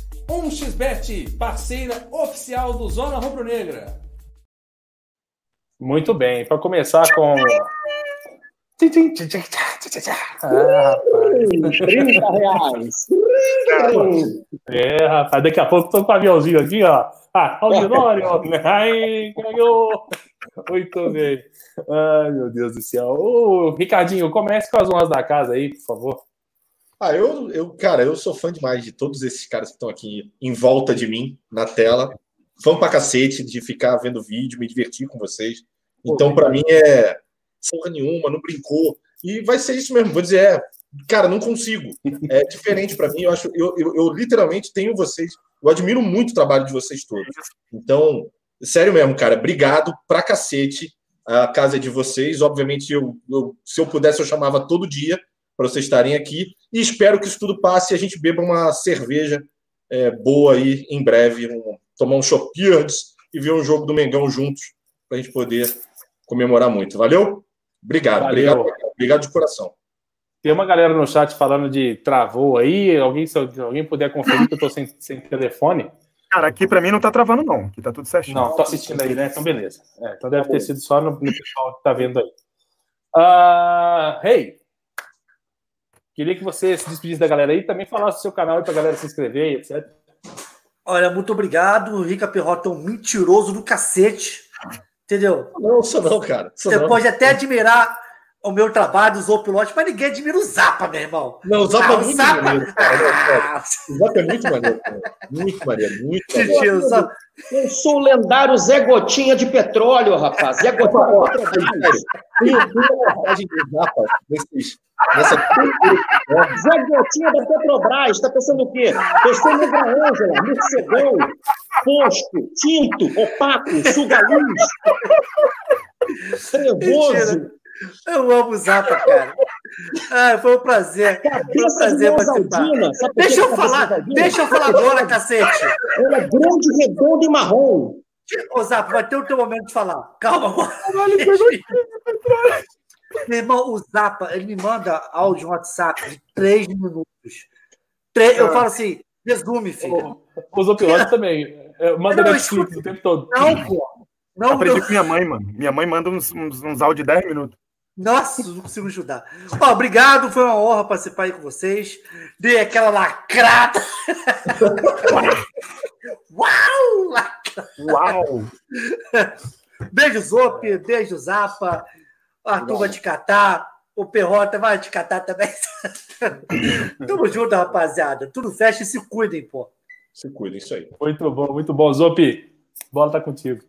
1xBet, parceira oficial do Zona Rubro Negra. Muito bem, para começar com. Ah, rapaz. 30 reais. É, rapaz, daqui a pouco tô com o aviãozinho aqui, ó. Ah, auditório! Ai, ganhou! Muito bem. Ai, meu Deus do céu. Ô, Ricardinho, comece com as honras da casa aí, por favor. Ah, eu, eu, cara, eu sou fã demais de todos esses caras que estão aqui em volta de mim, na tela. Fã pra cacete de ficar vendo vídeo, me divertir com vocês. Então, pra mim, é porra nenhuma, não brincou. E vai ser isso mesmo, vou dizer, é, cara, não consigo. É diferente pra mim, eu acho, eu, eu, eu literalmente tenho vocês, eu admiro muito o trabalho de vocês todos. Então, sério mesmo, cara, obrigado pra cacete. A casa é de vocês, obviamente, eu, eu- se eu pudesse, eu chamava todo dia para vocês estarem aqui. E espero que isso tudo passe e a gente beba uma cerveja é, boa aí em breve, um- tomar um Chopeards e ver um jogo do Mengão juntos, para a gente poder comemorar muito. Valeu? Obrigado, Valeu. obrigado, obrigado de coração. Tem uma galera no chat falando de travou aí. Alguém, se alguém puder conferir que eu tô sem, sem telefone. Cara, aqui pra mim não tá travando, não. Aqui tá tudo certinho. Não, tô assistindo aí, né? Então, beleza. É, então deve ter sido só no, no pessoal que tá vendo aí. Ah, hey! Queria que você se despedisse da galera aí e também falasse do seu canal aí pra galera se inscrever, etc. Olha, muito obrigado. Rica Perrota é um mentiroso do cacete. Entendeu? Não, sou não, cara. Sou Você não. pode até admirar o meu trabalho dos pilote, mas ninguém admira o Zapa, meu irmão. Não, o Zapa Ah, é muito Zapa- maneiro. cara. Ah, O Zapa é muito maneiro. cara. Muito maneiro, muito maneiro. Zapa- Eu sou o lendário Zé Gotinha de petróleo, rapaz. Zé Gotinha de petróleo. Tem uma do Zapa nesses, nessa Zé Gotinha da Petrobras. Tá pensando o quê? Eu sou Negra Ângela, morcegão, fosco, tinto, opaco, suga-luz. Trevoso. Eu amo o Zapa, cara. Ah, foi um prazer. Foi um prazer participar. Deixa eu falar, deixa eu falar agora, cacete. Ela é grande, redonda e marrom. Ô, Zapa, vai ter o teu momento de falar. Calma agora. Meu irmão, o Zapa, ele me manda áudio no WhatsApp de três minutos. Tre- Eu falo assim, resume, filho. Os opilotes também. É, Manda Netflix o tempo todo. Não, pô. Não, Aprendi não. com minha mãe, mano. Minha mãe manda uns, uns, uns áudios de 10 minutos. Nossa, não consigo ajudar. Ó, obrigado, foi uma honra participar aí com vocês. Dei aquela lacrada. Uau! lacrada. Uau! Beijo, Zop, beijo, Zapa. Arthur vai te catar. O Perrota vai te catar também. Tamo junto, rapaziada. Tudo fecha e se cuidem, pô. Se cuida, isso aí. Muito bom, muito bom. Zop, bola tá contigo.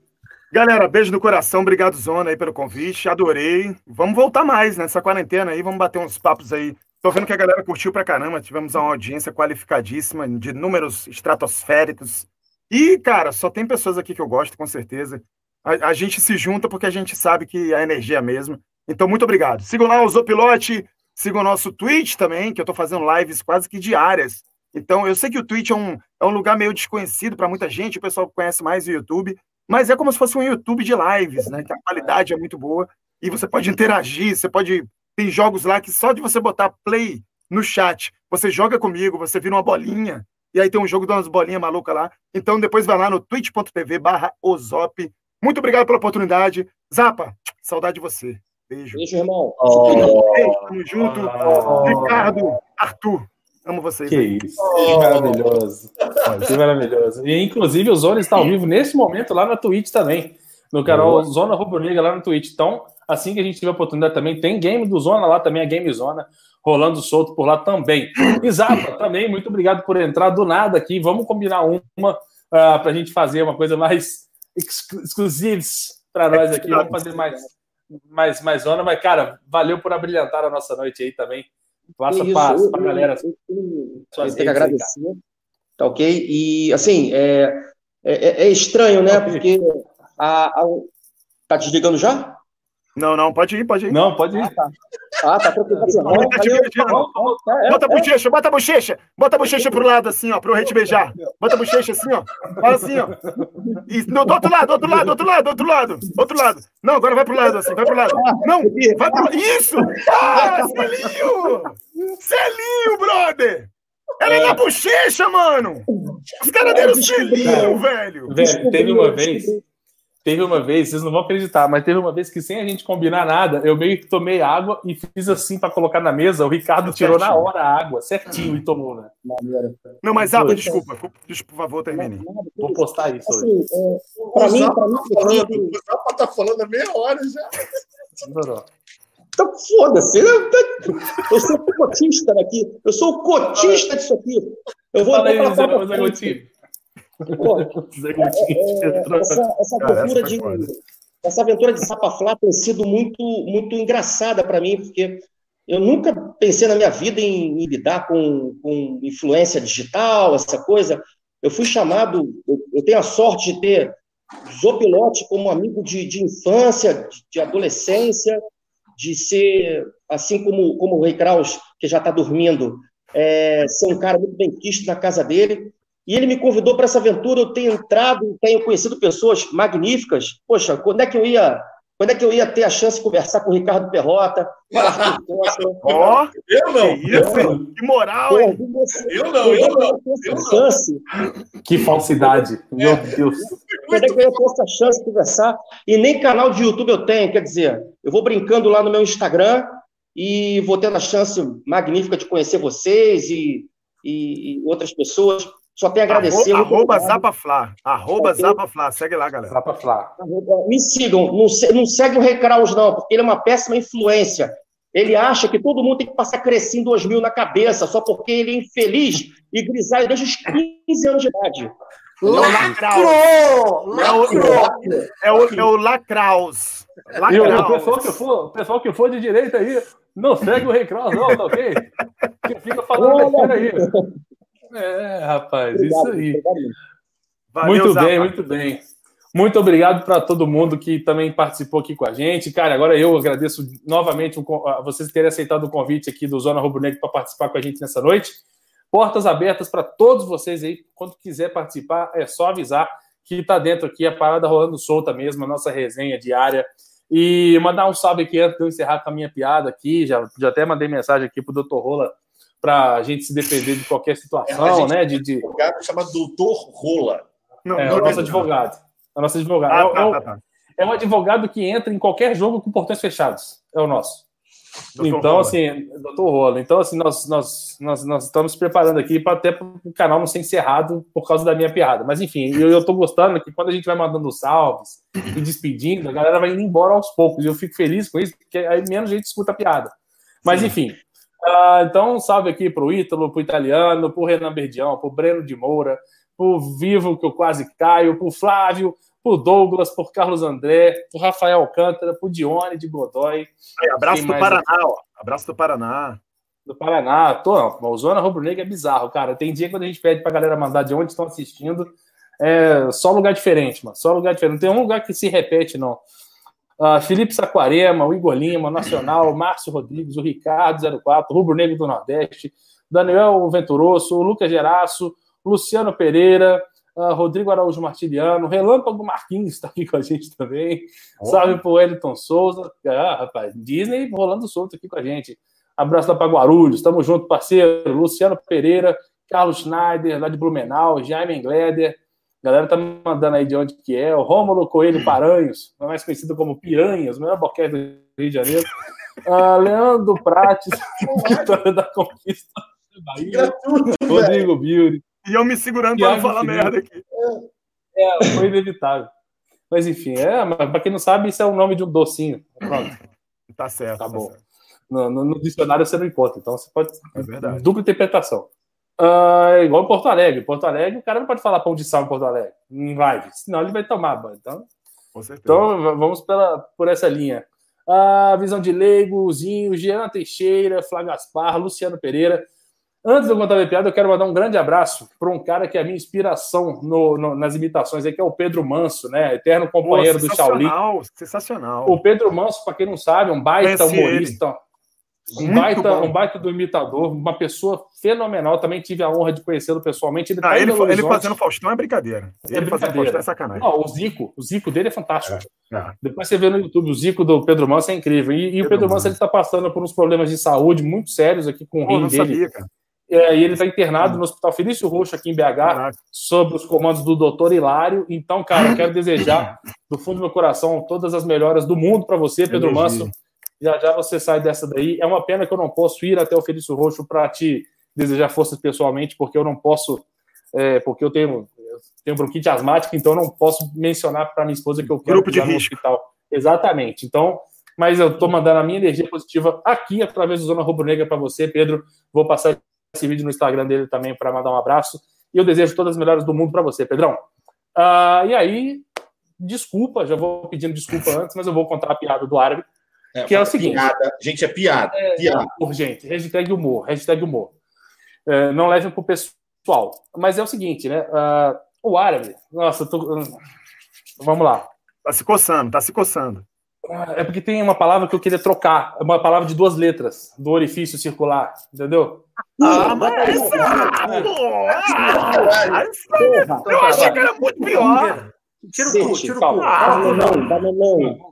Galera, beijo no coração. Obrigado, Zona, aí pelo convite. Adorei. Vamos voltar mais nessa quarentena aí. Vamos bater uns papos aí. Tô vendo que a galera curtiu pra caramba. Tivemos uma audiência qualificadíssima, de números estratosféricos. E, cara, só tem pessoas aqui que eu gosto, com certeza. A, a gente se junta porque a gente sabe que a energia é a mesma. Então, muito obrigado. Sigam lá o Zopilote, sigam o nosso Twitch também, que eu tô fazendo lives quase que diárias. Então, eu sei que o Twitch é um, é um lugar meio desconhecido para muita gente, o pessoal conhece mais o YouTube, mas é como se fosse um YouTube de lives, né? Que a qualidade é muito boa e você pode interagir, você pode. Tem jogos lá que só de você botar play no chat, você joga comigo, você vira uma bolinha, e aí tem um jogo de umas bolinhas malucas lá. Então depois vai lá no twitch.tv barra. Muito obrigado pela oportunidade. Zapa, saudade de você. Beijo. Beijo, irmão. Beijo, tamo junto. Ricardo, Arthur, amo vocês. Que isso. Que maravilhoso. Que maravilhoso. E, inclusive, o Zona está ao vivo nesse momento lá na Twitch também. No canal Zona Rubro Negra lá no Twitch. Então, assim que a gente tiver oportunidade também, tem game do Zona lá também, a Game Zona, rolando solto por lá também. E Zapa, também, muito obrigado por entrar do nada aqui. Vamos combinar uma para a gente fazer uma coisa mais exclu- exclusiva para nós aqui. Vamos fazer mais, mais, mais Zona. Mas, cara, valeu por abrilhantar a nossa noite aí também. Passa para a galera. eu- eu- tenho que redes aí, agradecer. Tá ok? E, assim, é, é, é estranho, né? Porque a, a- Tá desligando já? Não, não, pode ir, pode ir. Não, pode ir. Ah, tá tranquilo. Tá Não, tá beijando. É, Bota a é. bochecha, bota a bochecha. Bota a bochecha pro lado, assim, ó, pro rei te beijar. Bota a bochecha assim, ó. Fala assim, ó. E, no, do outro lado, do outro lado, do outro lado, do outro lado. Outro lado. Não, agora vai pro lado, assim, vai pro lado. Não, vai pro lado. Isso! Ah, Celinho! Celinho, brother! Ela é na bochecha, mano! Os caras deram selinho, velho! Velho, teve uma vez. Teve uma vez, vocês não vão acreditar, mas teve uma vez que sem a gente combinar nada, eu meio que tomei água e fiz assim pra colocar na mesa. O Ricardo tirou na hora a água, certinho, e tomou, né? Não, mas Zapa, desculpa. Desculpa, por favor, termine. Vou postar isso hoje. Assim, é, pra O mim, pra mim, tá falando, o Zapa tá falando há meia hora já. Então, foda-se. Eu, sou o cotista daqui. Eu sou o cotista disso aqui. Eu vou Fala aí, vou Zé, Pô, Zé Gotinho. é, essa, essa Cara, aventura essa de foi foda. essa aventura de Sapaflá tem sido muito muito engraçada para mim porque eu nunca pensei na minha vida em, em lidar com, com influência digital essa coisa eu fui chamado eu, eu tenho a sorte de ter Zopilote como amigo de, de infância de, de adolescência de ser assim como como o Rei Kraus que já está dormindo é, ser um cara muito bem quisto na casa dele e ele me convidou para essa aventura, eu tenho entrado, tenho conhecido pessoas magníficas. Poxa, quando é que eu ia, quando é que eu ia ter a chance de conversar com o Ricardo Perrota? Ó, Eu não. que isso, hein? Que moral, hein? Eu não, eu não. essa chance? Que falsidade. Meu Deus. Quando é que eu ia ter essa chance de conversar? E nem canal de YouTube eu tenho, quer dizer, eu vou brincando lá no meu Instagram e vou tendo a chance magnífica de conhecer vocês e, e- e outras pessoas. Só tenho a agradecer. Arroba obrigado. Zapaflá. Arroba Zapaflá. Segue lá, galera. Falar. Me sigam, não, não segue o Rei Kraus, não, porque ele é uma péssima influência. Ele acha que todo mundo tem que passar crescendo 2000 na cabeça, só porque ele é infeliz e grisalho desde os 15 anos de idade. Lacrou! É o, é o, é o Lacraus. E o, pessoal Lacraus. que for, o pessoal que for de direita aí, não segue o Rei Cross, não, tá ok? Que fica falando besteira aí. É, rapaz, isso aí. Obrigado. Valeu, muito Zapa. bem, muito bem. Muito obrigado para todo mundo que também participou aqui com a gente. Cara, agora eu agradeço novamente o a vocês terem aceitado o convite aqui do Zona Rubro Negro para participar com a gente nessa noite. Portas abertas para todos vocês aí. Quando quiser participar, é só avisar que está dentro aqui, a parada rolando solta mesmo, a nossa resenha diária. E mandar um salve aqui antes de eu encerrar com a minha piada aqui. Já, já até mandei mensagem aqui pro Dr. Rola para a gente se defender de qualquer É, a situação, gente né? De, de... Um advogado chamado Doutor Rola. Não, É, não o nosso acredito. advogado. É o nosso advogado. Ah, É o- é tá, tá, tá. é um advogado que entra em qualquer jogo com portões fechados. É o nosso. Doutor então, Rola. assim, doutor Rola. Então, assim, nós, nós, nós, nós estamos preparando aqui para até o canal não ser encerrado por causa da minha piada. Mas, enfim, eu, tô gostando que quando a gente vai mandando salves e despedindo, a galera vai indo embora aos poucos. E eu fico feliz com isso, porque aí menos gente escuta a piada. Mas, enfim. Ah, então, um salve aqui pro Ítalo, pro Italiano, pro Renan Berdião, pro Breno de Moura, pro Vivo, que eu quase caio, pro Flávio, pro Douglas, pro Carlos André, pro Rafael Alcântara, pro Dione de Godoy, Aí, abraço do Paraná, ó. Abraço do Paraná. do Paraná. Tô, o Zona Rubro Negra é bizarro, cara. Tem dia quando a gente pede pra galera mandar de onde estão assistindo, é só lugar diferente, mano. Só lugar diferente. Não tem um lugar que se repete, não. Ah, Felipe Saquarema, o Igor Lima, Nacional, Márcio Rodrigues, o Ricardo 04, Rubro Negro do Nordeste, Daniel Venturoso, o Lucas Geraço, Luciano Pereira, ah, Rodrigo Araújo Martiliano, Relâmpago Marquinhos está aqui com a gente também. Salve pro Wellington Souza. Ah, rapaz, Disney rolando solto aqui com a gente. Abraço lá para Guarulhos, tamo junto, parceiro. Luciano Pereira, Carlos Schneider, lá de Blumenau, Jaime Engleder. A galera tá me mandando aí de onde que é. O Rômulo Coelho Paranhos, mais conhecido como Piranhas, o melhor boquete do Rio de Janeiro. Ah, Leandro Prates, Vitória da Conquista. Bahia. Rodrigo Biuri. E eu me segurando para não falar merda aqui. É, foi inevitável. Mas enfim, é, mas pra quem não sabe, isso é o nome de um docinho. Pronto, Tá certo. Tá bom. certo. no, no- no dicionário você não encontra, então você pode. É verdade. Dupla interpretação. É igual em Porto Alegre. Porto Alegre, o cara não pode falar pão de sal em Porto Alegre, em live, senão ele vai tomar banho. Então, então vamos pela, por essa linha. Ah, visão de Leigo, Zinho, Jean Teixeira, Flá Gaspar, Luciano Pereira. Antes de eu contar a piada, eu quero mandar um grande abraço para um cara que é a minha inspiração no- no- nas imitações, aí, que é o Pedro Manso, né? Eterno Pô, companheiro do Shaolin. sensacional, sensacional. O Pedro Manso, para quem não sabe, é um baita Conheci humorista, um baita, um baita do imitador, uma pessoa fenomenal. Também tive a honra de conhecê-lo pessoalmente. Ele, Ah, tá ele, Belo ele Horizonte. fazendo Faustão é brincadeira. É Ele fazendo brincadeira. Faustão é sacanagem. Não, o Zico, o Zico dele é fantástico. É. Depois você vê no YouTube, o Zico do Pedro Manso é incrível. E, e o Pedro Pedro Manso ele está passando por uns problemas de saúde muito sérios aqui com o Pô, rim dele. sabia, cara. É, e ele está internado no Hospital Felício Roxo aqui em BH, Caraca. sob os comandos do doutor Hilário. Então, cara, eu quero desejar do fundo do meu coração todas as melhoras do mundo para você, Pedro. Manso. Já já você sai dessa daí. É uma pena que eu não posso ir até o Felício Roxo para te desejar forças pessoalmente, porque eu não posso, é, porque eu tenho, eu tenho bronquite asmática, então eu não posso mencionar para minha esposa que eu quero Grupo de risco. hospital. Exatamente. Então, mas eu estou mandando a minha energia positiva aqui através do Zona Rubro Negra para você, Pedro. Vou passar esse vídeo no Instagram dele também para mandar um abraço. E eu desejo todas as melhores do mundo para você, Pedrão. Ah, e aí, desculpa, já vou pedindo desculpa antes, mas eu vou contar a piada do árabe. Que é o seguinte. Piada. Gente, é piada. piada. Urgente, hashtag humor, hashtag humor. É, não levem pro pessoal. Mas é o seguinte, né? ah, o árabe, nossa, eu tô- vamos lá. Tá se coçando, tá se coçando. É porque tem uma palavra que eu queria trocar, uma palavra de duas letras, do orifício circular, entendeu? Ah, mas essa... Pô, essa- Eu achei que era muito pior. Tira o cu, tira o cu. Calma. Bananão, bananão.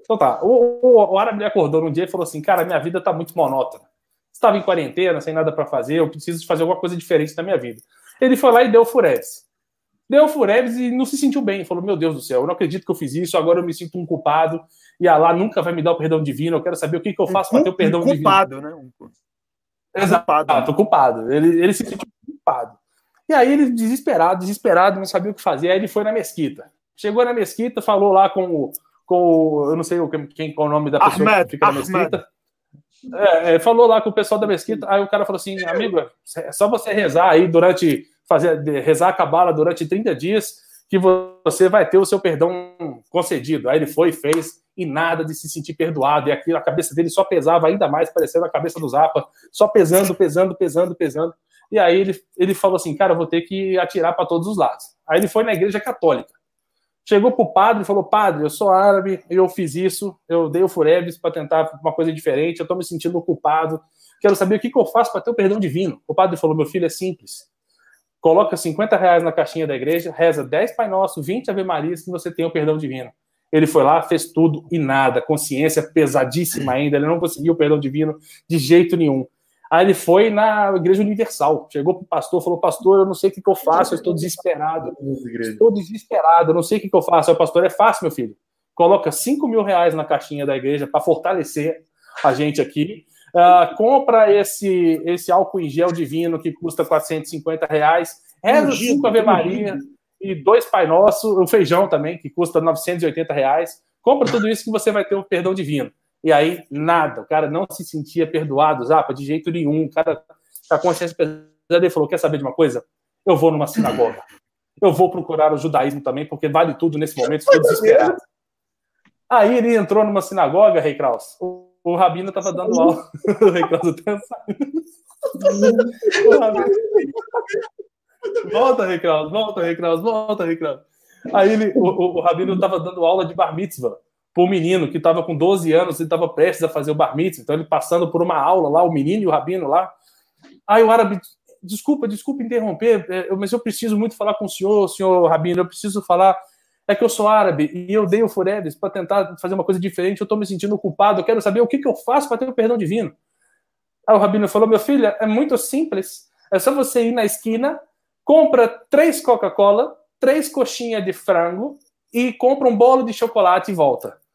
Então tá, o, o, o árabe acordou num dia e falou assim, cara, minha vida tá muito monótona. Estava em quarentena, sem nada para fazer, eu preciso de fazer alguma coisa diferente na minha vida. Ele foi lá e deu furebs. Deu furebs e não se sentiu bem. Falou, meu Deus do céu, eu não acredito que eu fiz isso, agora eu me sinto um culpado e Allah nunca vai me dar o perdão divino, eu quero saber o que, que eu faço para ter o perdão Um divino. culpado, né? Um Exato, culpado. culpado. Ele, ele se sentiu culpado. E aí ele, desesperado, desesperado, não sabia o que fazer. Aí ele foi na mesquita. Chegou na mesquita, falou lá com o. Com o eu não sei quem qual é o nome da pessoa Ahmed, que fica na mesquita. É, é, falou lá com o pessoal da mesquita. Aí o cara falou assim: amigo, é só você rezar aí durante. Fazer, rezar a cabala durante 30 dias que você vai ter o seu perdão concedido. Aí ele foi, fez, e nada de se sentir perdoado. E aquilo, a cabeça dele só pesava ainda mais, parecendo a cabeça do Zapa, só pesando, pesando, pesando, pesando. E aí ele, ele falou assim: cara, vou ter que atirar para todos os lados. Aí ele foi na igreja católica. Chegou pro padre e falou: Padre, eu sou árabe, eu fiz isso, eu dei o Furebs para tentar uma coisa diferente, eu tô me sentindo culpado, quero saber o que, que eu faço para ter o perdão divino. O padre falou: Meu filho, é simples. Coloca 50 reais na caixinha da igreja, reza 10 Pai Nosso, 20 Ave Marias, que você tem o perdão divino. Ele foi lá, fez tudo e nada, consciência pesadíssima ainda, ele não conseguiu o perdão divino de jeito nenhum. Aí ele foi na Igreja Universal, chegou pro pastor, falou: Pastor, eu não sei o que, que eu faço, eu estou desesperado. Estou desesperado, eu não sei o que, que eu faço. Aí o pastor: É fácil, meu filho. Coloca 5 mil reais na caixinha da igreja para fortalecer a gente aqui. Ah, compra esse, esse álcool em gel divino que custa 450 reais. Reza Ungido, cinco Ave Maria e dois Pai Nosso, o feijão também, que custa 980 reais. Compra tudo isso que você vai ter o perdão divino. E aí, nada. O cara não se sentia perdoado, Zapa, de jeito nenhum. O cara com a consciência pesada, ele falou: quer saber de uma coisa? Eu vou numa sinagoga. Eu vou procurar o judaísmo também, porque vale tudo nesse momento, estou desesperado. Aí ele entrou numa sinagoga, Rei Kraus. O, o Rabino estava dando aula. o Rei Kraus até o Rabino... Volta, Rei Kraus, volta, Rei Kraus, volta, Rei Kraus. Aí ele, o, o, o Rabino estava dando aula de bar mitzvah para um menino que estava com 12 anos e estava prestes a fazer o bar mitzvah. Então ele passando por uma aula lá, o menino e o Rabino lá. Aí o árabe, desculpa, desculpa interromper, é, mas eu preciso muito falar com o senhor, senhor Rabino, eu preciso falar. É que eu sou árabe e eu dei o Fureves para tentar fazer uma coisa diferente, eu estou me sentindo culpado, eu quero saber o que, que eu faço para ter o perdão divino. Aí o Rabino falou: meu filho, é muito simples, é só você ir na esquina, compra três Coca-Cola, três coxinhas de frango e compra um bolo de chocolate e volta.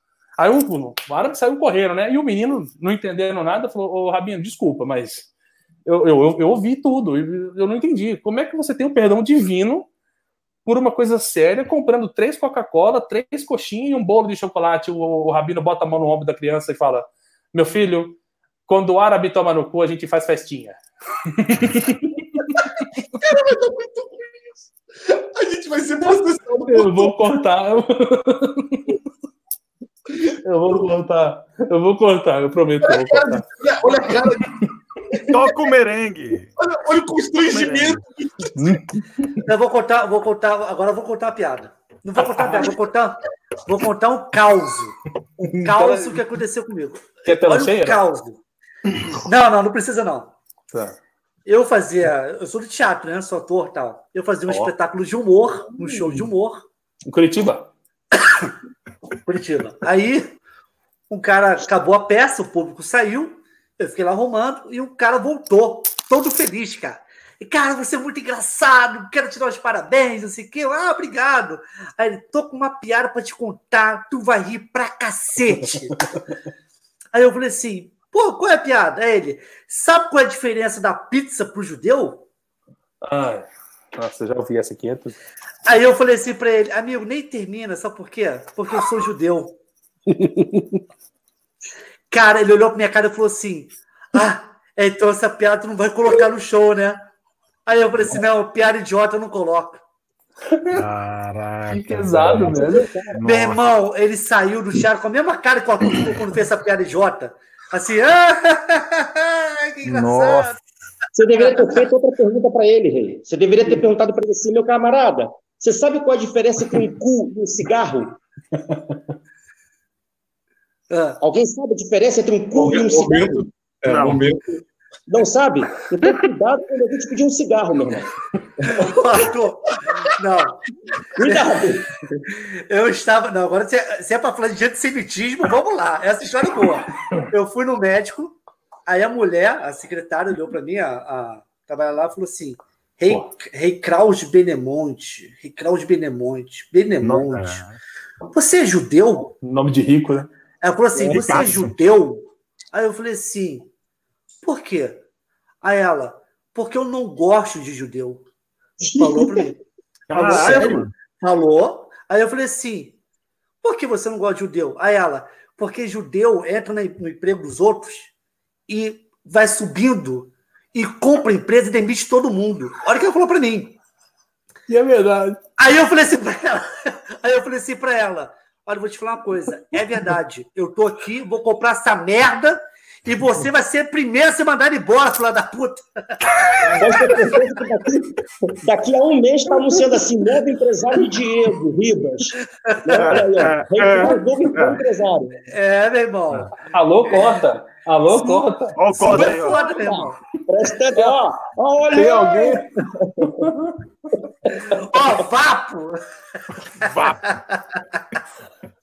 Aí o, o árabe saiu correndo, né? E o menino, não entendendo nada, falou: Ô Rabino, desculpa, mas eu, eu, eu, ouvi tudo, eu, eu não entendi. Como é que você tem o perdão divino por uma coisa séria, comprando três Coca-Cola, três coxinhas e um bolo de chocolate? O, o Rabino bota a mão no ombro da criança e fala: Meu filho, quando o árabe toma no cu, a gente faz festinha. A gente vai ser processado. Eu vou cortar. Eu vou cortar. Eu vou cortar, eu prometo que eu vou cortar. Olha, olha a cara. Toca o merengue. Olha, olha o constrangimento. Eu vou contar, vou contar, agora eu vou contar a piada. Não vou contar a piada, vou contar, vou contar um caos. Um caos que aconteceu comigo. Quer tela Olha cheia? o caos. Não, não, não precisa não. Tá. Eu fazia, eu sou de teatro, né? Sou ator e tal. Eu fazia um Ó. espetáculo de humor, um show de humor, Em Curitiba? Curitiba. Aí, um cara acabou a peça, o público saiu, eu fiquei lá arrumando, e um cara voltou, todo feliz, cara. E, cara, você é muito engraçado, quero te dar os parabéns, não sei o quê. Ah, obrigado. Aí ele, tô com uma piada pra te contar, tu vai rir pra cacete. Aí eu falei assim, pô, qual é a piada? Aí ele, sabe qual é a diferença da pizza pro judeu? Ai, nossa, já ouvi essa 500. Aí eu falei assim pra ele, amigo, nem termina, sabe por quê? Porque eu sou judeu. Cara, ele olhou pra minha cara e falou assim: Ah, então essa piada tu não vai colocar no show, né? Aí eu falei assim: Não, piada idiota eu não coloco. Caraca. Que pesado, velho. Meu irmão, ele saiu do teatro com a mesma cara que o Arthur ficou quando fez essa piada idiota. Assim, ah, que engraçado. Nossa. Você deveria ter feito outra pergunta para ele, Rei. Você deveria ter perguntado para ele assim, meu camarada, você sabe qual a diferença entre um cu e um cigarro? Ah, Alguém sabe a diferença entre um cu e um cigarro? Momento, é, Não. momento. Não sabe? Então cuidado quando a gente pedir um cigarro, meu irmão. Arthur, não, Cuidado. eu estava. Não, agora se é, se é pra falar de antissemitismo, vamos lá. Essa história é boa. Eu fui no médico, aí a mulher, a secretária, olhou para mim, a, a trabalhar lá, falou assim: Rei, Rei Kraus Benemonte, Rei Kraus Benemonte, Benemonte. Você é judeu? Nome de rico, né? Ela falou assim: É, Você é judeu? Aí eu falei assim: Por quê? Aí ela: Porque eu não gosto de judeu. Falou pra mim. Falou, Caralho, sério? Falou. Aí eu falei assim: Por que você não gosta de judeu? Aí ela: Porque judeu entra no emprego dos outros e vai subindo e compra a empresa e demite todo mundo. Olha o que ela falou pra mim. E é verdade. Aí eu falei assim pra ela, aí eu falei assim pra ela, olha, vou te falar uma coisa, é verdade, eu tô aqui, vou comprar essa merda E você vai ser a primeira a ser mandado embora, filha da puta. Pode ter certeza que daqui, daqui a um mês está anunciando assim, novo empresário Diego Ribas. Né? Olha aí, ó. Reinaldo, novo empresário. É, meu irmão. Alô, Cota. Alô, Cota. Olha o aí, ó. foda, meu irmão. Presta atenção. Ó, olha Tem alguém? Ó, vapo.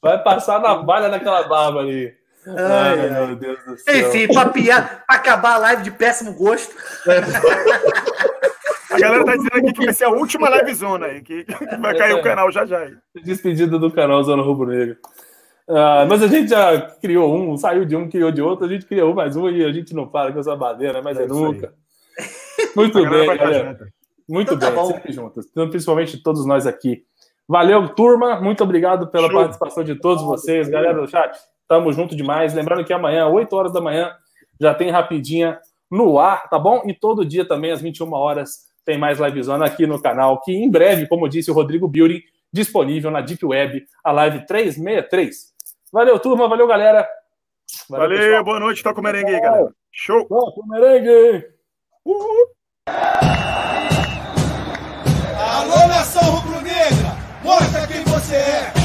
Vai passar na balha daquela barba ali. Ai, Ai, meu Deus do céu. Enfim, pra, piar, pra acabar a live de péssimo gosto. A galera tá dizendo aqui que vai ser a última livezona aí, que vai cair o canal já já. aí. Despedida do canal Zona Rubro Negro. Ah, mas a gente já criou um, saiu de um, criou de outro, a gente criou mais um e a gente não para com essa bandeira, mas é, É nunca. Muito bem, galera. Muito Então tá bem, bom. sempre juntas. Então, principalmente todos nós aqui. Valeu, turma. Muito obrigado pela Show. participação de todos vocês. Galera do chat, tamo junto demais. Lembrando que amanhã, 8 horas da manhã, já tem Rapidinha no ar, tá bom? E todo dia também, às 21 horas, tem mais livezona aqui no canal, que em breve, como disse o Rodrigo Building, disponível na Deep Web, a live 363. Valeu, turma. Valeu, galera. Valeu, valeu boa noite. Toca o merengue aí, galera. Show! Toca o merengue! Uhul. Alô, nação rubro-negra! Mostra quem você é!